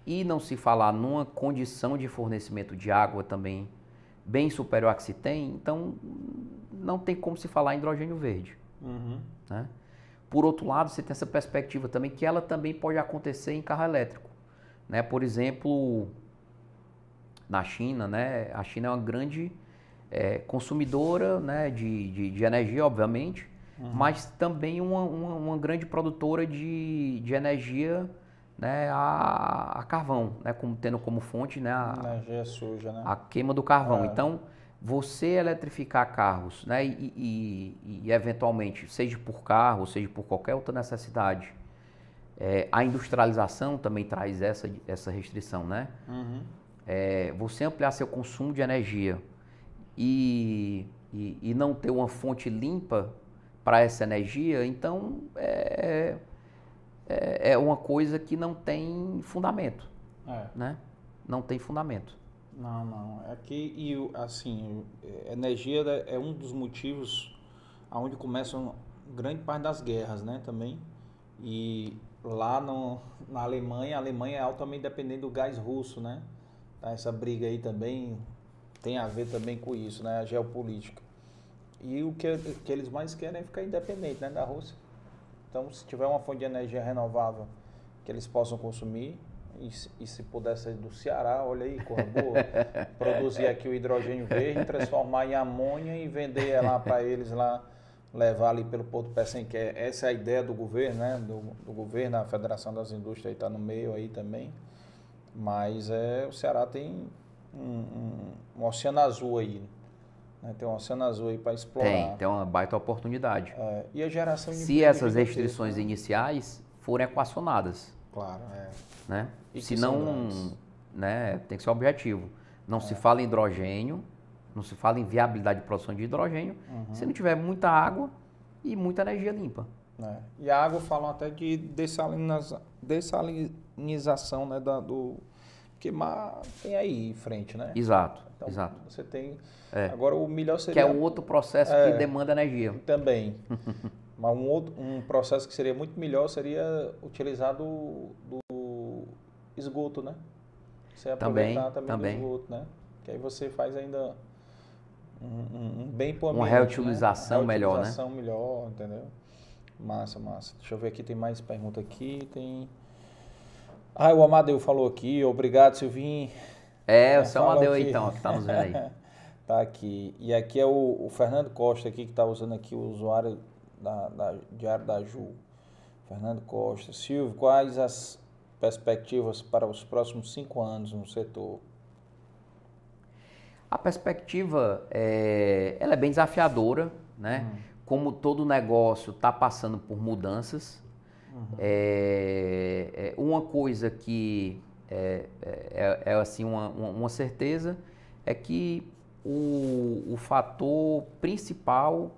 e não se falar numa condição de fornecimento de água também bem superior à que se tem, então não tem como se falar em hidrogênio verde. Uhum. Né? Por outro lado, você tem essa perspectiva também que ela também pode acontecer em carro elétrico. Né? Por exemplo, na China, né? a China é uma grande eh, consumidora né? de, de, de energia, obviamente, mas também uma, uma, uma grande produtora de, de energia né? a, a carvão, né? como, tendo como fonte né? a, Energia suja, né? a queima do carvão. É. Então, você eletrificar carros, né, e, e- e, eventualmente, seja por carro, seja por qualquer outra necessidade, é, a industrialização também traz essa, essa restrição, né? Uhum. É, você ampliar seu consumo de energia e, e, e não ter uma fonte limpa para essa energia, então é, é, é uma coisa que não tem fundamento, É. né? Não tem fundamento. Não, não. É que, e, assim, é, energia é um dos motivos aonde começam grande parte das guerras, né, também. E lá no, na Alemanha, a Alemanha é altamente dependente do gás russo, né? Tá, Essa briga aí também tem a ver também com isso, né, a geopolítica. E o que, que eles mais querem é ficar independente, né, da Rússia. Então, se tiver uma fonte de energia renovável que eles possam consumir, e, se- e se puder ser do Ceará, olha aí, corra boa, *laughs* produzir aqui o hidrogênio verde, transformar em amônia e vender lá para eles lá, levar ali pelo Porto Pecém, que é, essa é a ideia do governo, né, do, do governo, a Federação das Indústrias está no meio aí também, mas é, o Ceará tem um, um, um oceano azul aí, né, tem um oceano azul aí para explorar. Tem, tem uma baita oportunidade. É, e a geração de Se essas restrições né? iniciais forem equacionadas, Claro, é. né? E que Se não, né, tem que ser objetivo. Não É. se fala em hidrogênio, não se fala em viabilidade de produção de hidrogênio, Uhum. se não tiver muita água e muita energia limpa. É. E a água falam até de dessaliniza- dessalinização, né, da, do... Porque mar tem aí em frente, né? Exato, Então, exato. você tem... É. Agora, o melhor Que seria... é o outro processo É. que demanda energia. Também. *laughs* Mas um, outro, um processo que seria muito melhor seria utilizar do, do esgoto, né? Você Também, aproveitar também, também. esgoto, né? Que aí você faz ainda um, um- um bem pro Uma ambiente, reutilização né? melhor, né? Reutilização melhor, entendeu? Massa, massa. Deixa eu ver aqui, tem mais pergunta aqui, tem... Ah, o Amadeu falou aqui, obrigado, Silvinho. É, É, o seu Amadeu aí então, que tá nos vendo aí. *laughs* Tá aqui. E aqui é o, o Fernando Costa aqui que está usando aqui o usuário da, da Diário da Ju. Fernando Costa. Silvio, quais as perspectivas para os próximos cinco anos no setor? A perspectiva é, ela é bem desafiadora, né? Como todo negócio está passando por mudanças. É, é, uma coisa que é, é- é, assim uma, uma- uma certeza é que o, o fator principal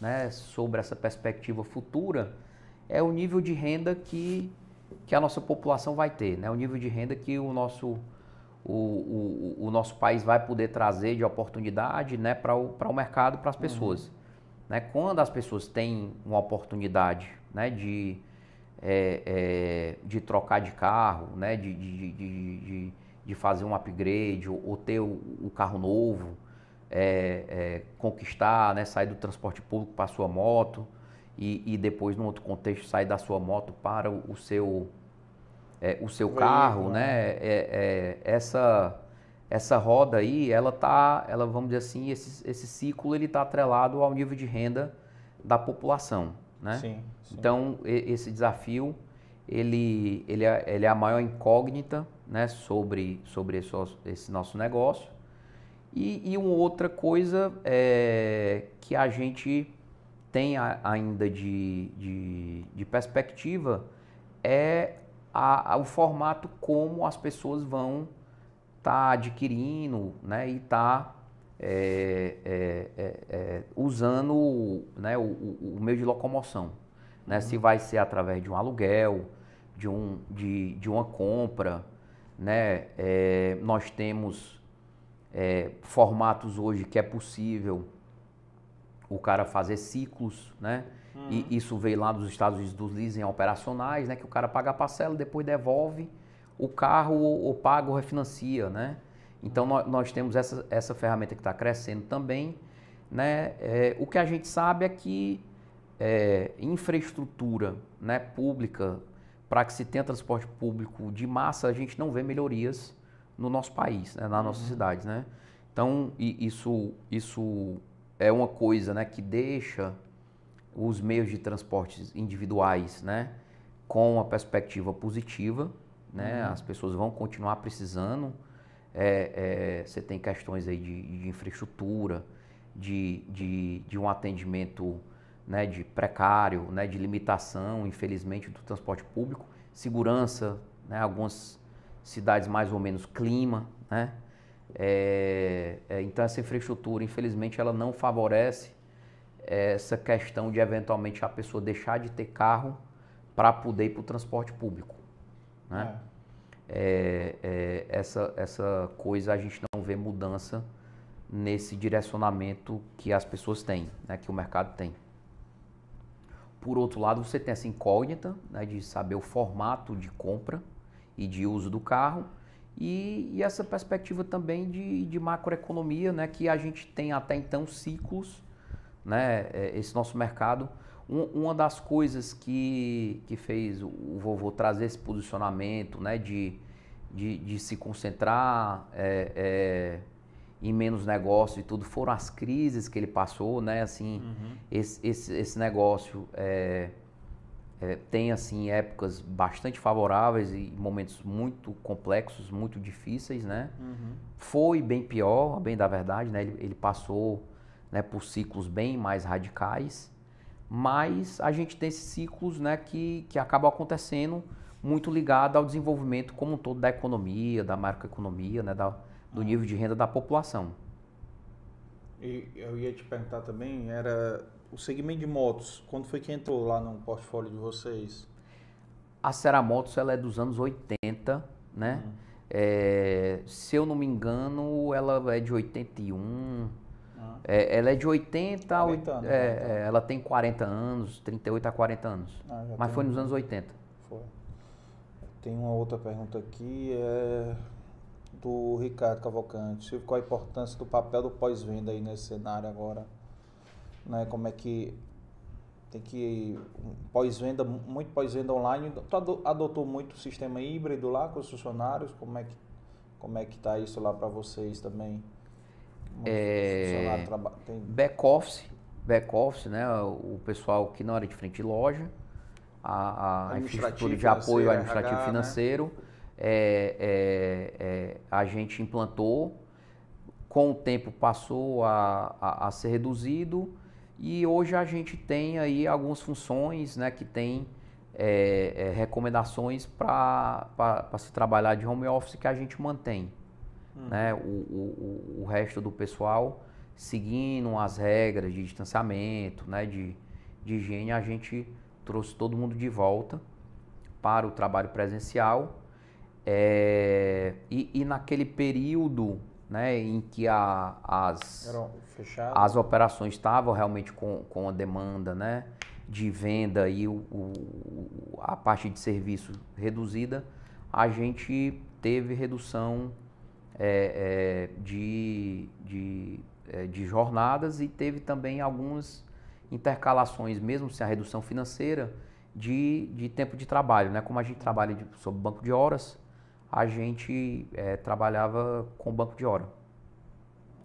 né, sobre essa perspectiva futura é o nível de renda que, que a nossa população vai ter, né? o nível de renda que o nosso, o, o, o nosso país vai poder trazer de oportunidade né, para o, para o mercado, para as pessoas. Né? Quando as pessoas têm uma oportunidade né, de, é, é, de trocar de carro, né, de, de, de, de, de fazer um upgrade ou, ou ter o, o carro novo, é, é, conquistar, né, sair do transporte público para a sua moto e, e depois, num outro contexto, sair da sua moto para o, o seu, é, o seu Veículo, carro, né? né? É, é, essa, essa roda aí, ela tá, ela, vamos dizer assim, esse, esse ciclo ele está atrelado ao nível de renda da população, né? Sim, sim. Então, e- esse desafio, ele, ele, é, ele é a maior incógnita né, sobre, sobre esse, nosso- esse nosso negócio. E, e uma outra coisa é, que a gente tem a- ainda de, de, de perspectiva é a, a, o formato como as pessoas vão estar tá adquirindo né, e tá é, é, é, é usando né, o, o, o, meio de locomoção. Né? Uhum. Se vai ser através de um aluguel, de, um, de, de uma compra. Né? É, nós temos é, formatos hoje que é possível o cara fazer ciclos, né? Uhum. E isso veio lá dos Estados Unidos dos leasing operacionais, né? Que o cara paga a parcela, depois devolve o carro ou, ou paga ou refinancia, né? Então nós, nós temos essa, essa ferramenta que está crescendo também, né? É, o que a gente sabe é que é, infraestrutura né, pública, para que se tenha transporte público de massa, a gente não vê melhorias no nosso país, né, nas nossas uhum. cidades, né? Então isso, isso é uma coisa né, que deixa os meios de transportes individuais né, com uma perspectiva positiva. Né? Uhum. As pessoas vão continuar precisando. É, é, você tem questões aí de, de infraestrutura, de, de, de, um atendimento né, de precário, né, de limitação, infelizmente, do transporte público, segurança, né, algumas cidades mais ou menos clima, né? É, é, então essa infraestrutura, infelizmente, ela não favorece essa questão de eventualmente a pessoa deixar de ter carro para poder ir para o transporte público. Né? É. é. É, essa, essa coisa a gente não vê mudança nesse direcionamento que as pessoas têm, né, que o mercado tem. Por outro lado, você tem essa incógnita né, de saber o formato de compra e de uso do carro e, e essa perspectiva também de, de macroeconomia, né, que a gente tem até então ciclos, né, é, esse nosso mercado. Um, uma das coisas que, que fez o vovô trazer esse posicionamento, né, de, de, de se concentrar é, é, em menos negócios e tudo, foram as crises que ele passou, né, assim, uhum. esse, esse, esse negócio é, é, tem assim épocas bastante favoráveis e momentos muito complexos, muito difíceis, né? Uhum. Foi bem pior, bem da verdade, né? Ele, ele passou né, por ciclos bem mais radicais, mas a gente tem esses ciclos, né, que, que acabam acontecendo muito ligado ao desenvolvimento como um todo da economia, da macroeconomia, né, da, do nível de renda da população. E eu ia te perguntar também, era o segmento de motos, quando foi que entrou lá no portfólio de vocês? A Ceramotos ela é dos anos 80, né? Uhum. É, se eu não me engano, ela é de 81. É, ela é de 80 40 anos, é, então. é, ela tem 40 anos, 38 a 40 anos. Ah, mas foi nos anos 80. Foi. Tem uma outra pergunta aqui, é do Ricardo Cavalcante. Qual a importância do papel do pós-venda aí nesse cenário agora? né? Como é que tem que pós-venda, muito pós-venda online. Tu adotou muito o sistema híbrido lá com os funcionários? Como é que como é que tá isso lá para vocês também? É, tem... Back office, back office, né? O pessoal que não era de frente de loja, a, a infraestrutura de apoio administrativo RH, financeiro, né? é, é, é, a gente implantou, com o tempo passou a, a, a ser reduzido e hoje a gente tem aí algumas funções né, que tem é, é, recomendações para se trabalhar de home office que a gente mantém. Hum. Né? O, o, o resto do pessoal seguindo as regras de distanciamento, né, de, de higiene, a gente trouxe todo mundo de volta para o trabalho presencial. É, e, e naquele período né, em que a, as, as operações estavam realmente com, com a demanda né, de venda e o, o, a parte de serviço reduzida, a gente teve redução é, é, de, de, é, de jornadas e teve também algumas intercalações, mesmo sem a redução financeira, de, de tempo de trabalho. Né? Como a gente trabalha de, sob banco de horas, a gente é, trabalhava com banco de hora.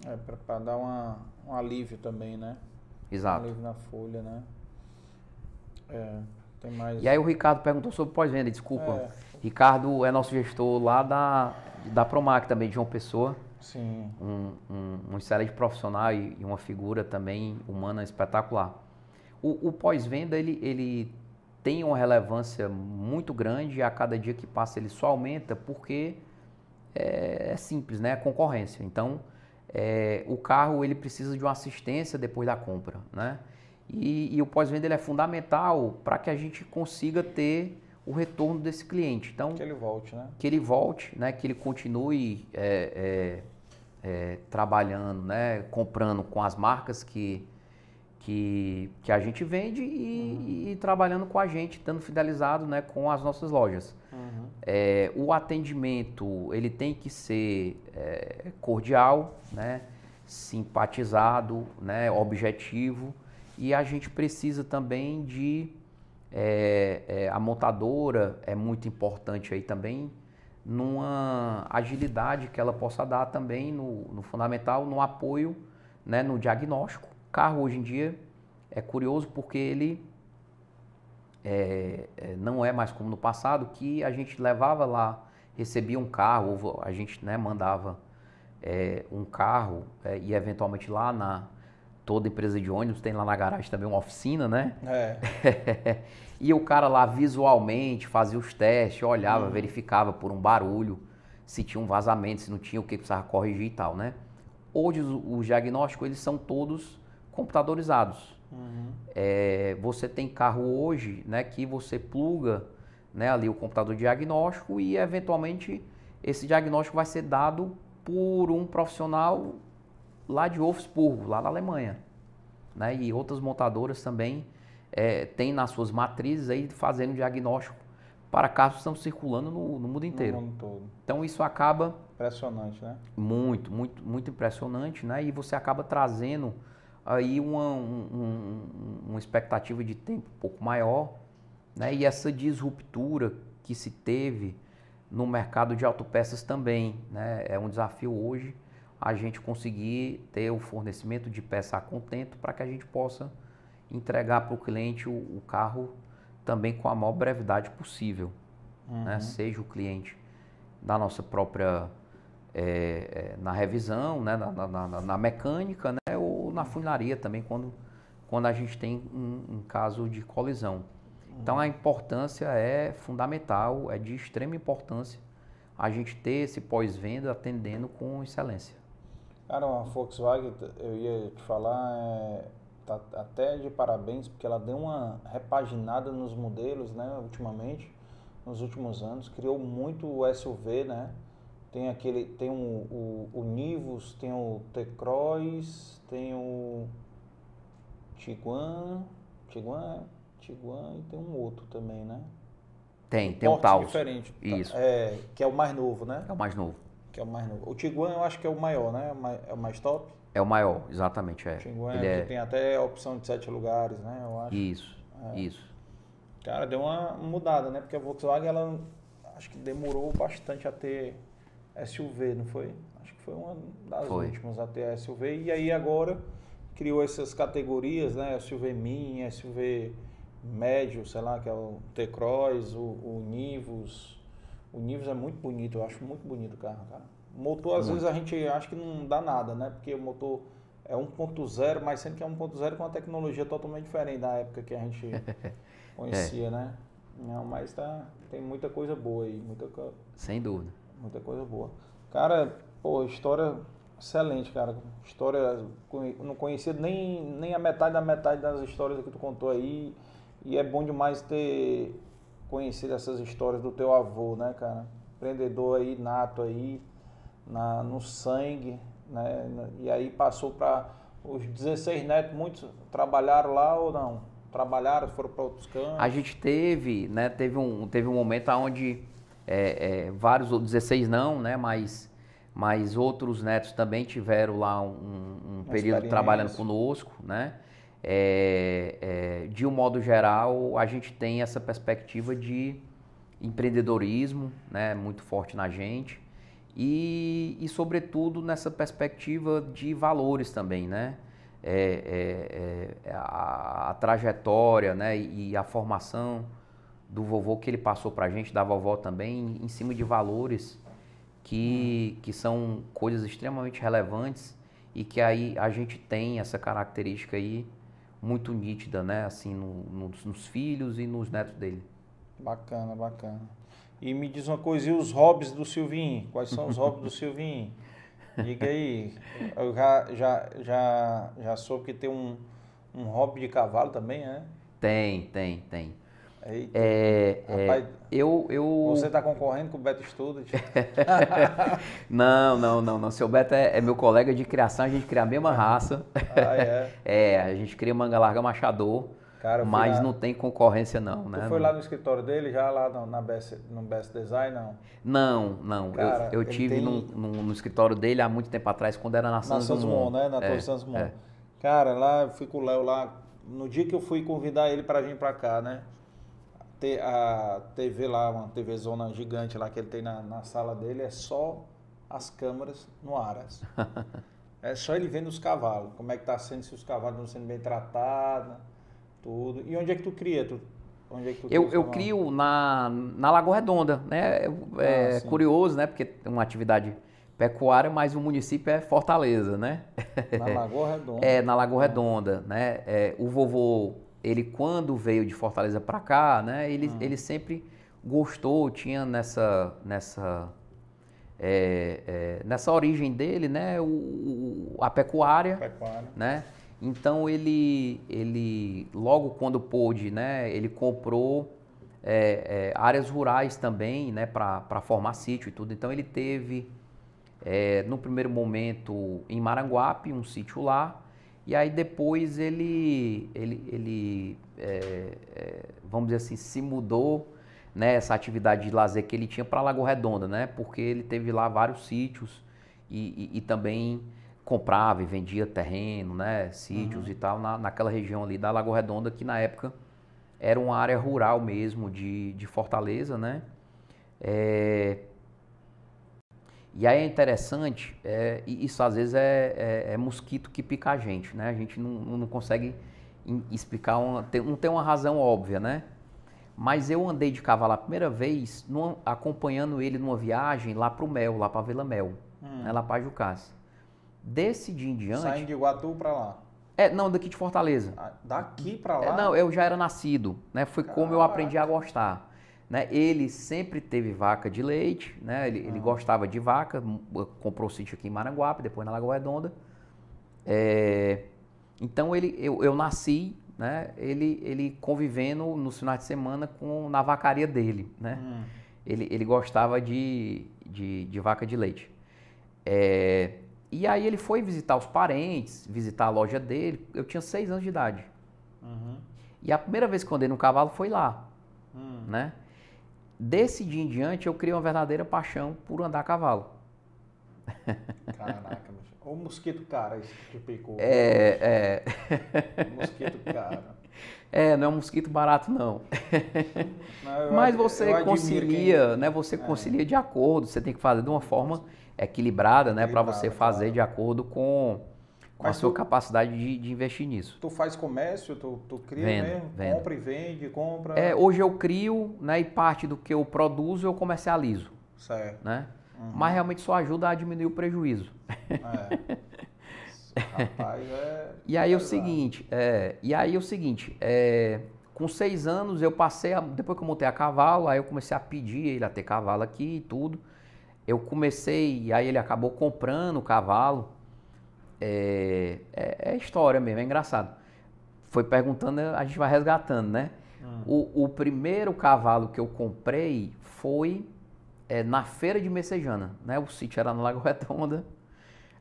É, para dar uma, um alívio também, né? Exato. Um alívio na folha, né? É, tem mais... E aí o Ricardo perguntou sobre pós-venda, desculpa. É. Ricardo é nosso gestor lá da, da Promac também, de João Pessoa. Sim. Um, um, um excelente profissional e, uma figura também humana espetacular. O, o pós-venda, ele, ele tem uma relevância muito grande e a cada dia que passa ele só aumenta porque é, é simples, né? É concorrência. Então, é, o carro ele precisa de uma assistência depois da compra, né? E, e o pós-venda ele é fundamental para que a gente consiga ter o retorno desse cliente. Então, que ele volte, né? Que ele volte, né? Que ele continue é, é, é, trabalhando, né? Comprando com as marcas que, que, que a gente vende e, uhum. e, trabalhando com a gente, estando fidelizado, né? Com as nossas lojas. Uhum. É, o atendimento ele tem que ser é, cordial, né? Simpatizado, né? Objetivo e a gente precisa também de é, é, a montadora é muito importante aí também numa agilidade que ela possa dar também no, no fundamental, no apoio, né, no diagnóstico. O carro hoje em dia é curioso porque ele é, é, não é mais como no passado que a gente levava lá, recebia um carro, a gente né, mandava é, um carro é, e eventualmente lá na, toda empresa de ônibus tem lá na garagem também uma oficina, né? É. *laughs* e o cara lá visualmente fazia os testes, olhava, uhum. verificava por um barulho, se tinha um vazamento, se não tinha, o que precisava corrigir e tal, né? Hoje os, os diagnósticos eles são todos computadorizados. Uhum. É, você tem carro hoje, né, que você pluga, né, ali o computador diagnóstico e eventualmente esse diagnóstico vai ser dado por um profissional lá de Wolfsburg, lá na Alemanha. Né? E outras montadoras também é, têm nas suas matrizes aí fazendo diagnóstico para carros que estão circulando no, no mundo inteiro. No mundo todo. Então isso acaba impressionante, né? Muito, muito, muito impressionante, né? E você acaba trazendo aí uma, um, uma expectativa de tempo um pouco maior, né? E essa disruptura que se teve no mercado de autopeças também, né? É um desafio hoje a gente conseguir ter o fornecimento de peça a contento para que a gente possa entregar para o cliente o, carro também com a maior brevidade possível. Né? Uhum. Né? Seja o cliente da nossa própria é, é, na revisão, né? na, na, na, na, mecânica, né? ou na funilaria também, quando, quando a gente tem um, um caso de colisão. Uhum. Então a importância é fundamental, é de extrema importância a gente ter esse pós-venda atendendo com excelência. Cara, a Volkswagen, eu ia te falar, é, tá até de parabéns, porque ela deu uma repaginada nos modelos, né, ultimamente, nos últimos anos, criou muito o SUV, né, tem aquele, tem o, o, o Nivus, tem o T-Cross, tem o Tiguan, Tiguan, Tiguan e tem um outro também, né? Tem, tem um tal. diferente. Isso. É, que é o mais novo, né? É o mais novo que é o mais novo. O Tiguan eu acho que é o maior, né? É o mais top. É o maior, exatamente. É. Ele é... tem até a opção de sete lugares, né? Eu acho. Isso, é. isso. Cara, deu uma mudada, né? Porque a Volkswagen, ela acho que demorou bastante a ter SUV, não foi? Acho que foi uma das foi. últimas a ter SUV. E aí agora criou essas categorias, né? SUV Min, SUV médio, sei lá, que é o T-Cross, o, o Nivus, o Nivus é muito bonito, eu acho muito bonito o carro, cara. Motor, às vezes, a gente acha que não dá nada, né? Porque o motor é 1.0, mas sendo que é 1.0 com uma tecnologia totalmente diferente da época que a gente *laughs* conhecia, é. né? Não, mas tá, tem muita coisa boa aí, muita Sem dúvida. Muita coisa boa. Cara, pô, história excelente, cara. História, não conhecia nem, nem a metade da metade das histórias que tu contou aí. E é bom demais ter conhecido essas histórias do teu avô, né, cara? Empreendedor aí, nato aí, na, no sangue, né? E aí passou para os 16 netos, muitos trabalharam lá ou não? Trabalharam, foram para outros campos? A gente teve, né? Teve um, teve um momento onde é, é, vários, 16 não, né? Mas, mas outros netos também tiveram lá um, um período trabalhando conosco, né? É, é, de um modo geral, a gente tem essa perspectiva de empreendedorismo né, muito forte na gente e, e sobretudo, nessa perspectiva de valores também, né? É, é, é a, a, trajetória né, e a formação do vovô que ele passou para a gente, da vovó também, em cima de valores que, que são coisas extremamente relevantes e que aí a gente tem essa característica aí muito nítida, né? Assim, no- nos, nos filhos e nos netos dele. Bacana, bacana. E me diz uma coisa, e os hobbies do Silvinho? Quais são os hobbies do Silvinho? Diga aí. Eu já, já, já, já soube que tem um, um hobby de cavalo também, né? Tem, tem, tem. Eita, É, é, rapaz, eu, eu... você está concorrendo com o Beto Student? *laughs* Não, não, não, não. Seu Beto é, é meu colega de criação, a gente cria a mesma raça. Ah, é. *laughs* É, a gente cria manga larga machador, Cara, mas lá- não tem concorrência não, Tu né? foi lá no escritório dele, já lá no, na Best, no Best Design, não? Não, não. Cara, eu eu tive tem- num- num- no escritório dele há muito tempo atrás, quando era na Na Santos Santos Dumont. Dumont, né? Na É, Santos é. Cara, lá eu fui com o Léo lá, no dia que eu fui convidar ele para vir para cá, né? A TV lá, uma TV zona gigante lá que ele tem na, na sala dele, é só as câmeras no Aras. *laughs* é só ele vendo os cavalos, como é que tá sendo, se os cavalos estão sendo bem tratados, tudo. E onde é que tu cria? Tu, onde é que tu Eu, eu crio na, na Lagoa Redonda, né? É Ah, sim. curioso, né? Porque é uma atividade pecuária, mas o município é Fortaleza, né? Na *laughs* Lagoa Redonda. É, na Lagoa Redonda, né? É, o vovô, ele quando veio de Fortaleza para cá, né? Ele, Hum. ele sempre gostou, tinha nessa nessa é, é, nessa origem dele, né? O- a pecuária, Pecuária. né? Então ele ele logo quando pôde, né? Ele comprou é, é, áreas rurais também, né? Para formar sítio e tudo. Então ele teve é, no primeiro momento em Maranguape, um sítio lá, e aí depois ele, ele, ele é, é, vamos dizer assim, se mudou né, essa atividade de lazer que ele tinha para Lagoa Redonda, né? Porque ele teve lá vários sítios e, e- e também comprava e vendia terreno, né? Sítios e tal, na, naquela região ali da Lagoa Redonda, que na época era uma área rural mesmo de, de Fortaleza, né? É, e aí é interessante, é, isso às vezes é, é- é mosquito que pica a gente, né? A gente não, não consegue explicar, uma, tem- não tem uma razão óbvia, né? Mas eu andei de cavalo a primeira vez numa- acompanhando ele numa viagem lá pro Mel, lá pra Vila Mel, né, lá pra Jucás. Desse dia em diante... Saindo de Iguatu para lá. É, não, daqui de Fortaleza. Ah, Daqui para É, lá? não, eu já era nascido, né? Foi como eu aprendi a gostar. Né? Ele sempre teve vaca de leite, né? Ele, ele gostava de vaca, comprou sítio aqui em Maranguape, depois na Lagoa Redonda. É, então ele, eu, eu nasci, né? Ele, ele convivendo nos finais de semana com na vacaria dele, né? Hum. Ele, ele gostava de, de, de vaca de leite. É, e aí ele foi visitar os parentes, visitar a loja dele. Eu tinha seis anos de idade. Uhum. E a primeira vez que eu andei no cavalo foi lá, Hum. né? Desse dia em diante eu criei uma verdadeira paixão por andar a cavalo. Caraca, o mosquito cara, esse que picou. É, é, Mosquito cara. é, não é um mosquito barato não. Não, Mas você concilia, quem- né? Você É. concilia de acordo, você tem que fazer de uma forma equilibrada, né? Para você fazer claro. de acordo com, com a sua tu- capacidade de, de investir nisso. Tu faz comércio, tu, tu cria Vendo, mesmo, vendo. compra e vende, compra. É, hoje eu crio, né? E parte do que eu produzo eu comercializo, Certo. né? Uhum. Mas realmente só ajuda a diminuir o prejuízo. É. Rapaz, é. *laughs* E aí é o seguinte, é, e aí é o seguinte, é, com seis anos eu passei, a- depois que eu montei a cavalo, aí eu comecei a pedir ele a ter cavalo aqui e tudo. Eu comecei, e aí ele acabou comprando o cavalo. É, é, é história mesmo, é engraçado. Foi perguntando, a gente vai resgatando, né? Hum. O, o primeiro cavalo que eu comprei foi é, na feira de Messejana, né? O sítio era no Lago Redonda.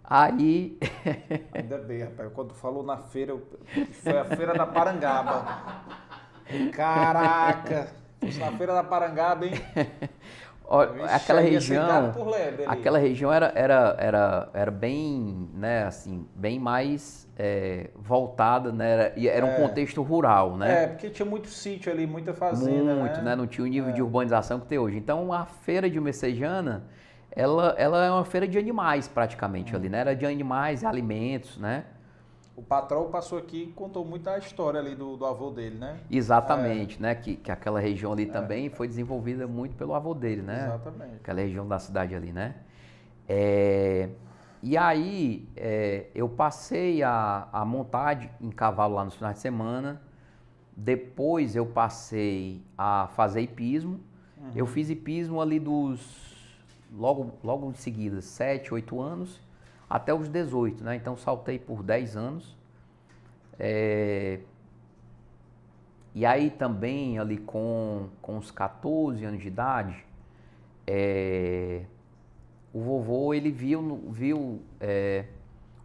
Aí *laughs* Ainda bem, rapaz. Quando falou na feira, eu- foi a feira da Parangaba. *laughs* Caraca! Na feira da Parangaba, hein? *laughs* Vixe, aquela região, aquela região era, era, era, era bem, né, assim, bem mais é, voltada, né, era, era um É. contexto rural, né? É, porque tinha muito sítio ali, muita fazenda, Muito, né? Não tinha o nível de urbanização que tem hoje. Então a feira de Messejana, ela, ela é uma feira de animais praticamente ali, né? Era de animais e alimentos, né? O patrão passou aqui e contou muito a história ali do, do avô dele, né? Exatamente, né? Que, que aquela região ali também foi desenvolvida muito pelo avô dele, né? Exatamente. aquela região da cidade ali, né? É, E aí é, eu passei a, a montar em cavalo lá nos finais de semana. Depois eu passei a fazer hipismo. Eu fiz hipismo ali dos. Logo, logo em seguida, 7, 8 anos, até os 18, né? Então saltei por 10 anos. É, E aí também ali com, com uns 14 anos de idade, é, o vovô ele viu, viu é,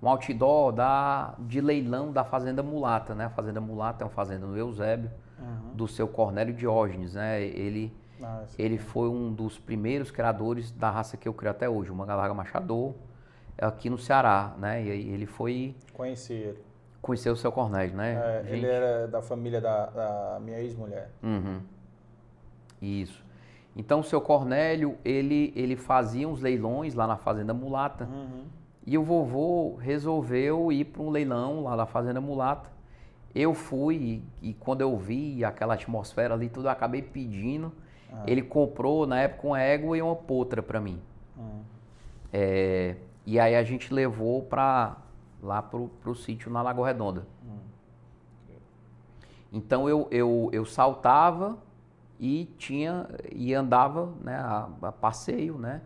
um outdoor da, de leilão da Fazenda Mulata, né? A Fazenda Mulata é uma fazenda no Eusébio, Uhum. do seu Cornélio Diógenes, né? Ele, Ah, ele foi um dos primeiros criadores da raça que eu crio até hoje, o Mangalarga Machador, aqui no Ceará, né? E aí ele foi Conheci ele. conhecer o seu Cornélio, né? É, ele era da família da, da minha ex-mulher. Uhum. Isso. Então o seu Cornélio, ele, ele fazia uns leilões lá na Fazenda Mulata. Uhum. E o vovô resolveu ir para um leilão lá na Fazenda Mulata. Eu fui e, e quando eu vi aquela atmosfera ali, tudo eu acabei pedindo. Ah. Ele comprou na época uma égua e uma potra para mim. Uhum. É, e aí a gente levou para lá pro, pro sítio na Lagoa Redonda. Então eu, eu, eu saltava e tinha e andava né, a, a passeio né,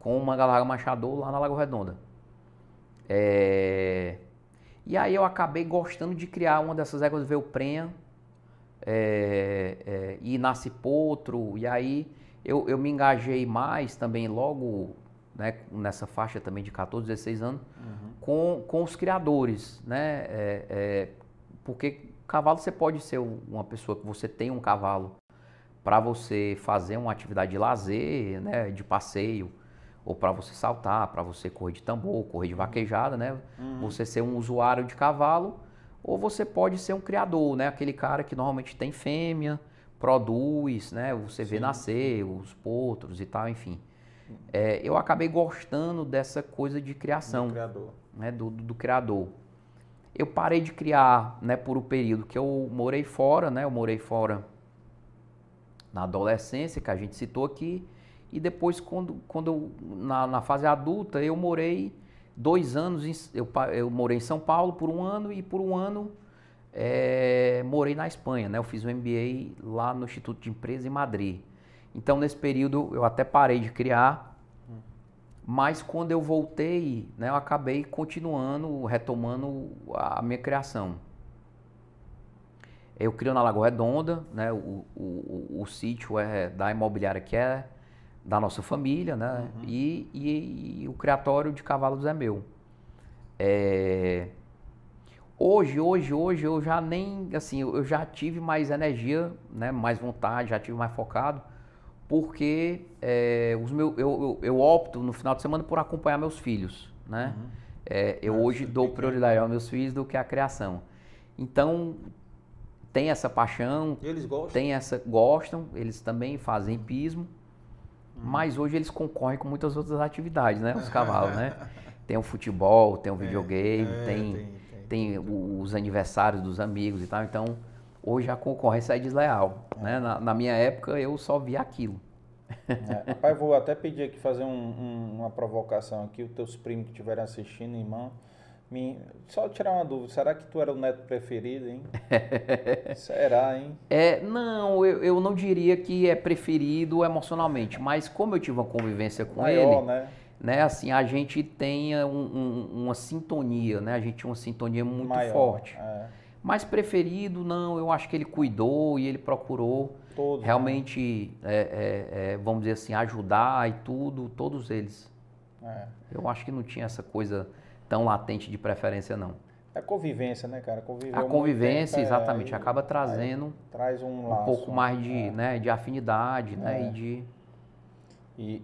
com uma galarga machador lá na Lagoa Redonda. É, e aí eu acabei gostando de criar uma dessas éguas veio prenha é, é, e nasce potro. E aí eu, eu me engajei mais também logo né, nessa faixa também de 14, 16 anos com, com os criadores, né? É, é, porque cavalo você pode ser um- uma pessoa que você tem um cavalo para você fazer uma atividade de lazer, né, de passeio, ou para você saltar, para você correr de tambor, correr de vaquejada, né? Você ser um usuário de cavalo, ou você pode ser um criador, né? Aquele cara que normalmente tem fêmea, produz, né? Você vê Sim. nascer os potros e tal, enfim. É, eu acabei gostando dessa coisa de criação Do criador. né, do, do, do criador. Eu parei de criar, né, por o período que eu morei fora, né, eu morei fora na adolescência, que a gente citou aqui, e depois quando, quando eu, na, na fase adulta, eu morei dois anos, em, eu, eu morei em São Paulo por um ano e por um ano eh, morei na Espanha, né, eu fiz um MBA lá no Instituto de Empresa em Madrid. Então nesse período eu até parei de criar, mas quando eu voltei, né, eu acabei continuando, retomando a minha criação. Eu crio na Lagoa Redonda, né, o, o, o, sítio é da imobiliária que é da nossa família, né, e, e- e o criatório de cavalos é meu. É, Hoje, hoje, hoje eu já nem, assim, eu já tive mais energia, né, mais vontade, já tive mais focado, porque é, os meu, eu, eu, eu opto no final de semana por acompanhar meus filhos, né? É, eu Ah, hoje dou prioridade aos meus filhos do que à criação. Então, tem essa paixão, eles gostam? tem essa, gostam, eles também fazem hipismo, mas hoje eles concorrem com muitas outras atividades, né? Os cavalos, né? *laughs* Tem o futebol, tem o videogame, É, tem, tem, tem o- os aniversários dos amigos e tal. Então, hoje a concorrência é desleal, né? Na, na minha época eu só via aquilo. É, rapaz, vou até pedir aqui fazer um- um- uma provocação aqui, os teus primos que estiverem assistindo, irmão. Me, só tirar uma dúvida, será que tu era o neto preferido, hein? *laughs* será, hein? É, não, eu, eu não diria que é preferido emocionalmente, mas como eu tive uma convivência com Maior, ele, né? né, assim, a gente tem um- um- uma sintonia, né? A gente tinha uma sintonia muito Maior, forte. É, Mas preferido, não, eu acho que ele cuidou e ele procurou todos. né? realmente, é, é, é, vamos dizer assim, ajudar e tudo, todos eles. É. Eu acho que não tinha essa coisa tão latente de preferência, não. É convivência, né, cara? Conviveu A convivência, tempo, é, exatamente, acaba trazendo traz um um laço. pouco mais de, é. né, de afinidade, né, É. e de... E,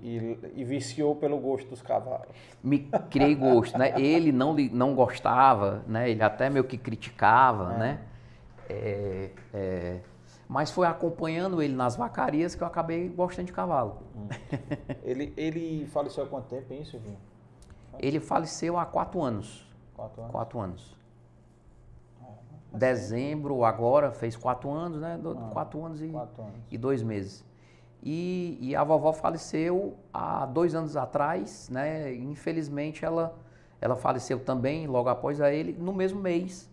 e, e viciou pelo gosto dos cavalos. Me criei gosto, né? Ele não, não gostava, né? Ele até meio que criticava, É. né? É, é, mas foi acompanhando ele nas vacarias que eu acabei gostando de cavalo. Ele, ele faleceu há quanto tempo, hein, Silvinho? Ele faleceu há quatro anos. Quatro anos? Quatro anos. Dezembro agora fez quatro anos, né? Ah, quatro anos e, Quatro anos. e dois meses. E, e a vovó faleceu há dois anos atrás, né? Infelizmente ela ela faleceu também logo após a ele, no mesmo mês.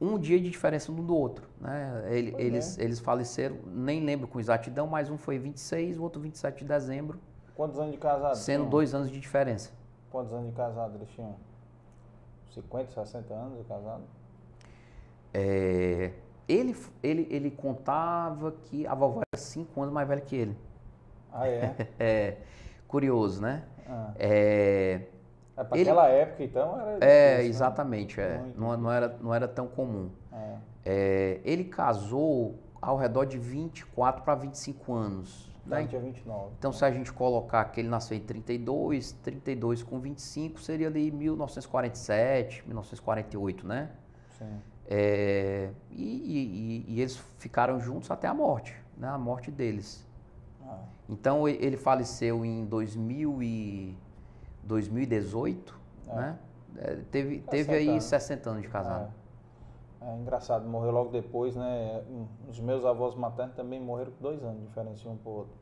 Um dia de diferença um do outro. Né? Ele- eles, é. eles faleceram, nem lembro com exatidão, mas um foi 26, o outro 27 de dezembro, Quantos anos de casado? sendo tinham? dois anos de diferença. Quantos anos de casado eles tinham? 50, 60 anos de casado? É, ele, ele, ele contava que a vovó era cinco anos mais velha que ele. Ah, é? *laughs* É curioso, né? Ah. É, É para Ele- aquela época, então, era é difícil, né? exatamente. É. Muito Não, não, era, não era tão comum. É. É, ele casou ao redor de 24 para 25 anos. Né? dia 29. Então, se a gente colocar que ele nasceu em 32, 32 com 25, seria ali 1947, 1948, né? Sim. É, e, e- e- eles ficaram juntos até a morte, né? A morte deles. Ah, Então, ele faleceu em 2000 e 2018, É. né? É, teve, 60 teve aí anos. 60 anos de casado. É. É engraçado, morreu logo depois, né? Os meus avós maternos também morreram com dois anos de diferença um pro outro.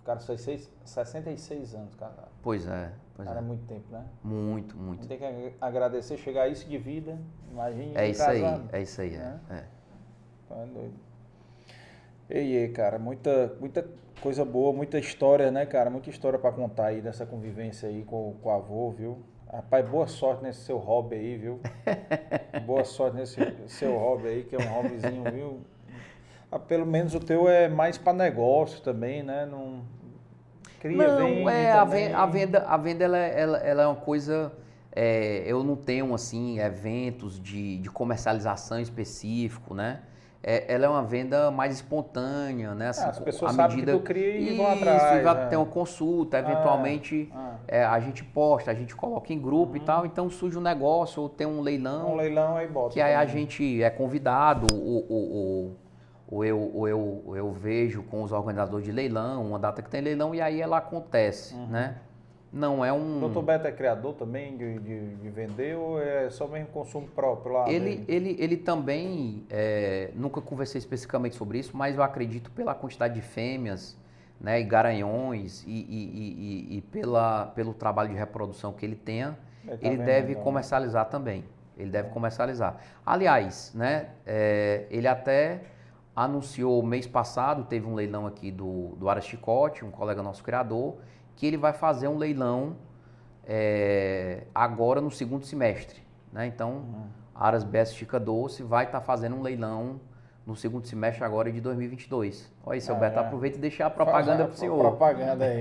Ficaram 66, 66 anos casados. Pois é, pois Cara, é é. muito tempo, né? Muito, muito. Tem que ag- agradecer chegar a isso de vida. Imagine É isso aí, casado. é isso aí. É. Né? é. Tá doido. Ei, ei, cara, muita, muita coisa boa, muita história, né, cara? Muita história pra contar aí dessa convivência aí com, com o avô, viu? Rapaz, boa sorte nesse seu hobby aí, viu? *laughs* boa sorte nesse seu hobby aí, que é um hobbyzinho, viu? Ah, pelo menos o teu é mais pra negócio também, né? Não cria, Não, vende é, a também. ven- a venda, a venda ela, é- ela, ela é uma coisa. é, eu não tenho assim eventos de, de comercialização específico, né? É, ela é uma venda mais espontânea, né? Assim, Ah, as pessoas à sabem medida... que tu cria e vão Isso, atrás. e vai né? ter uma consulta, eventualmente Ah, é, a gente posta, a gente coloca em grupo e tal, então surge um negócio ou tem um leilão. um leilão aí bota. Que aí a gente é convidado, ou, ou, ou, ou eu, ou eu, ou eu vejo com os organizadores de leilão, uma data que tem leilão, e aí ela acontece, né? Não é O um... Dr. Beto é criador também de, de, de vender ou é só mesmo consumo próprio lá? Ele, ele, ele também, é, nunca conversei especificamente sobre isso, mas eu acredito pela quantidade de fêmeas né, e garanhões e, e, e- e- pela, pelo trabalho de reprodução que ele tenha, Ele tá ele deve né? comercializar também. Ele deve comercializar. Aliás, né, é, ele até anunciou mês passado, teve um leilão aqui do, do Ara Chicote, um colega nosso criador, que ele vai fazer um leilão é, agora no segundo semestre. Né? Então, Uhum. Aras Best Chica Doce vai estar fazendo um leilão no segundo semestre agora de 2022. Olha aí, seu Ah, Beto, é. aproveita e deixa a propaganda para o senhor. Propaganda aí.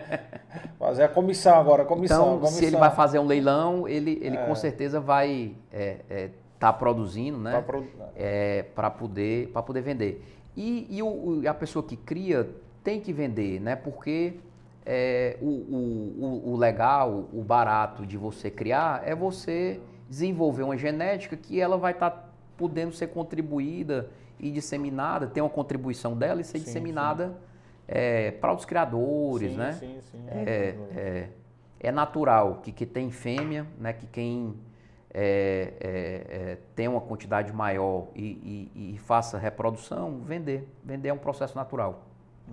*laughs* Fazer a comissão agora, a comissão. Então, comissão. se ele vai fazer um leilão, ele, ele É. com certeza vai estar produzindo, né? Pra pro- para poder, pra poder vender. E, e o- a pessoa que cria tem que vender, né? Porque é, o, o- o- legal, o barato de você criar é você desenvolver uma genética que ela vai estar podendo ser contribuída e disseminada, ter uma contribuição dela e ser Sim, disseminada para os criadores, sim, né? Sim, sim. É, é, é natural que, que tem fêmea, né, que quem é, é, é, tem uma quantidade maior e, e- e faça reprodução, vender. Vender é um processo natural.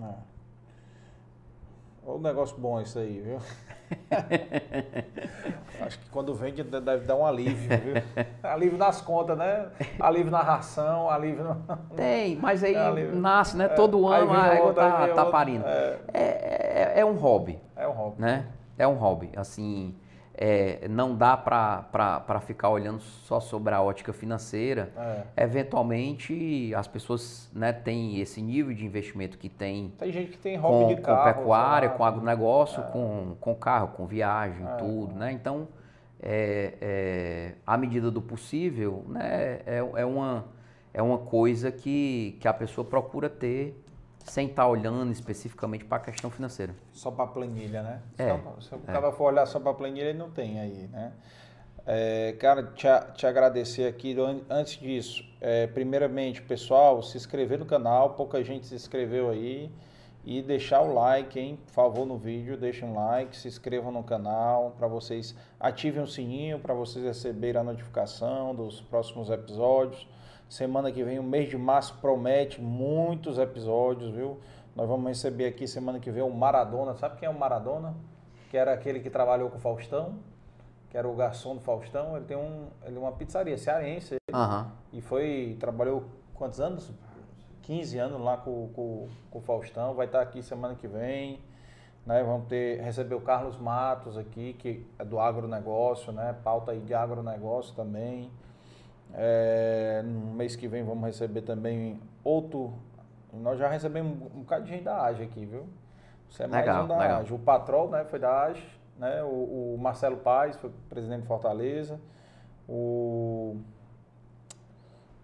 É. Olha um negócio bom isso aí, viu? *laughs* Acho que quando vende deve dar um alívio, viu? *laughs* Alívio nas contas, né? Alívio na ração, alívio no... *laughs* Tem, mas aí É nasce, né? Todo Aí ano a égua aí tá, tá parindo. É, É, é, é um hobby, é um hobby. né? É um hobby. Assim, é, não dá para ficar olhando só sobre a ótica financeira. É. Eventualmente, as pessoas né, têm esse nível de investimento que tem Tem gente que tem hobby com, de carro. com pecuária, com agronegócio, com, com carro, com viagem, É. tudo, né? Então, é, é, à medida do possível, né, é, é, uma, é uma coisa que, que a pessoa procura ter sem estar olhando especificamente para a questão financeira. Só para planilha, né? É, Só, se o cara for olhar só para planilha, ele não tem aí, né? É, cara, te, a- te agradecer aqui. An- Antes disso, é, primeiramente, pessoal, se inscrever no canal, pouca gente se inscreveu aí. E deixar o like, hein? Por favor, no vídeo, deixem um like, se inscrevam no canal, para vocês ativem o sininho para vocês receberem a notificação dos próximos episódios. Semana que vem, o mês de março promete muitos episódios, viu? Nós vamos receber aqui semana que vem o Maradona. Sabe quem é o Maradona? Que era aquele que trabalhou com o Faustão. que era o garçom do Faustão, ele tem um, ele uma pizzaria cearense. Aham. E foi, trabalhou quantos anos? 15 anos lá com, com, com o Faustão, vai estar aqui semana que vem. Né? Vamos ter, receber o Carlos Matos aqui, que é do agronegócio, né? Pauta aí de agronegócio também. É, no mês que vem vamos receber também outro. Nós já recebemos um, bocado de gente da AGE aqui, viu? Você é mais Legal, um da legal. AGE. O Patrol né, foi da AGE, né? O, o Marcelo Paz foi presidente de Fortaleza. O,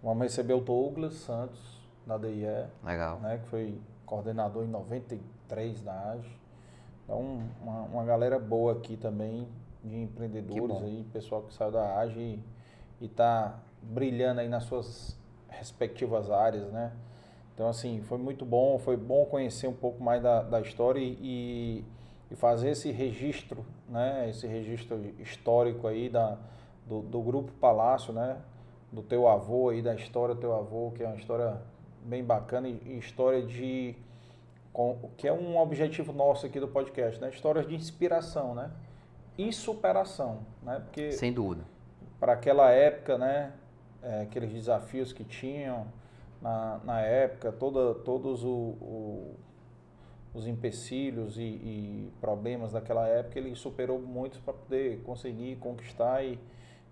vamos receber o Douglas Santos, da DIE Legal. né, que foi coordenador em 93 da AGE. Então, uma, uma galera boa aqui também, de empreendedores aí, pessoal que saiu da AGE e, e tá brilhando aí nas suas respectivas áreas, né? Então, assim, foi muito bom, foi bom conhecer um pouco mais da, da história e, e fazer esse registro, né? Esse registro histórico aí da, do, do Grupo Palácio, né? Do teu avô aí, da história do teu avô, que é uma história bem bacana e, história de... Com, que é um objetivo nosso aqui do podcast, né? Histórias de inspiração, né? E superação, né? Porque Sem dúvida. para aquela época, né? É, aqueles desafios que tinham na, na época, toda, todos o, o- os empecilhos e, e problemas daquela época, ele superou muitos para poder conseguir conquistar e,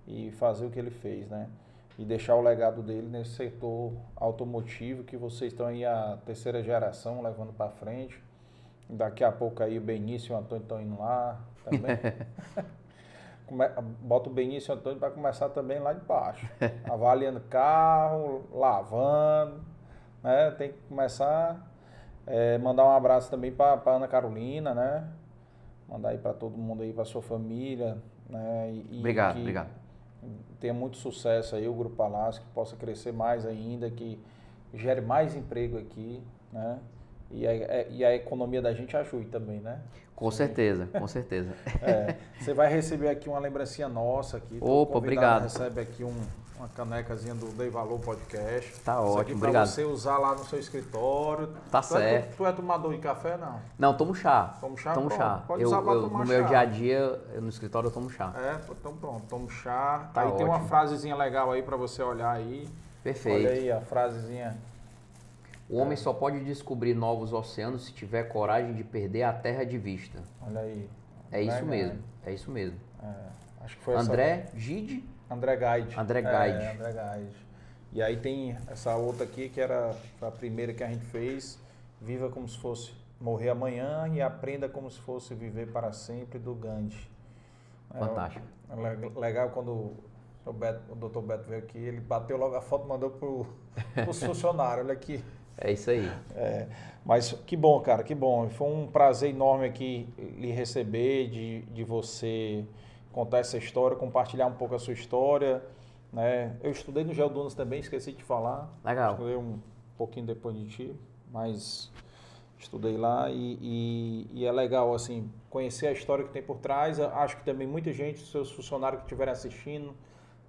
e fazer o que ele fez, né? E deixar o legado dele nesse setor automotivo que vocês estão aí a terceira geração levando para frente. Daqui a pouco aí o Benício e o Antônio estão indo lá também. *laughs* Bota o Benício Antônio para começar também lá de baixo. *laughs* Avaliando carro, lavando, né? Tem que começar. é, mandar um abraço também para Ana Carolina, né? Mandar aí para todo mundo aí, para sua família, né? E, Obrigado, obrigado. Tenha muito sucesso aí o Grupo Palácio, que possa crescer mais ainda, que gere mais emprego aqui, né? E a, é- e a economia da gente ajude também, né? Com certeza, com *laughs* certeza. É, você vai receber aqui uma lembrancinha nossa aqui. Opa, obrigado. Recebe aqui um- uma canecazinha do Dei Valor Podcast. Tá Isso ótimo, pra obrigado. você usar lá no seu escritório. Tá tu É, certo. tu, tu é tomador de café, não? Não, tomo chá. Toma chá? Tomo Pronto, chá. pode Eu, usar pra eu- tomar no meu chá. dia a dia, no escritório, eu tomo chá. É, então pronto, toma um chá. Tá aí tem uma ótimo. frasezinha legal aí pra você olhar aí. Perfeito. Olha aí a frasezinha. O homem só pode descobrir novos oceanos se tiver coragem de perder a terra de vista. Olha aí. É isso André mesmo. Guide. É isso mesmo. É, acho que foi essa- André Gide. André Guide. André É, Guide. André Guide. E aí tem essa outra aqui que era a primeira que a gente fez. Viva como se fosse morrer amanhã e aprenda como se fosse viver para sempre do Gandhi. É, Fantástico. é le- legal quando o, Beto, o Dr. Beto veio aqui, ele bateu logo a foto e mandou para *laughs* os funcionários. Olha aqui. É isso aí. É, mas que bom, cara, que bom. Foi um prazer enorme aqui lhe receber, de, de você contar essa história, compartilhar um pouco a sua história. Né? Eu estudei no Geodunas também, esqueci de falar. Legal. Estudei um pouquinho depois de ti, mas estudei lá e, e- e é legal, assim, conhecer a história que tem por trás. Acho que também muita gente, seus funcionários que estiverem assistindo,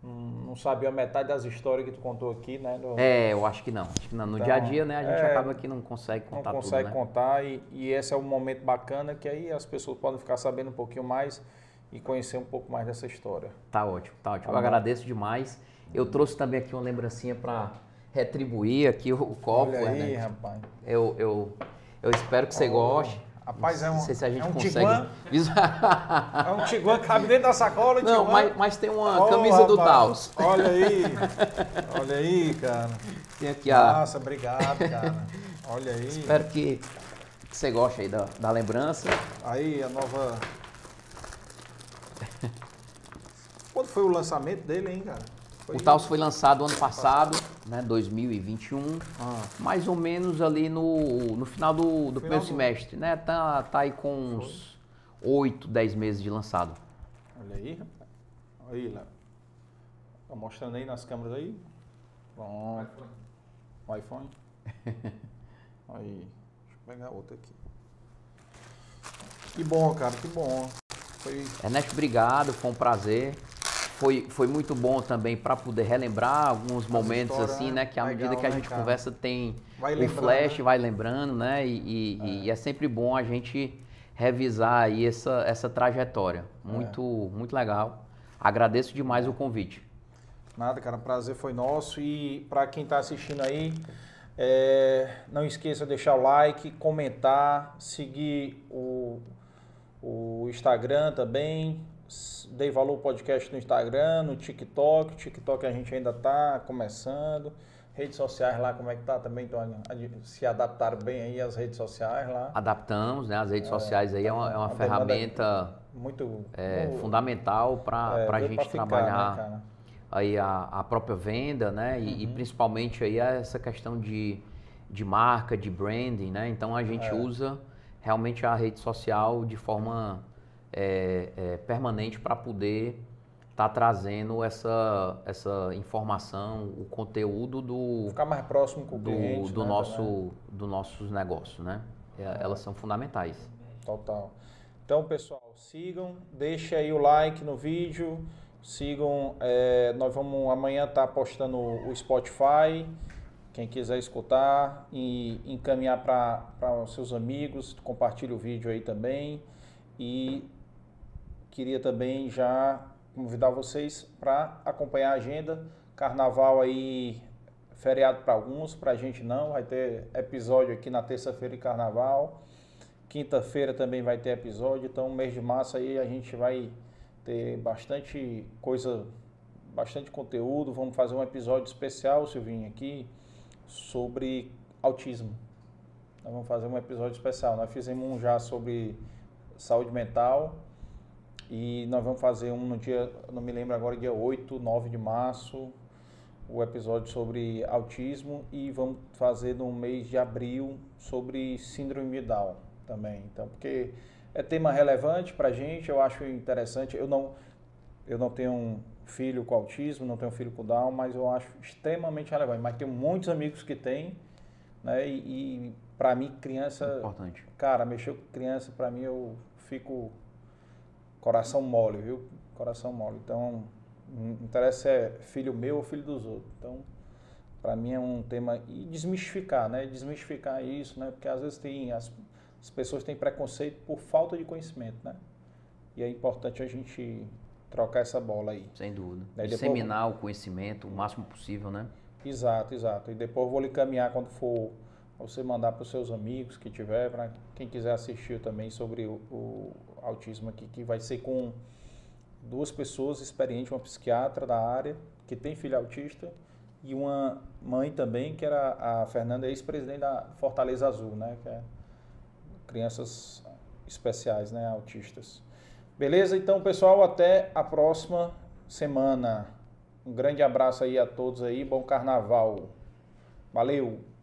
não, não sabiam a metade das histórias que tu contou aqui, né? do- É, eu acho que não. Acho que não. No Então, dia a dia, né, a gente é, acaba que não consegue não contar consegue tudo, né? contar e, e esse é um momento bacana que aí as pessoas podem ficar sabendo um pouquinho mais e conhecer um pouco mais dessa história. Tá ótimo, tá ótimo. Tá eu bom. agradeço demais. Eu trouxe também aqui uma lembrancinha para retribuir aqui o, o copo, Olha aí, Ernesto. rapaz. Eu, eu, eu espero que você Oh, goste. Rapaz, é um- Não sei se a gente é um consegue. É um Tiguan que cabe dentro da sacola, Não, Tiguan. mas, mas tem uma Oh, camisa do Taos. Olha aí, *laughs* olha aí, cara. Tem aqui a. Nossa, obrigado, cara. Olha aí. Espero que, que você goste aí da, da lembrança. Aí a nova. Quando foi o lançamento dele, hein, cara? Foi O Taos foi lançado ano passado, né, 2021, Ah, mais ou menos ali no, no final do, do primeiro do- semestre, né? Tá, tá aí com uns 8, 10 meses de lançado. olha aí, rapaz. Aí, Léo. Tá mostrando aí nas câmeras aí? Pronto. O iPhone? *laughs* Aí. Deixa eu pegar outra aqui. Que bom, cara, que bom. Foi. Ernesto, obrigado, foi um prazer. Foi, foi muito bom também para poder relembrar alguns momentos assim, né? né? Que à medida Legal, que a gente conversa tem Vai o flash, né? vai lembrando, né? E, e- e é sempre bom a gente revisar aí essa, essa trajetória. Muito, muito legal. Agradeço demais o convite. Nada, cara, prazer foi nosso. E para quem está assistindo aí, é, não esqueça de deixar o like, comentar, seguir o, o Instagram também. Dei Valor Podcast no Instagram, no TikTok. O TikTok a gente ainda está começando. Redes sociais lá, como é que tá também? Então, se adaptaram bem aí as redes sociais lá. Adaptamos, né? As redes é, sociais aí é uma, é uma ferramenta muito, é, fundamental para é, a gente ficar, trabalhar né, aí a, a própria venda, né? E, uhum. e, principalmente aí essa questão de, de marca, de branding, né? Então a gente é. usa realmente a rede social de forma é, é, permanente para poder está trazendo essa, essa informação, o conteúdo do ficar mais próximo com o do, cliente, do né, nosso dos nossos negócios, né? É. Elas são fundamentais. Total. Então, pessoal, sigam, deixem aí o like no vídeo, sigam. É, nós vamos amanhã estar tá postando o Spotify. Quem quiser escutar e encaminhar para os seus amigos, compartilhe o vídeo aí também. E queria também já convidar vocês para acompanhar a agenda. Carnaval aí, feriado para alguns, para a gente não. Vai ter episódio aqui na terça-feira de carnaval. Quinta-feira também vai ter episódio. Então, mês de março aí a gente vai ter bastante coisa, bastante conteúdo. Vamos fazer um episódio especial, Silvinho, aqui, sobre autismo. Nós vamos fazer um episódio especial. Nós fizemos um já sobre saúde mental e nós vamos fazer um no dia, não me lembro agora, dia 8, 9 de março, o episódio sobre autismo e vamos fazer no mês de abril sobre síndrome de Down também. Então, porque é tema relevante para a gente, eu acho interessante. Eu não, eu não tenho um filho com autismo, não tenho um filho com Down, mas eu acho extremamente relevante. Mas tenho muitos amigos que têm, né? E, e para mim, criança. Importante. Cara, mexer com criança, para mim, eu fico coração mole, viu? Coração mole. Então, não interessa se é filho meu ou filho dos outros. Então, para mim é um tema e desmistificar, né? Desmistificar isso, né? Porque às vezes tem as, as pessoas têm preconceito por falta de conhecimento, né? E é importante a gente trocar essa bola aí. Sem dúvida. Daí Disseminar depois... o conhecimento o máximo possível, né? Exato, exato. E depois eu vou lhe caminhar quando for você mandar para os seus amigos que tiver, para quem quiser assistir também sobre o, o, autismo aqui, que vai ser com duas pessoas experientes, uma psiquiatra da área, que tem filho autista, e uma mãe também, que era a Fernanda, ex-presidente da Fortaleza Azul, né? Que é crianças especiais, né? Autistas. Beleza? Então, pessoal, até a próxima semana. Um grande abraço aí a todos aí, bom carnaval. Valeu!